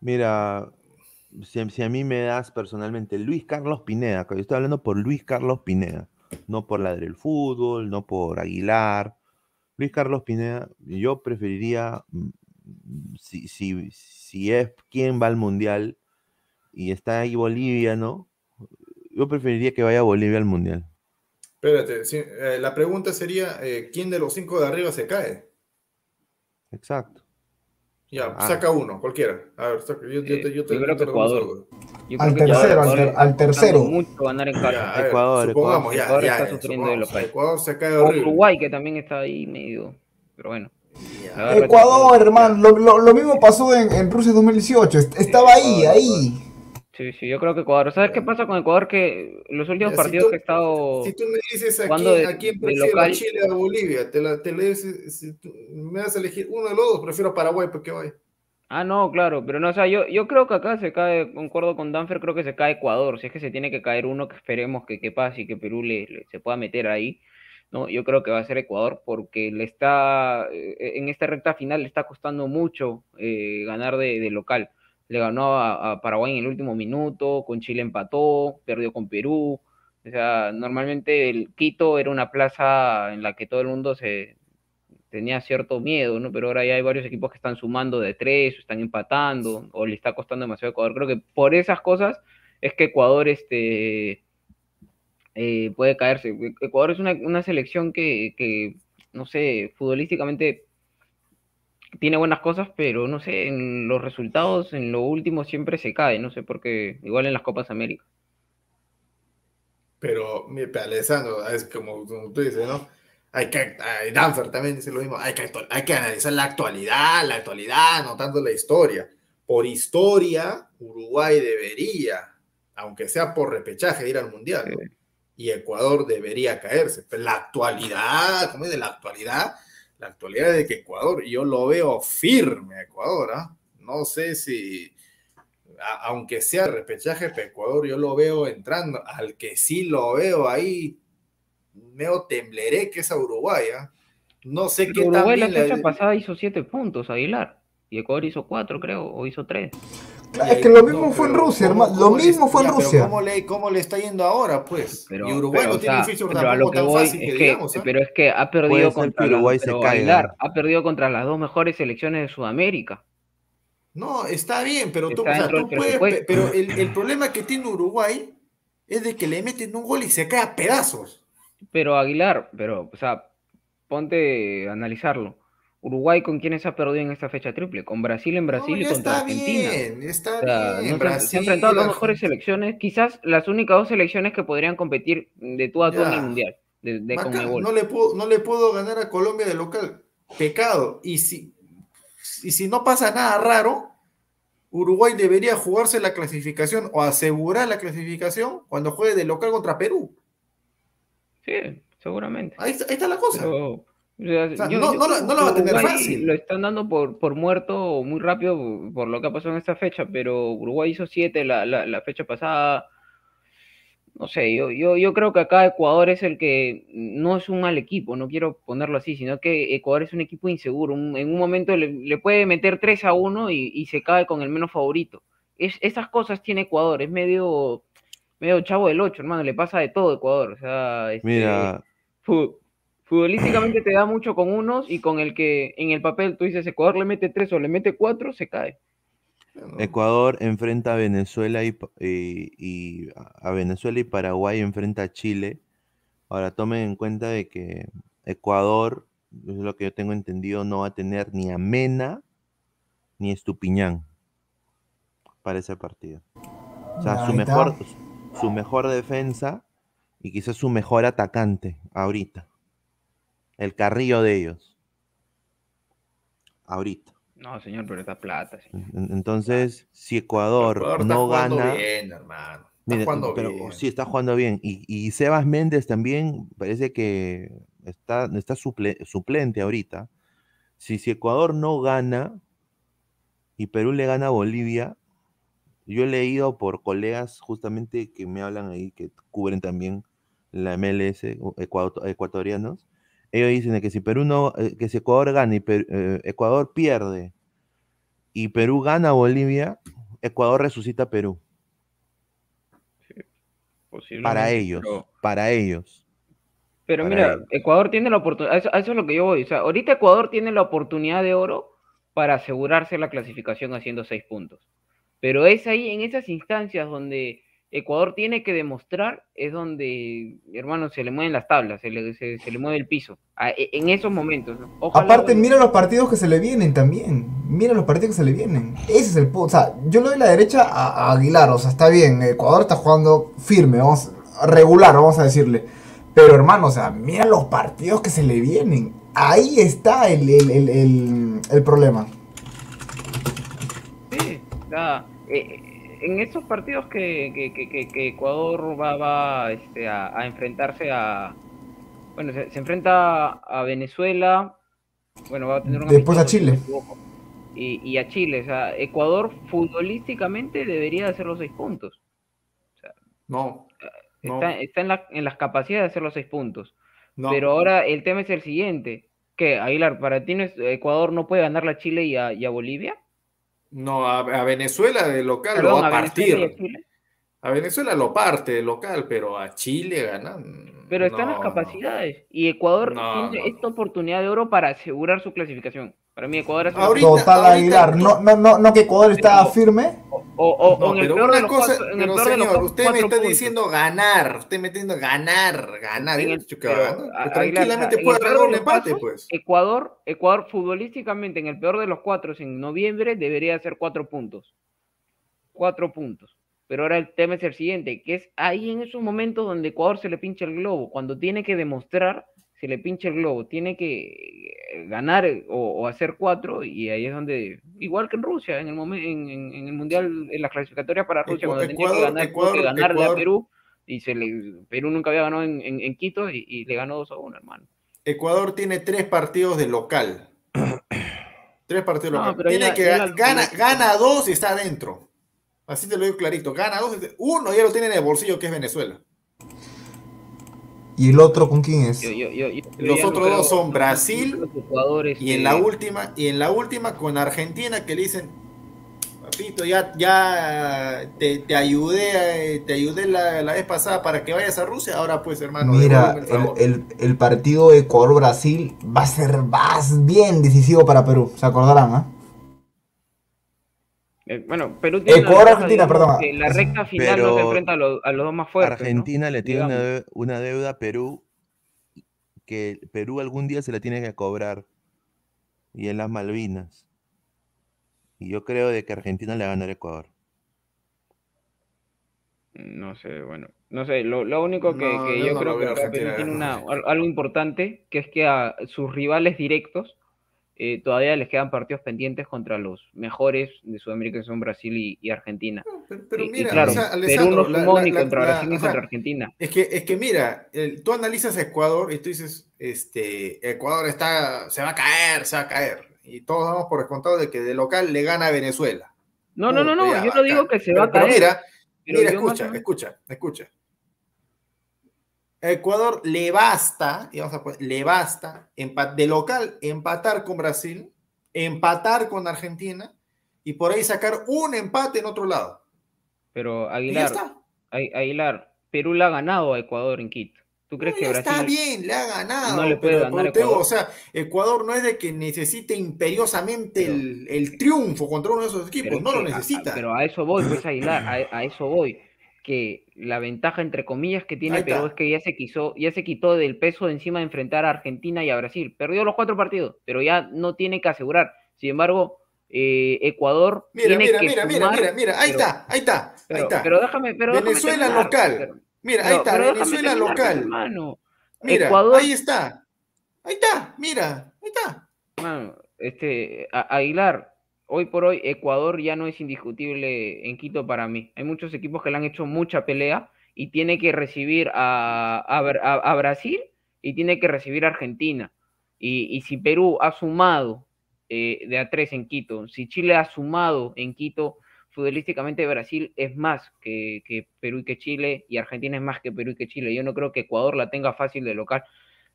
Mira, si, si a mí me das personalmente Luis Carlos Pineda, yo estoy hablando por Luis Carlos Pineda, no por la del fútbol, no por Aguilar. Luis Carlos Pineda, yo preferiría, mm, si, si, si es quien va al Mundial y está ahí Bolivia, ¿no? Yo preferiría que vaya Bolivia al Mundial. Espérate, eh, la pregunta sería, eh, ¿quién de los cinco de arriba se cae? Exacto. Ya, Ah. saca uno, cualquiera. A ver, saca- yo, yo te, yo te- Yo creo que Ecuador. Yo Al creo que ya tercero, al Ecuador tercero. costando mucho ganar en casa. Ya, a ver, Ecuador, supongamos, ya, Ecuador ya, está ya, sufriendo de. Ecuador se cae horrible. Uruguay, que también está ahí medio. Pero bueno. Ecuador, hermano, lo, lo- lo mismo pasó en, en Rusia 2018. est- Estaba ahí, ahí. Sí, sí, yo creo que Ecuador. ¿Sabes qué pasa con Ecuador? Que los últimos si partidos tú- que he estado. Si tú me dices a jugando quién, de- a quién prefiero, local. a Chile o a Bolivia, te, la, te le dices- si tú me vas a elegir uno de los dos, prefiero Paraguay porque vaya. Ah, no, claro, pero no, o sea, yo, yo creo que acá se cae, concuerdo con Danfer, creo que se cae Ecuador. Si es que se tiene que caer uno, que esperemos que, que pase y que Perú le, le- se pueda meter ahí. ¿no? Yo creo que va a ser Ecuador porque le está, eh, en esta recta final le está costando mucho eh, ganar de, de local. Le ganó a, Paraguay en el último minuto, con Chile empató, perdió con Perú. O sea, normalmente el Quito era una plaza en la que todo el mundo se tenía cierto miedo, ¿no? Pero ahora ya hay varios equipos que están sumando de tres, o están empatando, o le está costando demasiado a Ecuador. Creo que por esas cosas es que Ecuador este, eh, puede caerse. Ecuador es una, una selección que, que, no sé, futbolísticamente tiene buenas cosas, pero no sé, en los resultados, en lo último siempre se cae, no sé por qué, igual en las Copas América. Pero, mira, Alessandro, es como, como tú dices, ¿no? Hay que, ay, Danfer también dice lo mismo, hay que, hay que analizar la actualidad, la actualidad, no tanto la historia. Por historia, Uruguay debería, aunque sea por repechaje, ir al Mundial, ¿no? Y Ecuador debería caerse. Pero la actualidad, ¿cómo es de la actualidad? La actualidad es de que Ecuador, yo lo veo firme a Ecuador, ¿ah? no sé si, a- aunque sea el repechaje para Ecuador, yo lo veo entrando. Al que sí lo veo ahí, medio tembleré que es a Uruguay. ¿ah? No sé qué Pero Uruguay la fecha pasada hizo siete puntos, Aguilar. Y Ecuador hizo cuatro, creo, o hizo tres. Es que lo mismo fue en Rusia, hermano. Lo mismo fue en Rusia. ¿cómo le, ¿Cómo le está yendo ahora, pues? Pero, y Uruguay pero, no o tiene un sea, fixture pero a lo que voy fácil es que que, digamos. ¿ah? pero es que ha perdido contra Uruguay se. Aguilar, ha perdido contra las dos mejores selecciones de Sudamérica. No, está bien, pero tú, Está o sea, dentro tú puedes, pero el, el problema que tiene Uruguay es de que le meten un gol y se cae a pedazos. Pero Aguilar, pero, o sea, ponte a analizarlo. Uruguay con quiénes ha perdido en esta fecha triple, con Brasil en Brasil No, y contra está Argentina. bien, está O sea, bien. no se- Brasil, se han enfrentado a las la- mejores selecciones, quizás las únicas dos selecciones que podrían competir de tú a tú en el mundial, de, de Bacán, Conmebol. no le puedo, no le puedo ganar a Colombia de local. Pecado. Y si, y si no pasa nada raro, Uruguay debería jugarse la clasificación o asegurar la clasificación cuando juegue de local contra Perú. Sí, seguramente. Ahí está, ahí está la cosa. Pero, o sea, O sea, yo- no- yo no no la va a tener Uruguay fácil. Lo están dando por, por muerto muy rápido por lo que ha pasado en esta fecha, pero Uruguay hizo siete la, la, la fecha pasada. No sé, yo, yo, yo creo que acá Ecuador es el que no es un mal equipo, no quiero ponerlo así, sino que Ecuador es un equipo inseguro. un- en un momento le, le puede meter 3 a 1 y, y se cae con el menos favorito. Es, esas cosas tiene Ecuador, es medio, medio chavo del 8, hermano, le pasa de todo a Ecuador. O sea, este, Mira, fu- futbolísticamente te da mucho con unos y con el que en el papel tú dices Ecuador le mete tres o le mete cuatro, se cae. Ecuador enfrenta a Venezuela y, pa- y- y a Venezuela y Paraguay enfrenta a Chile. Ahora tomen en cuenta de que Ecuador, es lo que yo tengo entendido, no va a tener ni a Mena ni a Estupiñán para ese partido. O sea, su mejor, su mejor defensa y quizás su mejor atacante ahorita. El carrillo de ellos. Ahorita. No, señor, pero está plata. señor. Entonces, si Ecuador, no jugando gana, bien, hermano. Está mire, jugando pero bien. sí está jugando bien. Y, y Sebas Méndez también parece que está, está suple- suplente ahorita. Si, si Ecuador no gana y Perú le gana a Bolivia, yo he leído por colegas justamente que me hablan ahí, que cubren también la MLS, ecuatorianos. Ellos dicen que si Perú no, eh, que si Ecuador gana y Per- eh, Ecuador pierde y Perú gana a Bolivia, Ecuador resucita a Perú. Para Posiblemente, ellos, Pero, para ellos. pero Para mira, ellos. Ecuador tiene la oportunidad, eso, eso es lo que yo voy. O sea, ahorita Ecuador tiene la oportunidad de oro para asegurarse la clasificación haciendo seis puntos. Pero es ahí, en esas instancias donde Ecuador tiene que demostrar, es donde, hermano, se le mueven las tablas, se le, se, se le mueve el piso. A- e- en esos momentos. ¿no? Aparte, mira los partidos que se le vienen también. Mira los partidos que se le vienen. Ese es el punto. O sea, yo le doy la derecha a, a Aguilar. O sea, está bien. Ecuador está jugando firme, vamos, regular, vamos a decirle. Pero hermano, o sea, mira los partidos que se le vienen. Ahí está el, el, el, el- problema. Sí, sea, eh, en estos partidos que, que- que- que- que Ecuador va, va, este, a, a enfrentarse a... Bueno, se, se enfrenta a Venezuela, bueno, va a tener un Después a no Chile. Y, y a Chile, o sea, Ecuador futbolísticamente debería de hacer los seis puntos. No, no, Está, está en, la- en las capacidades de hacer los seis puntos. no. Pero ahora el tema es el siguiente. que Aguilar, para ti no es- Ecuador no puede ganarle a Chile y a, y a Bolivia? No, a, a Venezuela de local Perdón, lo va a partir. A Venezuela lo parte de local, pero a Chile ganan. Pero están no, las no. capacidades. Y Ecuador No, tiene no, esta oportunidad de oro para asegurar su clasificación. Para mí, Ecuador Ahorita- Total ahorita- Aguilar. No, no, no, no que Ecuador está firme. O, o- o No, en el pero peor de los cosa, cuatro- en el pero peor de los señor, usted me está puntos. diciendo ganar, usted me está diciendo ganar, ganar, el- pero, a- Aguilar, tranquilamente puede de un empate, casos, pues. Ecuador, Ecuador futbolísticamente en el peor de los cuatro, en noviembre, debería hacer cuatro puntos. Cuatro puntos. Pero ahora el tema es el siguiente, que es ahí en esos momentos donde Ecuador se le pincha el globo, cuando tiene que demostrar, se le pincha el globo, tiene que eh, ganar o, o hacer cuatro, y ahí es donde, igual que en Rusia, en el, momen- en, el Mundial, en la clasificatoria para Rusia, cuando tenía que ganar, Ecuador- que ganarle Ecuador- a Perú, y se le, Perú nunca había ganado en, en- en Quito, y, y le ganó 2 a 1, hermano. Ecuador tiene tres partidos de local. Tres partidos No, locales. pero Tiene ya- que ya la- gana, gana dos y está adentro. Así te lo digo clarito. Gana dos. Uno ya lo tiene en el bolsillo, que es Venezuela. ¿Y el otro con quién es? Yo- yo- yo- yo- yo Los no otros dos son Brasil Ecuador, y en la última, y en la última con Argentina que le dicen, papito, ya, ya te, te ayudé, te ayudé la, la vez pasada para que vayas a Rusia, ahora pues hermano, Mira, el el, favor". el- el partido Ecuador-Brasil va a ser más bien decisivo para Perú, se acordarán, ¿ah? eh, bueno, Perú tiene una Ecuador, ventaja, Argentina, digamos, perdón. que la recta final no se enfrenta a los, a los dos más fuertes. ¿no? Argentina le tiene una, Digamos. deu- una deuda a Perú que Perú algún día se la tiene que cobrar. Y en las Malvinas. Y yo creo de que Argentina le va a ganar a Ecuador. No sé, bueno. No sé, lo, lo único que, No, que yo yo, no creo que Perú tiene una, algo importante, que es que a sus rivales directos eh, todavía les quedan partidos pendientes contra los mejores de Sudamérica, que son Brasil y, y Argentina. Pero, pero y, y mira, claro, o sea, Perú Alessandro, no la- sumó la- ni contra la- Brasil ni o sea, contra Argentina. Es que, es que mira, el- tú analizas a Ecuador y tú dices, este, Ecuador está, se va a caer, se va a caer. Y todos damos por descontado de que de local le gana a Venezuela. No, no, no, no, yo no digo que se va a caer. Pero mira, mira, escucha, escucha, escucha. A Ecuador le basta, y vamos a poner, le basta de local empatar con Brasil, empatar con Argentina y por ahí sacar un empate en otro lado. Pero Aguilar, Aguilar, Perú le ha ganado a Ecuador en Quito. ¿Tú crees No, que Brasil está bien, le ha ganado. no le puede pero, ganar pero Ecuador? o sea, Ecuador no es de que necesite imperiosamente el, el triunfo contra uno de esos equipos, no lo a- necesita. pero a eso voy, pues Aguilar, a, a eso voy. Que la ventaja, entre comillas, que tiene Perú es que ya se quiso, ya se quitó del peso de encima de enfrentar a Argentina y a Brasil. Perdió los cuatro partidos, pero ya no tiene que asegurar. Sin embargo, eh, Ecuador Mira, tiene mira, que mira, mira, sumar, mira, mira, ahí pero- está, ahí está, ahí Pero, está. pero déjame, pero déjame Venezuela terminar, local. pero- Mira, ahí está, Venezuela terminar, local. hermano. Mira, Ecuador- ahí está. Ahí está, mira, ahí está. Mano, este, A- Aguilar, hoy por hoy Ecuador ya no es indiscutible en Quito para mí. Hay muchos equipos que le han hecho mucha pelea y tiene que recibir a, a Bra- a- a Brasil y tiene que recibir a Argentina. Y, si Perú ha sumado eh, de a tres en Quito, si Chile ha sumado en Quito, futbolísticamente Brasil es más que, Perú y que Chile y Argentina es más que Perú y que Chile. Yo no creo que Ecuador la tenga fácil de local.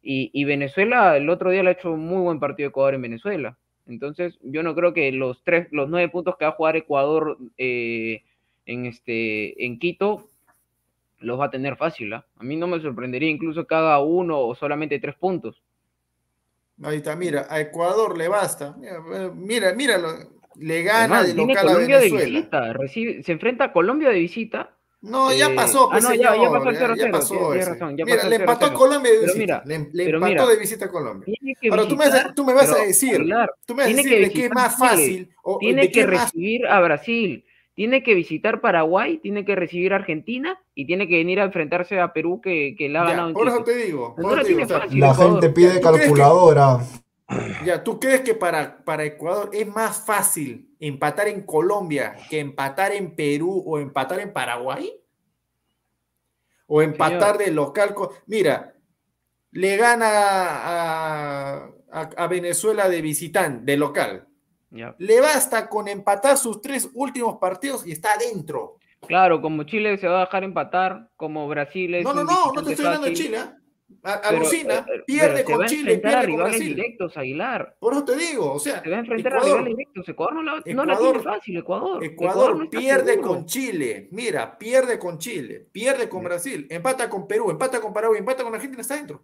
Y, Venezuela, el otro día le ha hecho un muy buen partido Ecuador en Venezuela. Entonces, yo no creo que los tres, los nueve puntos que va a jugar Ecuador eh, en este, en Quito, los va a tener fácil. ¿ah? A mí no me sorprendería incluso que haga uno o solamente tres puntos. Ahí está, mira, a Ecuador le basta. Mira, eh, mira, míralo, le gana Además, de local a Colombia de Venezuela. visita, recibe, se enfrenta a Colombia de visita. No, ya Eh, pasó, ah, pues, no, ya- ya pasó el ya- 0-0, ya pasó razón, ya Mira, pasó le empató a 0-0. Colombia de visita. mira, le, le empató mira, de visita a Colombia. Tiene que Ahora tú me, tú me vas a pero, decir, Aguilar, tú me vas a tiene decir que de qué es más fácil. o- tiene que es más recibir a Brasil, tiene que visitar Paraguay, tiene que recibir a Argentina y tiene que venir a enfrentarse a Perú que, que le ha Ya, ganado en por eso te digo, por eso la te digo, tiene o sea, fácil, La gente pide ¿Tú crees que- calculadora. Ya, ¿tú crees que para, para Ecuador es más fácil empatar en Colombia que empatar en Perú o empatar en Paraguay? ¿O empatar de local? con- Mira, le gana a, a- a Venezuela de visitante, de local. Ya. Le basta con empatar sus tres últimos partidos y está adentro. Claro, como Chile se va a dejar empatar, como Brasil es No, no, no, no te estoy hablando de Chile. ¿ah? A- Alucina, pero pierde con a Chile, a pierde con Brasil. directos, Aguilar. Por eso te digo, o sea, Se va a enfrentar a Ecuador- rivales directos. Ecuador no la, no la Ecuador- tiene fácil, Ecuador. Ecuador, no pierde seguro. con Chile, mira, pierde con Chile, pierde con Brasil, empata con Perú, empata con Paraguay, empata con Argentina, está dentro.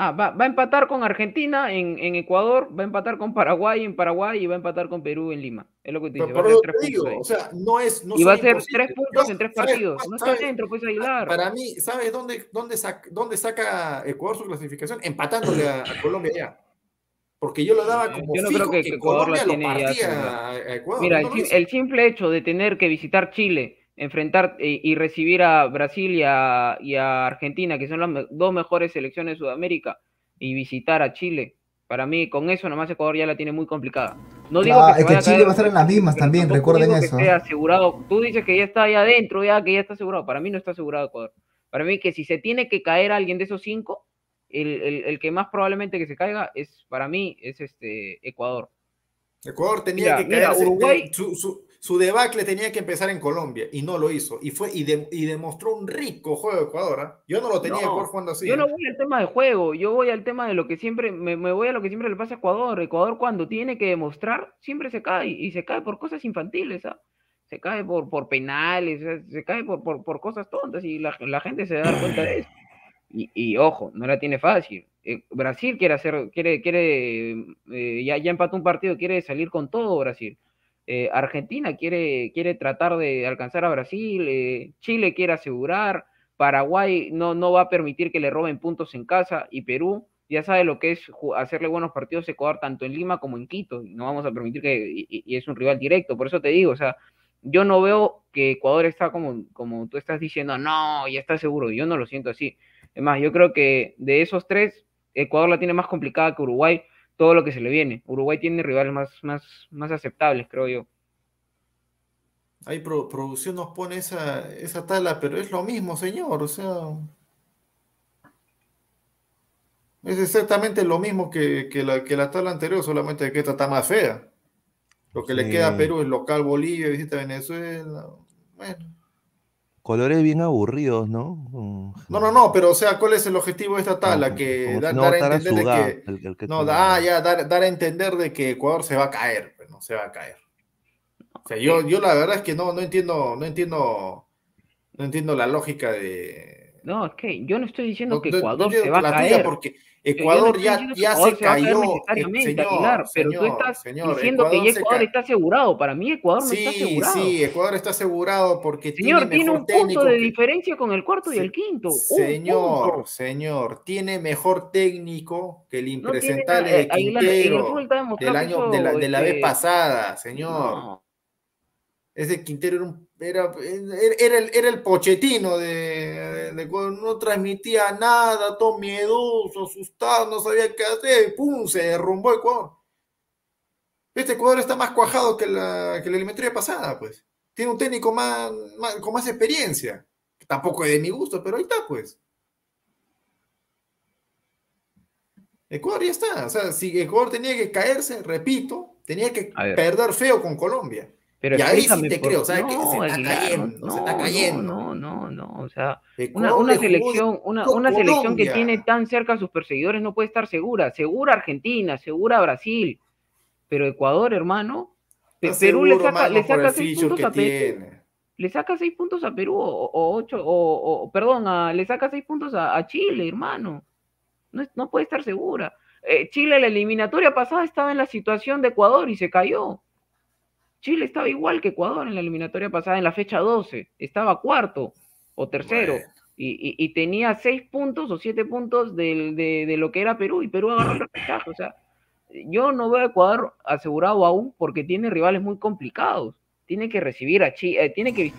Ah, va, va a empatar con Argentina en, en Ecuador, va a empatar con Paraguay en Paraguay y va a empatar con Perú en Lima. Es lo que te dice. Va a por ser eso tres te digo, puntos o sea, no es. No y va a ser tres puntos Yo- en tres ¿sabes- partidos. No está dentro, pues Aguilar. Para mí, ¿sabes dónde, dónde, saca, dónde saca Ecuador su clasificación? Empatándole a, a Colombia ya. Porque yo lo daba como Yo no fijo creo que- que Ecuador la Colombia lo tiene ya partía asegurada. a, Ecuador. Mira, no el, lo el simple hecho de tener que visitar Chile, enfrentar eh, y recibir a Brasil y a, y a Argentina, que son las dos mejores selecciones de Sudamérica, y visitar a Chile, para mí con eso nomás Ecuador ya la tiene muy complicada. No digo Claro, que, es que Chile caer, va a estar en las mismas pero también, recuerden digo que eso. esté asegurado. Tú dices que ya está ahí adentro, ya que ya está asegurado. Para mí no está asegurado Ecuador. Para mí que si se tiene que caer alguien de esos cinco, el, el- el que más probablemente que se caiga es, para mí, es este Ecuador. Ecuador tenía Mira, que mira, caerse. Uruguay- Su, su- su debacle tenía que empezar en Colombia y no lo hizo. Y fue y, de- y demostró un rico juego de Ecuador. ¿ah? Yo no lo tenía No, jugando así. Yo no ¿ah? voy al tema de juego, yo voy al tema de lo que siempre, me, me voy a lo que siempre le pasa a Ecuador. Ecuador cuando tiene que demostrar, siempre se cae, y se cae por cosas infantiles, ¿ah? Se cae por, por penales, se cae por, por, por cosas tontas, y la, la gente se da cuenta de eso. Y, y ojo, no la tiene fácil. Eh, Brasil quiere hacer, quiere, quiere, eh, ya, ya empató un partido, quiere salir con todo Brasil. Eh, Argentina quiere, quiere tratar de alcanzar a Brasil, eh, Chile quiere asegurar, Paraguay no, no va a permitir que le roben puntos en casa y Perú ya sabe lo que es hacerle buenos partidos a Ecuador tanto en Lima como en Quito. Y no vamos a permitir que, y es un rival directo, por eso te digo, o sea, yo no veo que Ecuador está como, como tú estás diciendo, no, ya está seguro, yo no lo siento así. Es más, yo creo que de esos tres, Ecuador la tiene más complicada que Uruguay, todo lo que se le viene. Uruguay tiene rivales más, más, más aceptables, creo yo. Ahí pro- producción nos pone esa, esa tabla, pero es lo mismo, señor. O sea. Es exactamente lo mismo que, que la, que la tabla anterior, solamente que esta está más fea. Lo que le queda a Perú es local Bolivia, visita Venezuela. Bueno. Colores bien aburridos, ¿no? Mm, No, no, no, pero o sea, ¿cuál es el objetivo de esta tabla? como- Que da- no dar a entender de que. el- el que No, da, ah, ya, dar, dar a entender de que Ecuador se va a caer, pues, no se va a caer. O sea, yo, yo la verdad es que no, no entiendo, no entiendo, no entiendo la lógica de. No, es que yo no estoy diciendo No- que no- no Ecuador se va a la tuya, caer. porque No Ecuador ya, ya Ecuador se cayó. señor, pero tú estás señor, diciendo que ya Ecuador está asegurado. Para mí Ecuador no está Sí, asegurado. sí, Ecuador está asegurado porque Señor, tiene tiene mejor un punto de que- diferencia con el cuarto y el quinto. Señor, señor, tiene mejor técnico que el tiene impresentable de eh, Quintero del año, de la, de la vez este, pasada, señor. Ese Quintero era, un- era, era el, era el pochetino de, de cuando no transmitía nada, todo miedoso, asustado, no sabía qué hacer, ¡pum! se derrumbó Ecuador. Este Ecuador está más cuajado que la, que la eliminatoria pasada, pues. Tiene un técnico más, más- con más experiencia. Tampoco es de mi gusto, pero ahí está, pues. Ecuador ya está. O sea, si Ecuador tenía que caerse, repito, tenía que perder feo con Colombia. Pero y ahí sí explícame te por- creo, ¿sabes? que se está cayendo, no, se está no, cayendo. No, no, no, o sea, una, una selección, una, una selección que tiene tan cerca a sus perseguidores no puede estar segura. Segura Argentina, segura Brasil, pero Ecuador, hermano, Perú le saca, le seis puntos a Perú. Le saca seis puntos a Perú o, o ocho, o, o- perdón, a- le saca seis puntos a, a Chile, hermano. No, no puede estar segura. Eh, Chile, la eliminatoria pasada estaba en la situación de Ecuador y se cayó. Chile estaba igual que Ecuador en la eliminatoria pasada, en la fecha 12. Estaba cuarto o tercero. Bueno. Y, y- y tenía seis puntos o siete puntos de, de lo que era Perú. Y Perú agarró el repechaje. O sea, yo no veo a Ecuador asegurado aún porque tiene rivales muy complicados. Tiene que recibir a Chile, tiene que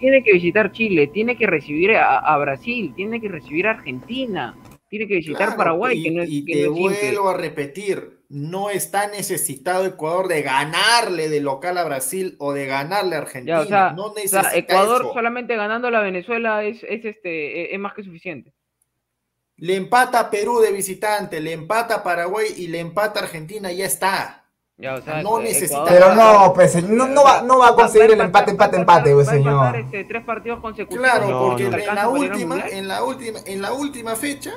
tiene que visitar Chile, tiene que recibir a, a Brasil, tiene que recibir a Argentina, tiene que visitar Claro, Paraguay, y, que no es, y que te no es simple. vuelvo a repetir, no está necesitado Ecuador de ganarle de local a Brasil o de ganarle a Argentina. Ya, o sea, no o sea, necesita Ecuador eso. solamente ganando a la Venezuela es, es este es, es más que suficiente. Le empata a Perú de visitante, le empata a Paraguay y le empata a Argentina, ya está. Ya, o sea, No necesita- Pero no, pues no, no va, no va a conseguir el empate, empate, empate, pues va a empatar, señor. este, tres partidos consecutivos. Claro, No, porque no. en la última, en la última, en la última fecha,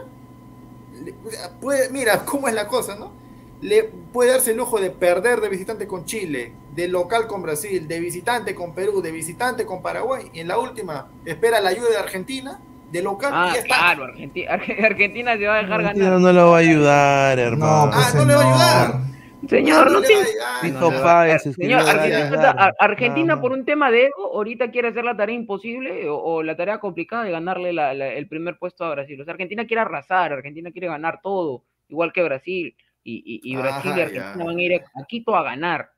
puede, mira cómo es la cosa, ¿no? Le puede darse el lujo de perder de visitante con Chile, de local con Brasil, de visitante con Perú, de visitante con Paraguay. Y en la última, espera la ayuda de Argentina, de local Ah, y ya está. claro, Argentina, Argentina se va a dejar Argentina ganar. no lo va a ayudar, hermano. No, pues Ah, no le va a ayudar. Señor, No tiene- Señor, Argentina, por un tema de ego, ahorita quiere hacer la tarea imposible o, o la tarea complicada de ganarle la- la- el primer puesto a Brasil. O sea, Argentina quiere arrasar, Argentina quiere ganar todo, igual que Brasil. Y, y- y Brasil y Argentina ya. van a ir a Quito a ganar.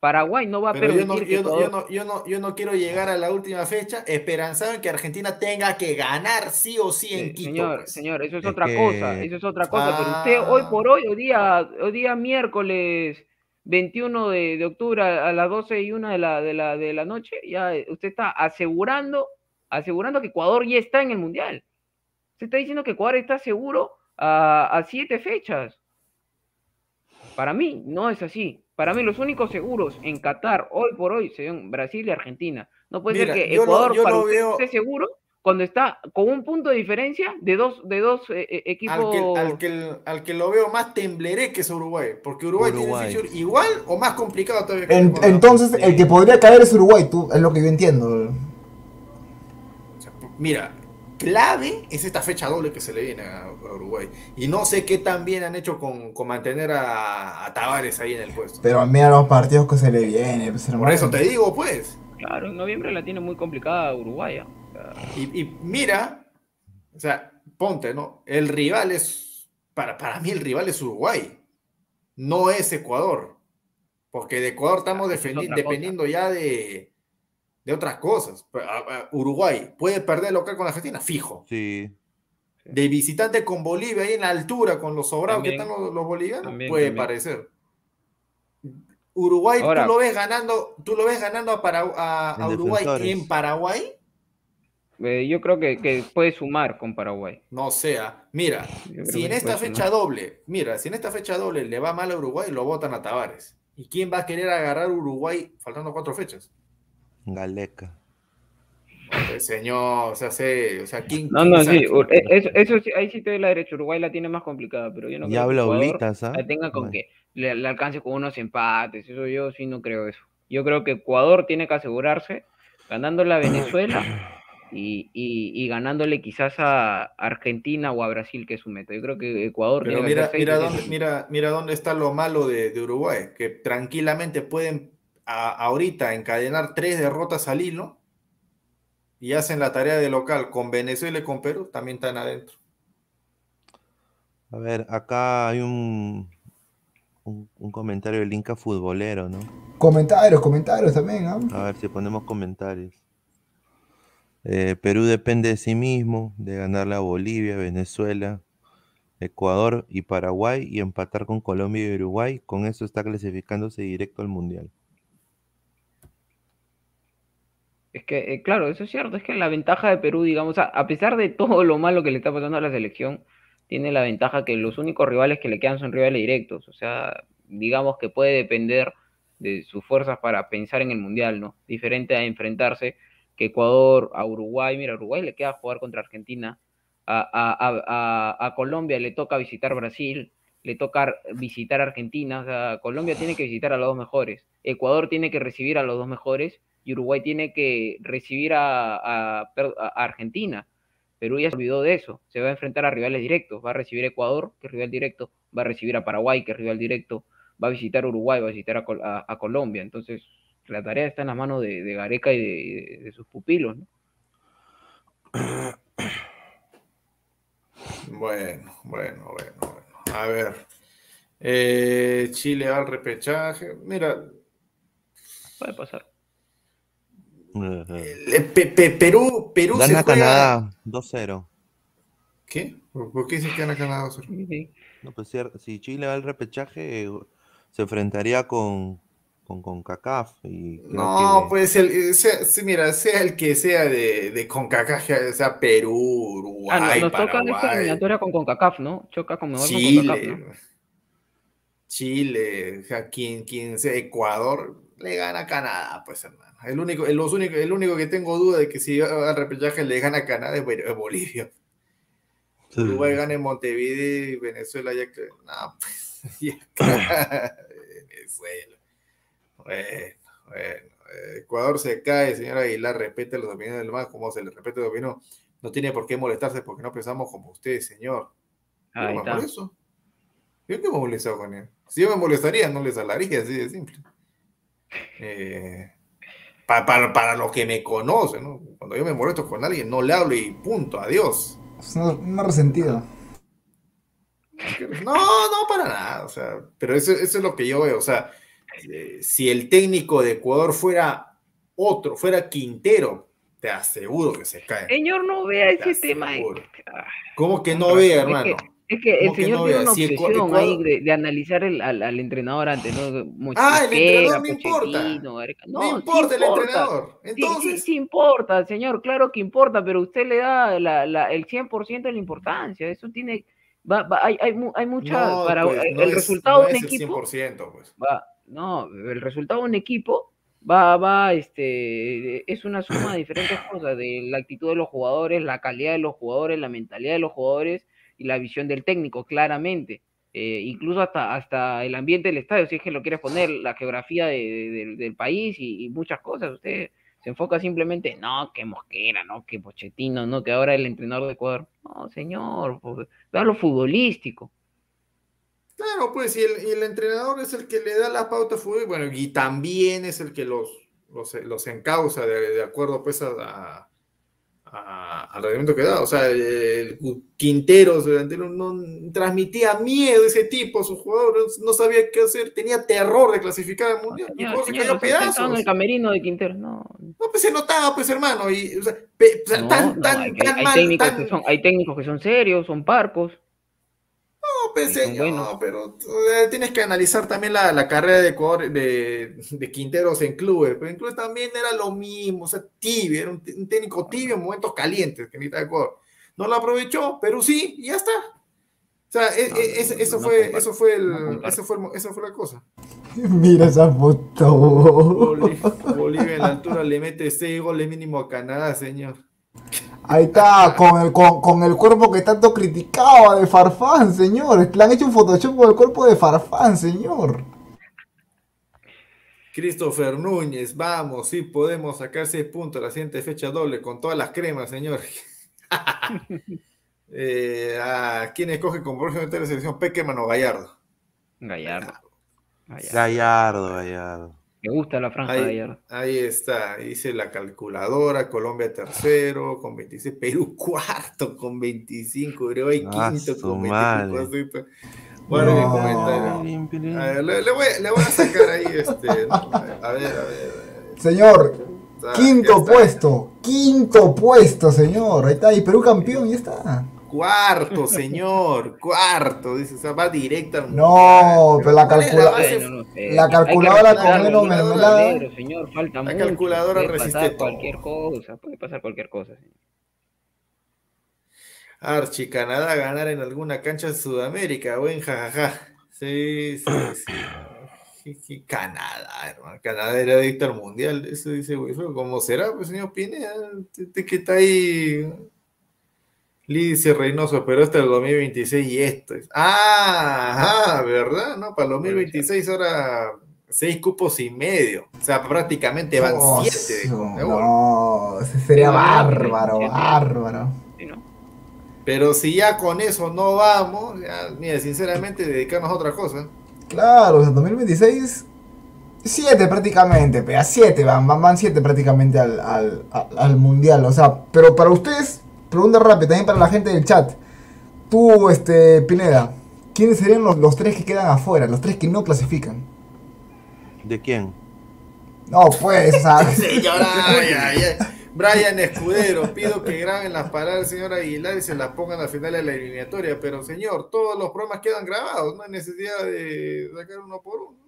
Paraguay no va a Pero yo permitir no, yo, no, yo, no, yo, no, yo no quiero llegar a la última fecha esperanzado en que Argentina tenga que ganar sí o sí en Eh, Quito. señor, pues. señor, eso es, Es otra que- cosa, eso es otra cosa, pero usted Ah. hoy por hoy, hoy día, hoy día miércoles 21 de, de octubre a a las 12 y 1 de la, de la, de la noche, ya usted está asegurando, asegurando que Ecuador ya está en el Mundial. Usted está diciendo que Ecuador está seguro a, a siete fechas. Para mí no es así. Para mí los únicos seguros en Qatar hoy por hoy son Brasil y Argentina. No puede Mira, ser que Ecuador yo para veo- esté seguro cuando está con un punto de diferencia de dos, de dos eh, eh, equipos. Al que, al, que, al que lo veo más tembleré que es Uruguay. Porque Uruguay, Uruguay. tiene fixture igual o más complicado todavía que En- Ecuador. entonces, el que podría caer es Uruguay, tú, es lo que yo entiendo. O sea, Mira, clave es esta fecha doble que se le viene a, a Uruguay. Y no sé qué tan bien han hecho con, con mantener a, a Tavares ahí en el puesto. Pero mira los partidos que se le vienen. pues, Por eso te digo, pues. Claro, en noviembre la tiene muy complicada Uruguay. ¿ah? Y, y mira, o sea, ponte, ¿no? El rival es, para, para mí el rival es Uruguay, no es Ecuador. Porque de Ecuador estamos Ah, es dependiendo ya de, de otras cosas. Uruguay puede perder local con Argentina, fijo. Sí. De visitante con Bolivia ahí en la altura, con los sobrados que están los, los bolivianos, También, puede también. parecer. Uruguay, Ahora- tú lo ves ganando, tú lo ves ganando a, Para- a- a En Uruguay defensores. en Paraguay. eh, yo creo que, que puede sumar con Paraguay. No sea, mira, si en esta fecha sumar. doble, mira, si en esta fecha doble le va mal a Uruguay, lo votan a Tavares. ¿Y quién va a querer agarrar Uruguay faltando cuatro fechas? Galeca. Hombre, señor, o sea, sé, o sea, ¿quién? No, no, sí, eh, eso, eso sí, ahí sí te doy la derecha. Uruguay la tiene más complicada, pero yo no Y creo que habla Ecuador Oblitas, ¿ah? la tenga con Bueno. que le, le alcance con unos empates. Eso yo sí no creo eso. Yo creo que Ecuador tiene que asegurarse ganándole a Venezuela y, y- y ganándole quizás a Argentina o a Brasil, que es su meta. Yo creo que Ecuador Pero tiene que mira, mira, de dónde, mira, mira dónde está lo malo de, de Uruguay, que tranquilamente pueden a- ahorita encadenar tres derrotas al hilo y hacen la tarea de local con Venezuela y con Perú, también están adentro. A ver, acá hay un, un, un comentario del Inca futbolero, ¿no? Comentarios, comentarios también, ¿ah? A ver si ponemos comentarios. Eh, Perú depende de sí mismo, de ganarle a Bolivia, Venezuela, Ecuador y Paraguay y empatar con Colombia y Uruguay. Con eso está clasificándose directo al Mundial. Es que, eh, claro, eso es cierto, es que la ventaja de Perú, digamos, a, a pesar de todo lo malo que le está pasando a la selección, tiene la ventaja que los únicos rivales que le quedan son rivales directos, o sea, digamos que puede depender de sus fuerzas para pensar en el Mundial, ¿no? Diferente a enfrentarse que Ecuador a Uruguay, mira, Uruguay le queda jugar contra Argentina, a- a- a Colombia le toca visitar Brasil, le toca visitar Argentina, o sea, Colombia tiene que visitar a los dos mejores, Ecuador tiene que recibir a los dos mejores y Uruguay tiene que recibir a, a- per- a Argentina. Perú ya se olvidó de eso, se va a enfrentar a rivales directos, va a recibir a Ecuador, que es rival directo, va a recibir a Paraguay, que es rival directo, va a visitar Uruguay, va a visitar a, Col- a- a Colombia, entonces la tarea está en las manos de, de Gareca y de, de- de sus pupilos, ¿no? Bueno, bueno, bueno, bueno. A ver. Eh, Chile al repechaje. Mira, Puede pasar. Eh, Pe- Pe- Perú, Perú se Gana juega- Canadá 2-0. ¿Qué? ¿Por por qué dice que gana Canadá? Sí, sí. No, pues, si, si Chile va al repechaje, se enfrentaría con, con, con CACAF. Y No, que- pues el, eh, sea, sí, mira, sea el que sea de, de CONCACAF, sea Perú, Uruguay, Ah, no, nos toca esta Paraguay, eliminatoria con CONCACAF, ¿no? Choca con mejor con CONCACAF, Chile, ¿no? Chile, o sea, quien, quien sea Ecuador, le gana a Canadá, pues hermano. El único, el, los único, el único que tengo duda de que si va al repechaje le gana a Canadá es Bol- es Bolivia. Sí. Uruguay gana en Montevideo y Venezuela ya que. No, pues, ya que- Venezuela. Bueno, bueno. Ecuador se cae, señor Aguilar, respete las opiniones del demás, como se le respete la opinión. No tiene por qué molestarse porque no pensamos como usted, señor. Yo Ahí no me está. molesto. Yo que me he molestado con él. Si yo me molestaría, no les hablaría, así de simple. Eh, pa- para, para los que me conocen, ¿no? Cuando yo me molesto con alguien, no le hablo y punto, adiós. Es una, una resentida. No, no, para nada. O sea, pero eso, eso es lo que yo veo. O sea, eh, si el técnico de Ecuador fuera otro, fuera Quintero, te aseguro que se cae. Señor, no vea Te ese tema. aseguro. Ah, ¿Cómo que con no vea, hermano? Es que el ¿Cómo que señor no tiene una obsesión ahí de, de analizar el- al, al entrenador antes, ¿no? Ah, el entrenador no importa. No, sí importa el importa. entrenador. Sí, sí, Entonces, sí importa, señor, claro que importa, pero usted le da la- la- el 100% de la importancia. Eso tiene, Va, va- hay, hay, hay mucha. No, para, pues, el no es- resultado de un el equipo. 100%, pues. va, no, el resultado de un equipo va, va, este, es una suma de diferentes cosas, de la actitud de los jugadores, la calidad de los jugadores, la mentalidad de los jugadores y la visión del técnico, claramente. Eh, incluso hasta, hasta el ambiente del estadio, si es que lo quieres poner, la geografía de- de- del- país y, muchas cosas. Usted se enfoca simplemente, no, que Mosquera, no, que Pochettino, no, que ahora el entrenador de Ecuador. No, señor, pues, vea lo futbolístico. Claro, pues, y el, y el entrenador es el que le da la pauta de fútbol, bueno, y también es el que los, los, los encausa de, de acuerdo, pues, a- al reglamento que da. O sea, el Quintero, su delantero, no transmitía miedo ese tipo, su jugador no sabía qué hacer, tenía terror de clasificar al mundial. Señor, se cayó a estaba en el camerino de Quintero, no, No, pues se notaba, pues, hermano, y, o sea, pe- o sea, No, tan, no, tan, hay, hay- tan hay mal, técnicos tan- que son, hay técnicos que son serios, son parcos. No, Sí, son señor, buenos. pero eh, tienes que analizar también la, la carrera de Ecuador, de, de Quinteros en clubes, pero en clubes también era lo mismo, o sea, tibio, era un, un técnico tibio en momentos calientes que necesita Ecuador. No lo aprovechó, pero sí, y ya está. O sea, e- No, e- no, eso, no fue, eso fue el, no eso fue, eso fue la cosa. Mira esa foto. Boli- Bolivia en la altura le mete seis goles mínimo a Canadá, señor. Ahí está, con el, con, con el cuerpo que tanto criticaba de Farfán, señor. Le han hecho un Photoshop con el cuerpo de Farfán, señor. Christopher Núñez, vamos, sí podemos sacar seis puntos la siguiente fecha doble con todas las cremas, señor. eh, ¿A quién escoge como próximo de la selección? Pequeman o Gallardo. Gallardo. Gallardo. Gallardo, Gallardo. Me gusta la franja de Ahí, Gallardo. ahí está, dice la calculadora, Colombia tercero con 26, Perú cuarto con 25, Uruguay Ah, quinto con 25. madre. así, pues. Bueno, No. comentario. A ver, le, le voy, le voy a sacar ahí este. ¿no? A ver, a ver. a ver. Señor, quinto puesto. Quinto puesto, señor. Ahí está, y Perú campeón, ya está. Cuarto, señor, cuarto, dice, o sea, va directa. al No, mundial. pero la ¿Cuál es calcula- base? Bueno, no sé. la calculadora con la menos calculadora mermelada. pero, señor, falta La mucho. calculadora puede resiste pasar todo. cualquier cosa, puede pasar cualquier cosa. señor. Archie, Canadá ganar en alguna cancha de Sudamérica, buen jajaja. Sí, sí, sí. Canadá, hermano. Canadá era adicto al mundial. Eso dice Wilfredo. ¿Cómo será, pues, señor Pineda? Que está ahí. Lee dice Reynoso, pero hasta el 2026 y esto es. Ah, ajá, ¿verdad? No, para el 2026 ahora seis cupos y medio. O sea, prácticamente van Oh, siete de no, ese sería bárbaro, bárbaro. Sí, ¿no? Pero si ya con eso no vamos, ya, mira, sinceramente, dedicarnos a otra cosa. Claro, o sea, 2026, 7 prácticamente, a 7 van, van, van 7 prácticamente al, al, al- al mundial. O sea, pero para ustedes, pregunta rápida, también para la gente del chat. Tú, este, Pineda, ¿quiénes serían los, los tres que quedan afuera, los tres que no clasifican? ¿De quién? No, pues, sea, Señora, Brian, Brian Escudero, pido que graben las palabras del señor Aguilar y se las pongan al final de la eliminatoria. Pero, señor, todos los programas quedan grabados, no hay necesidad de sacar uno por uno.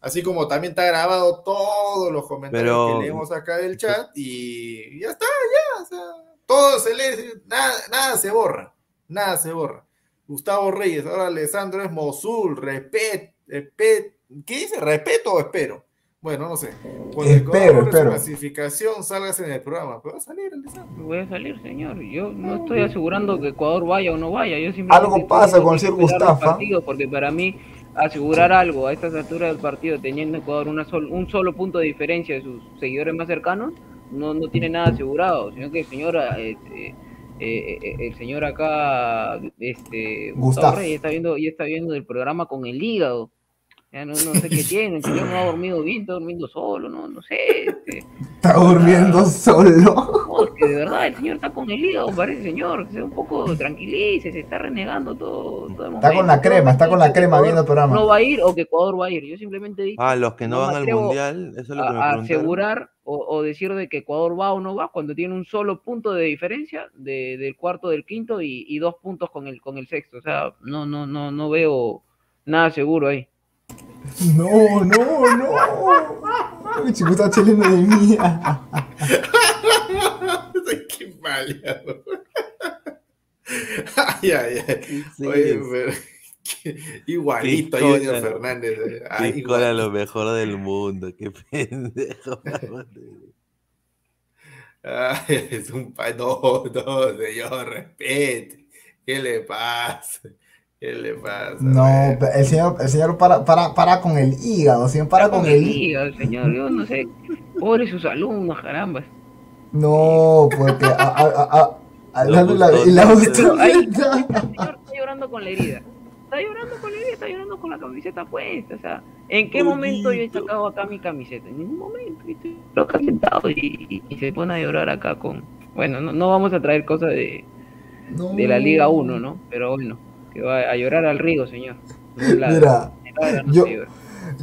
Así como también está grabado todos los comentarios Pero- que leemos acá del chat y ya está, ya. O sea, todo se lee, nada, nada se borra, nada se borra. Gustavo Reyes, ahora Alessandro es Mosul, respet, respet, ¿qué dice? ¿Respeto o espero? Bueno, no sé. Cuando Espero, espero. clasificación, salgas en el programa. Pero va a salir, Alessandro. Voy a salir, señor. Yo no estoy asegurando que Ecuador vaya o no vaya. Yo simplemente Algo pasa con el Mustafa. partidos, Porque para mí, asegurar algo a estas alturas del partido, teniendo Ecuador una sol- un solo punto de diferencia de sus seguidores más cercanos, no, no tiene nada asegurado. Sino que el señor, eh, eh, eh, el señor acá, este, Gustavo está viendo, ya está viendo el programa con el hígado. Ya no, no sé qué tiene, el señor no ha dormido bien, está durmiendo solo, no, no sé. Este, está durmiendo solo. No, es que de verdad el señor está con el hígado, parece señor, que sea un poco tranquilice, se está renegando todo, todo el Está con la crema, está con la crema viendo el programa. No va a ir o que Ecuador va a ir. Yo simplemente digo Ah, los que no, van al mundial, eso es lo que me a, asegurar o, o decir de que Ecuador va o no va cuando tiene un solo punto de diferencia de- del cuarto del quinto y, y dos puntos con el con el sexto. O sea, no no no no veo nada seguro ahí. No, no, no. Mi chico está chileno de mía. Qué maleado. Ay, ay, ay. Sí, Oye, pero- igualito a Qué Junior cola. Fernández. eh. Qué Ay, cola igual. lo mejor del mundo, qué pendejo. Ay, es un pa... No, no, señor, respete. ¿Qué le pasa? ¿Qué le pasa? No, el señor, el señor para, para, para con el hígado, señor para con el hígado. señor. Yo no sé. Pobre sus alumnos, caramba. No, porque a, a, a, la, la el señor está llorando con la herida. Está llorando con la herida, está llorando con la camiseta puesta. O sea, ¿en qué momento yo he sacado acá mi camiseta? En ningún momento. Estoy acá sentado y, y- y se pone a llorar acá con. Bueno, no, no vamos a traer cosas de, No. de la Liga 1, ¿no? Pero bueno, que va a llorar al río, señor. Mira, no yo- se.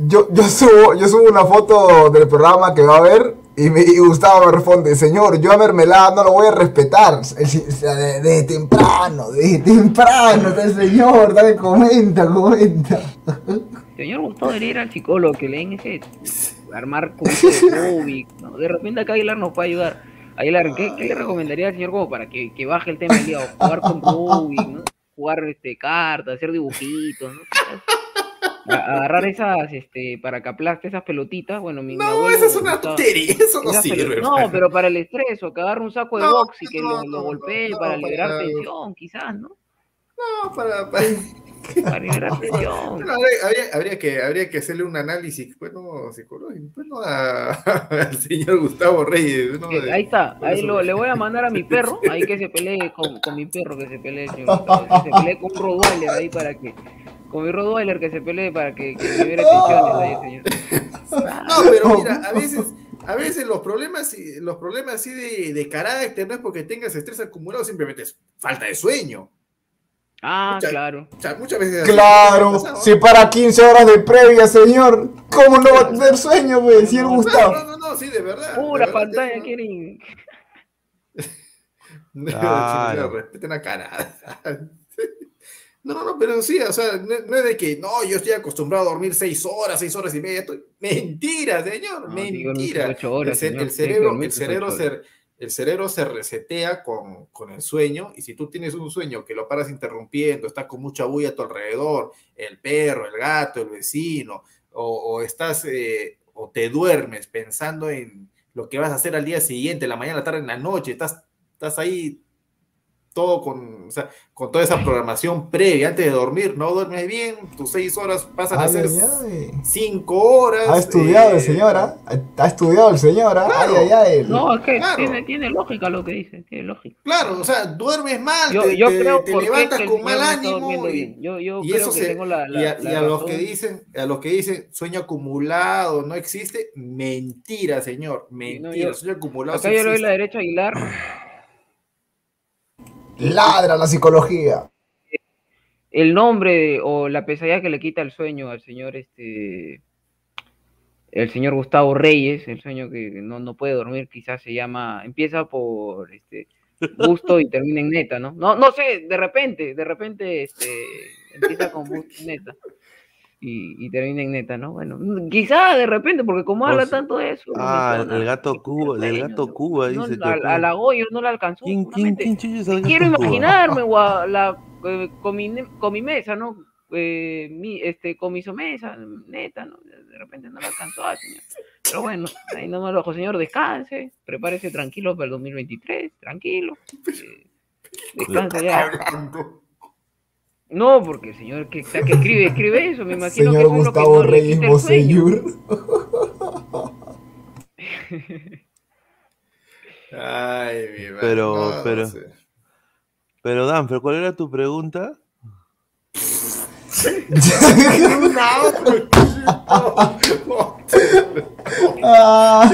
Yo, yo, subo, yo subo una foto del programa que va a ver y, me, y Gustavo me responde, señor, yo a Mermelada no lo voy a respetar. El si- o sea, de, de temprano, de temprano está el señor, dale, comenta, comenta. Señor Gustavo debería ir al psicólogo que leen ese armar curso de ¿no? De repente acá Aguilar nos puede ayudar. Aguilar, ¿qué, qué le recomendaría al señor como para que, que baje el tema del día? Jugar con Rubik, ¿no? Jugar este, cartas, hacer dibujitos, ¿no? A- Agarrar esas, este, para que aplaste esas pelotitas, bueno, mi, mi No, abuelo esa es una tontería, eso no sirve. No, hermano. pero para el estrés, o que agarre un saco de No, box y que no, lo, lo golpee para- liberar tensión, quizás, ¿no? No, para, para- Para liberar tensión. Bueno, habría, habría- habría que, habría que hacerle un análisis pues, no, psicológico pues, no, a- al señor Gustavo Reyes. ¿no? De- ahí está, ahí lo, le voy a mandar a mi perro, ahí que se pelee con, con mi perro, que se pelee, señor Gustavo, que se pelee con un Rottweiler ahí para que, con mi Rottweiler que se pelee para que, que libere tensiones ahí, señor. No, pero mira, a veces, a veces los problemas, los problemas así de, de carácter no es porque tengas estrés acumulado, simplemente es falta de sueño. Ah, Mucha- claro. O sea, muchas veces Claro, ¿no? si para 15 horas de previa, señor, ¿cómo no va a tener sueño, pues, señor No, Gustavo? No, no, no, sí, de verdad. Pura de verdad, pantalla ¿no? quieren. No, Claro. respeten a cara. No, no, no, pero sí, o sea, no, no es de que, no, yo estoy acostumbrado a dormir seis horas, seis horas y media. estoy- Mentira, señor, No, digo, no, mentira. ocho horas, el, señor, cerebro, el cerebro se, el cerebro se resetea con, con el sueño y si tú tienes un sueño que lo paras interrumpiendo, estás con mucha bulla a tu alrededor, el perro, el gato, el vecino, o, estás eh, o te duermes pensando en lo que vas a hacer al día siguiente, la mañana, la tarde, en la noche, estás, estás ahí todo con, o sea, con toda esa programación previa antes de dormir, no duermes bien, tus seis horas pasan a ser ay, ay. cinco horas. Ha estudiado el eh, señor, ¿ah? Ha estudiado el señor, ¿ah? Claro. Ay, ay, ay. No, es que Claro. tiene, tiene lógica lo que dice, tiene lógica. Claro, o sea, duermes mal, Yo, te, yo te- creo levantas que con mal ánimo y. Yo, yo y creo eso que se tengo la, la, y a, la y a los que dicen, a los que dicen sueño acumulado no existe, mentira, señor, mentira, yo- sueño acumulado Acá yo le doy existe. la derecha a Aguilar. Ladra la psicología. el nombre o la pesadilla que le quita el sueño al señor este el señor Gustavo Reyes, el sueño que no, no puede dormir, quizás se llama, empieza por este gusto y termina en neta, ¿no? No, no sé, de repente, de repente este empieza con gusto y neta. Y, y termina en neta, ¿no? Bueno, quizá de repente, porque como O habla sea, tanto de eso. Ah, el gato que Cuba, tiene del sueño, gato ¿no? Cuba, No, dice que. a, a la Goyo no la alcanzó. ¿Quién, quién, seguramente. quién chucha es el gato Quiero Cuba? imaginarme, gua- la, eh, con, mi, ne- con mi mesa, ¿no? Eh, mi, este, con mi somesa, neta, ¿no? De repente no la alcanzó, ah, señor. Pero bueno, ahí no me lo dejo, señor, descanse, prepárese tranquilo para el 2023, tranquilo. eh, descanse ya. No, porque el señor que, está que escribe, escribe eso, me imagino que Señor es que Gustavo no le Reyes. Boseyur. Ay, mi madre, Pero, no, no pero, sé. pero Dan, ¿pero cuál era tu pregunta? Ah.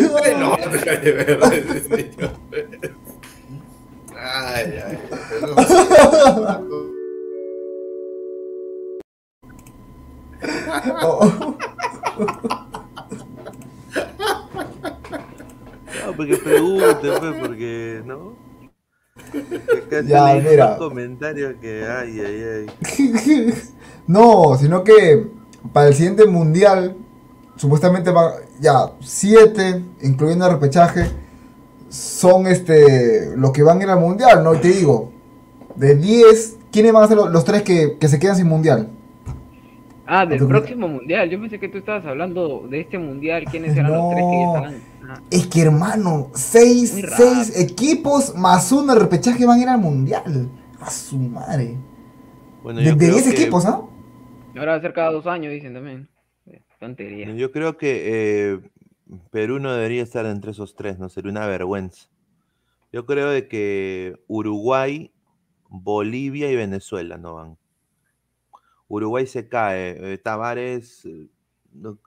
Ay, ay, Oh. No, porque pregunte, pues, porque, ¿no? Acá Ya, mira. comentarios que, ay, ay, ay. No, sino que para el siguiente mundial, supuestamente van ya siete, incluyendo el repechaje, son este los que van a ir al mundial, ¿no? Y te digo, de 10, ¿quiénes van a ser los, los tres que, que se quedan sin mundial? Ah, del próximo mundial. Yo pensé que tú estabas hablando de este mundial. ¿Quiénes eran los tres que ya No. estaban? Ah, Es que hermano, seis, seis equipos más uno de repechaje van a ir al mundial. A su madre. Bueno, De, yo de creo 10 que- equipos, ¿ah? Ahora va a ser cada dos años, dicen también. Eh, Tontería. Yo creo que eh, Perú no debería estar entre esos tres, no sería una vergüenza. Yo creo de que Uruguay, Bolivia y Venezuela no van. Uruguay se cae, eh, Tavares, eh, no-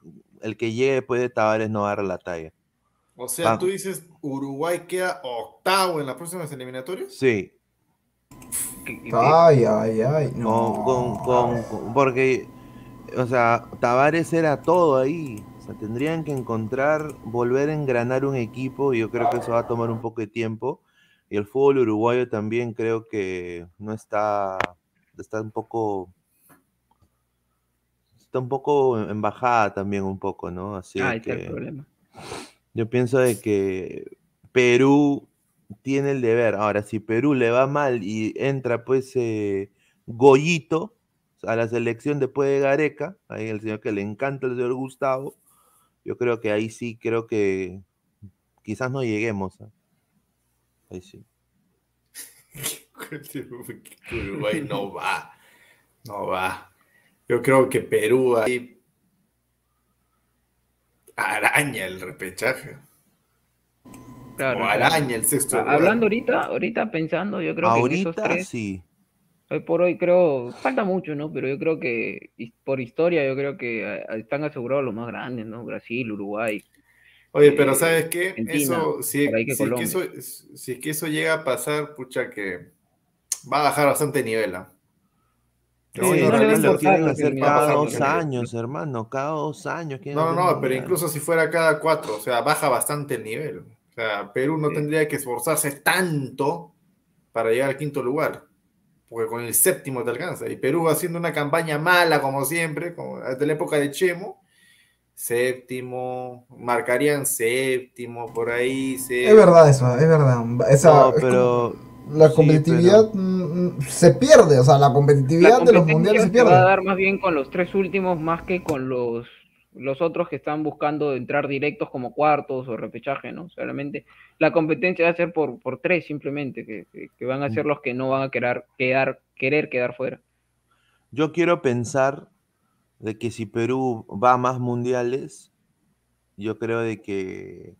el que llegue después de Tavares no va a dar la talla. O sea, Vamos. tú dices Uruguay queda octavo en las próximas eliminatorias. Sí, Ay, ay, ay. No. con, con- con- con- porque, o sea, Tavares era todo ahí. O sea, tendrían que encontrar, volver a engranar un equipo y yo creo que eso va a tomar un poco de tiempo. Y el fútbol uruguayo también creo que no está, está un poco, está un poco en bajada también un poco, ¿no? Así Ah, está el que problema. yo pienso de que Perú tiene el deber. Ahora, si Perú le va mal y entra pues eh, Goyito a la selección después de Gareca, ahí el señor que le encanta el señor Gustavo, yo creo que ahí sí, creo que quizás no lleguemos. ¿ah? Ahí sí. Uruguay no va. No va. Yo creo que Perú ahí araña el repechaje. Claro, o claro. araña el sexto lugar. Hablando ahorita, ahorita pensando, yo creo que esos Ahorita tres, sí. hoy por hoy creo, falta mucho, ¿no? Pero yo creo que por historia, yo creo que ah, están asegurados los más grandes, ¿no? Brasil, Uruguay. Oye, pero eh, ¿sabes qué? Argentina, Eso, si, que si es que eso, si es que eso llega a pasar, pucha, que va a bajar bastante nivel. ¿ah? No, Sí, no además lo quieren hacer cada dos años, hermano, cada dos años. No, no, no, pero mundial. incluso si fuera cada cuatro, o sea, baja bastante el nivel. O sea, Perú no tendría que esforzarse tanto para llegar al quinto lugar, porque con el séptimo te alcanza. Y Perú haciendo una campaña mala, como siempre, como desde la época de Chemo, séptimo, marcarían séptimo, por ahí. Es verdad eso, es verdad. Esa, No, es pero como- la sí, competitividad mm, mm, se pierde, o sea, la competitividad La de los mundiales se se va a pierde. dar más bien con los tres últimos más que con los, los otros que están buscando entrar directos como cuartos o repechaje, ¿no? Solamente la competencia va a ser por, por tres simplemente, que, que- van a ser los que no van a quedar, quedar, querer quedar fuera. Yo quiero pensar de que si Perú va a más mundiales, yo creo de que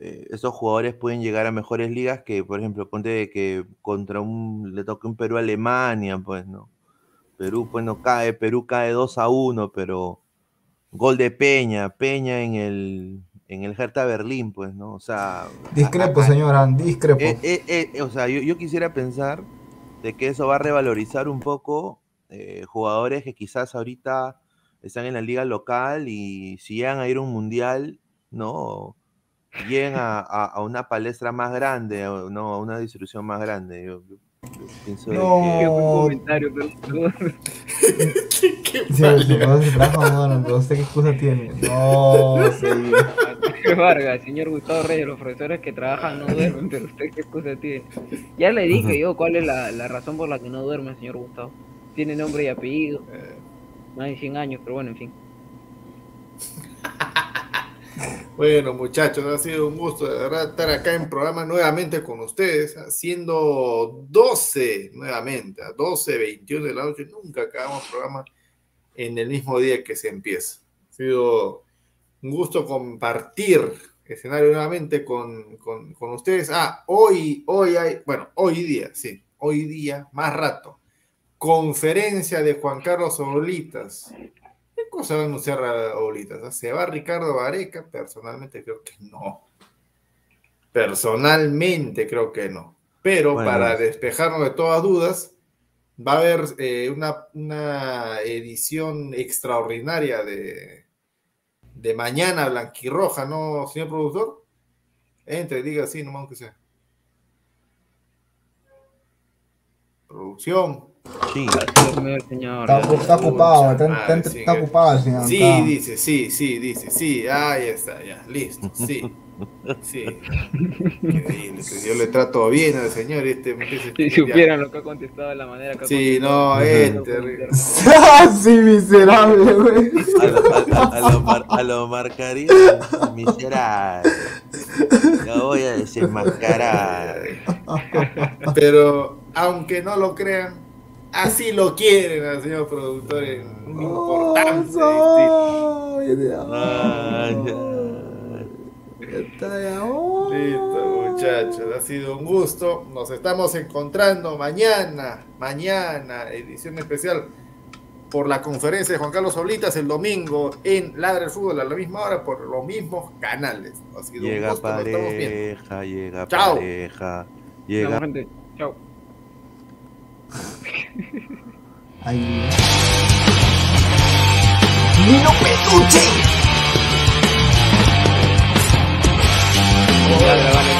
eh, esos jugadores pueden llegar a mejores ligas que, por ejemplo, ponte de que contra un le toque un Perú Alemania, pues no. Perú, pues no cae, Perú cae 2 a 1, pero gol de Peña, Peña en el en el Hertha Berlín, pues, ¿no? O sea, Discrepo, a- a- señora, discrepo. eh, eh, o sea, yo, yo quisiera pensar de que eso va a revalorizar un poco eh, jugadores que quizás ahorita están en la liga local y si llegan a ir a un mundial, ¿no? Lleguen a, a- a una palestra más grande, o, ¿no? A una distribución más grande. Yo, yo- yo pienso de No. que- Qué buen comentario, ¿Qué, qué Sí, mal. se puede hacer trabajo, bueno, pero ¿usted qué excusa tiene? No, sí. Qué Vargas, señor Gustavo Reyes, los profesores que trabajan no duermen, pero usted qué excusa tiene. Ya le dije yo cuál es la, la razón por la que no duerme, señor Gustavo. Tiene nombre y apellido, más de 100 años, pero bueno, en fin. Bueno, muchachos, ha sido un gusto de verdad estar acá en programa nuevamente con ustedes, haciendo 12 nuevamente, a 12, 21 de la noche. Nunca acabamos programa en el mismo día que se empieza. Ha sido un gusto compartir escenario nuevamente con, con, con ustedes. Ah, hoy, hoy hay, bueno, hoy día, sí, hoy día, más rato, conferencia de Juan Carlos Orlitas. ¿Qué cosa va a anunciar a Oblitas? ¿Se va Ricardo Vareca? Personalmente creo que no. Personalmente creo que no. Pero Bueno, para es- despejarnos de todas dudas, va a haber eh, una, una edición extraordinaria de, de Mañana Blanquirroja, ¿no, señor productor? Entre, diga así, nomás que sea. Producción. Sí. Está, está ocupado, está, está- está ocupado el señor. Sí, dice, sí, sí, dice, sí, ahí está, ya, listo, sí. Sí. Increíble, yo le trato bien al señor este. Si supieran lo que ha contestado de la manera que ha Sí, no, es terrible. sí, miserable, güey. A lo, a, a- a lo mar- a lo marcaría miserable. Lo voy a desenmascarar. Pero aunque no lo crean, así lo quieren al señor productor en un importante. Dios. Ay, ay. Oh. Listo, muchachos, ha sido un gusto. Nos estamos encontrando mañana, mañana, edición especial por la conferencia de Juan Carlos Oblitas el domingo en Ladra el Fútbol a la misma hora por los mismos canales. Ha sido un Llega gusto, nos estamos viendo. pareja, llega Chao. pareja. Llega gente. Chao. Ahí. ¡Nino Petucci! Voy a grabar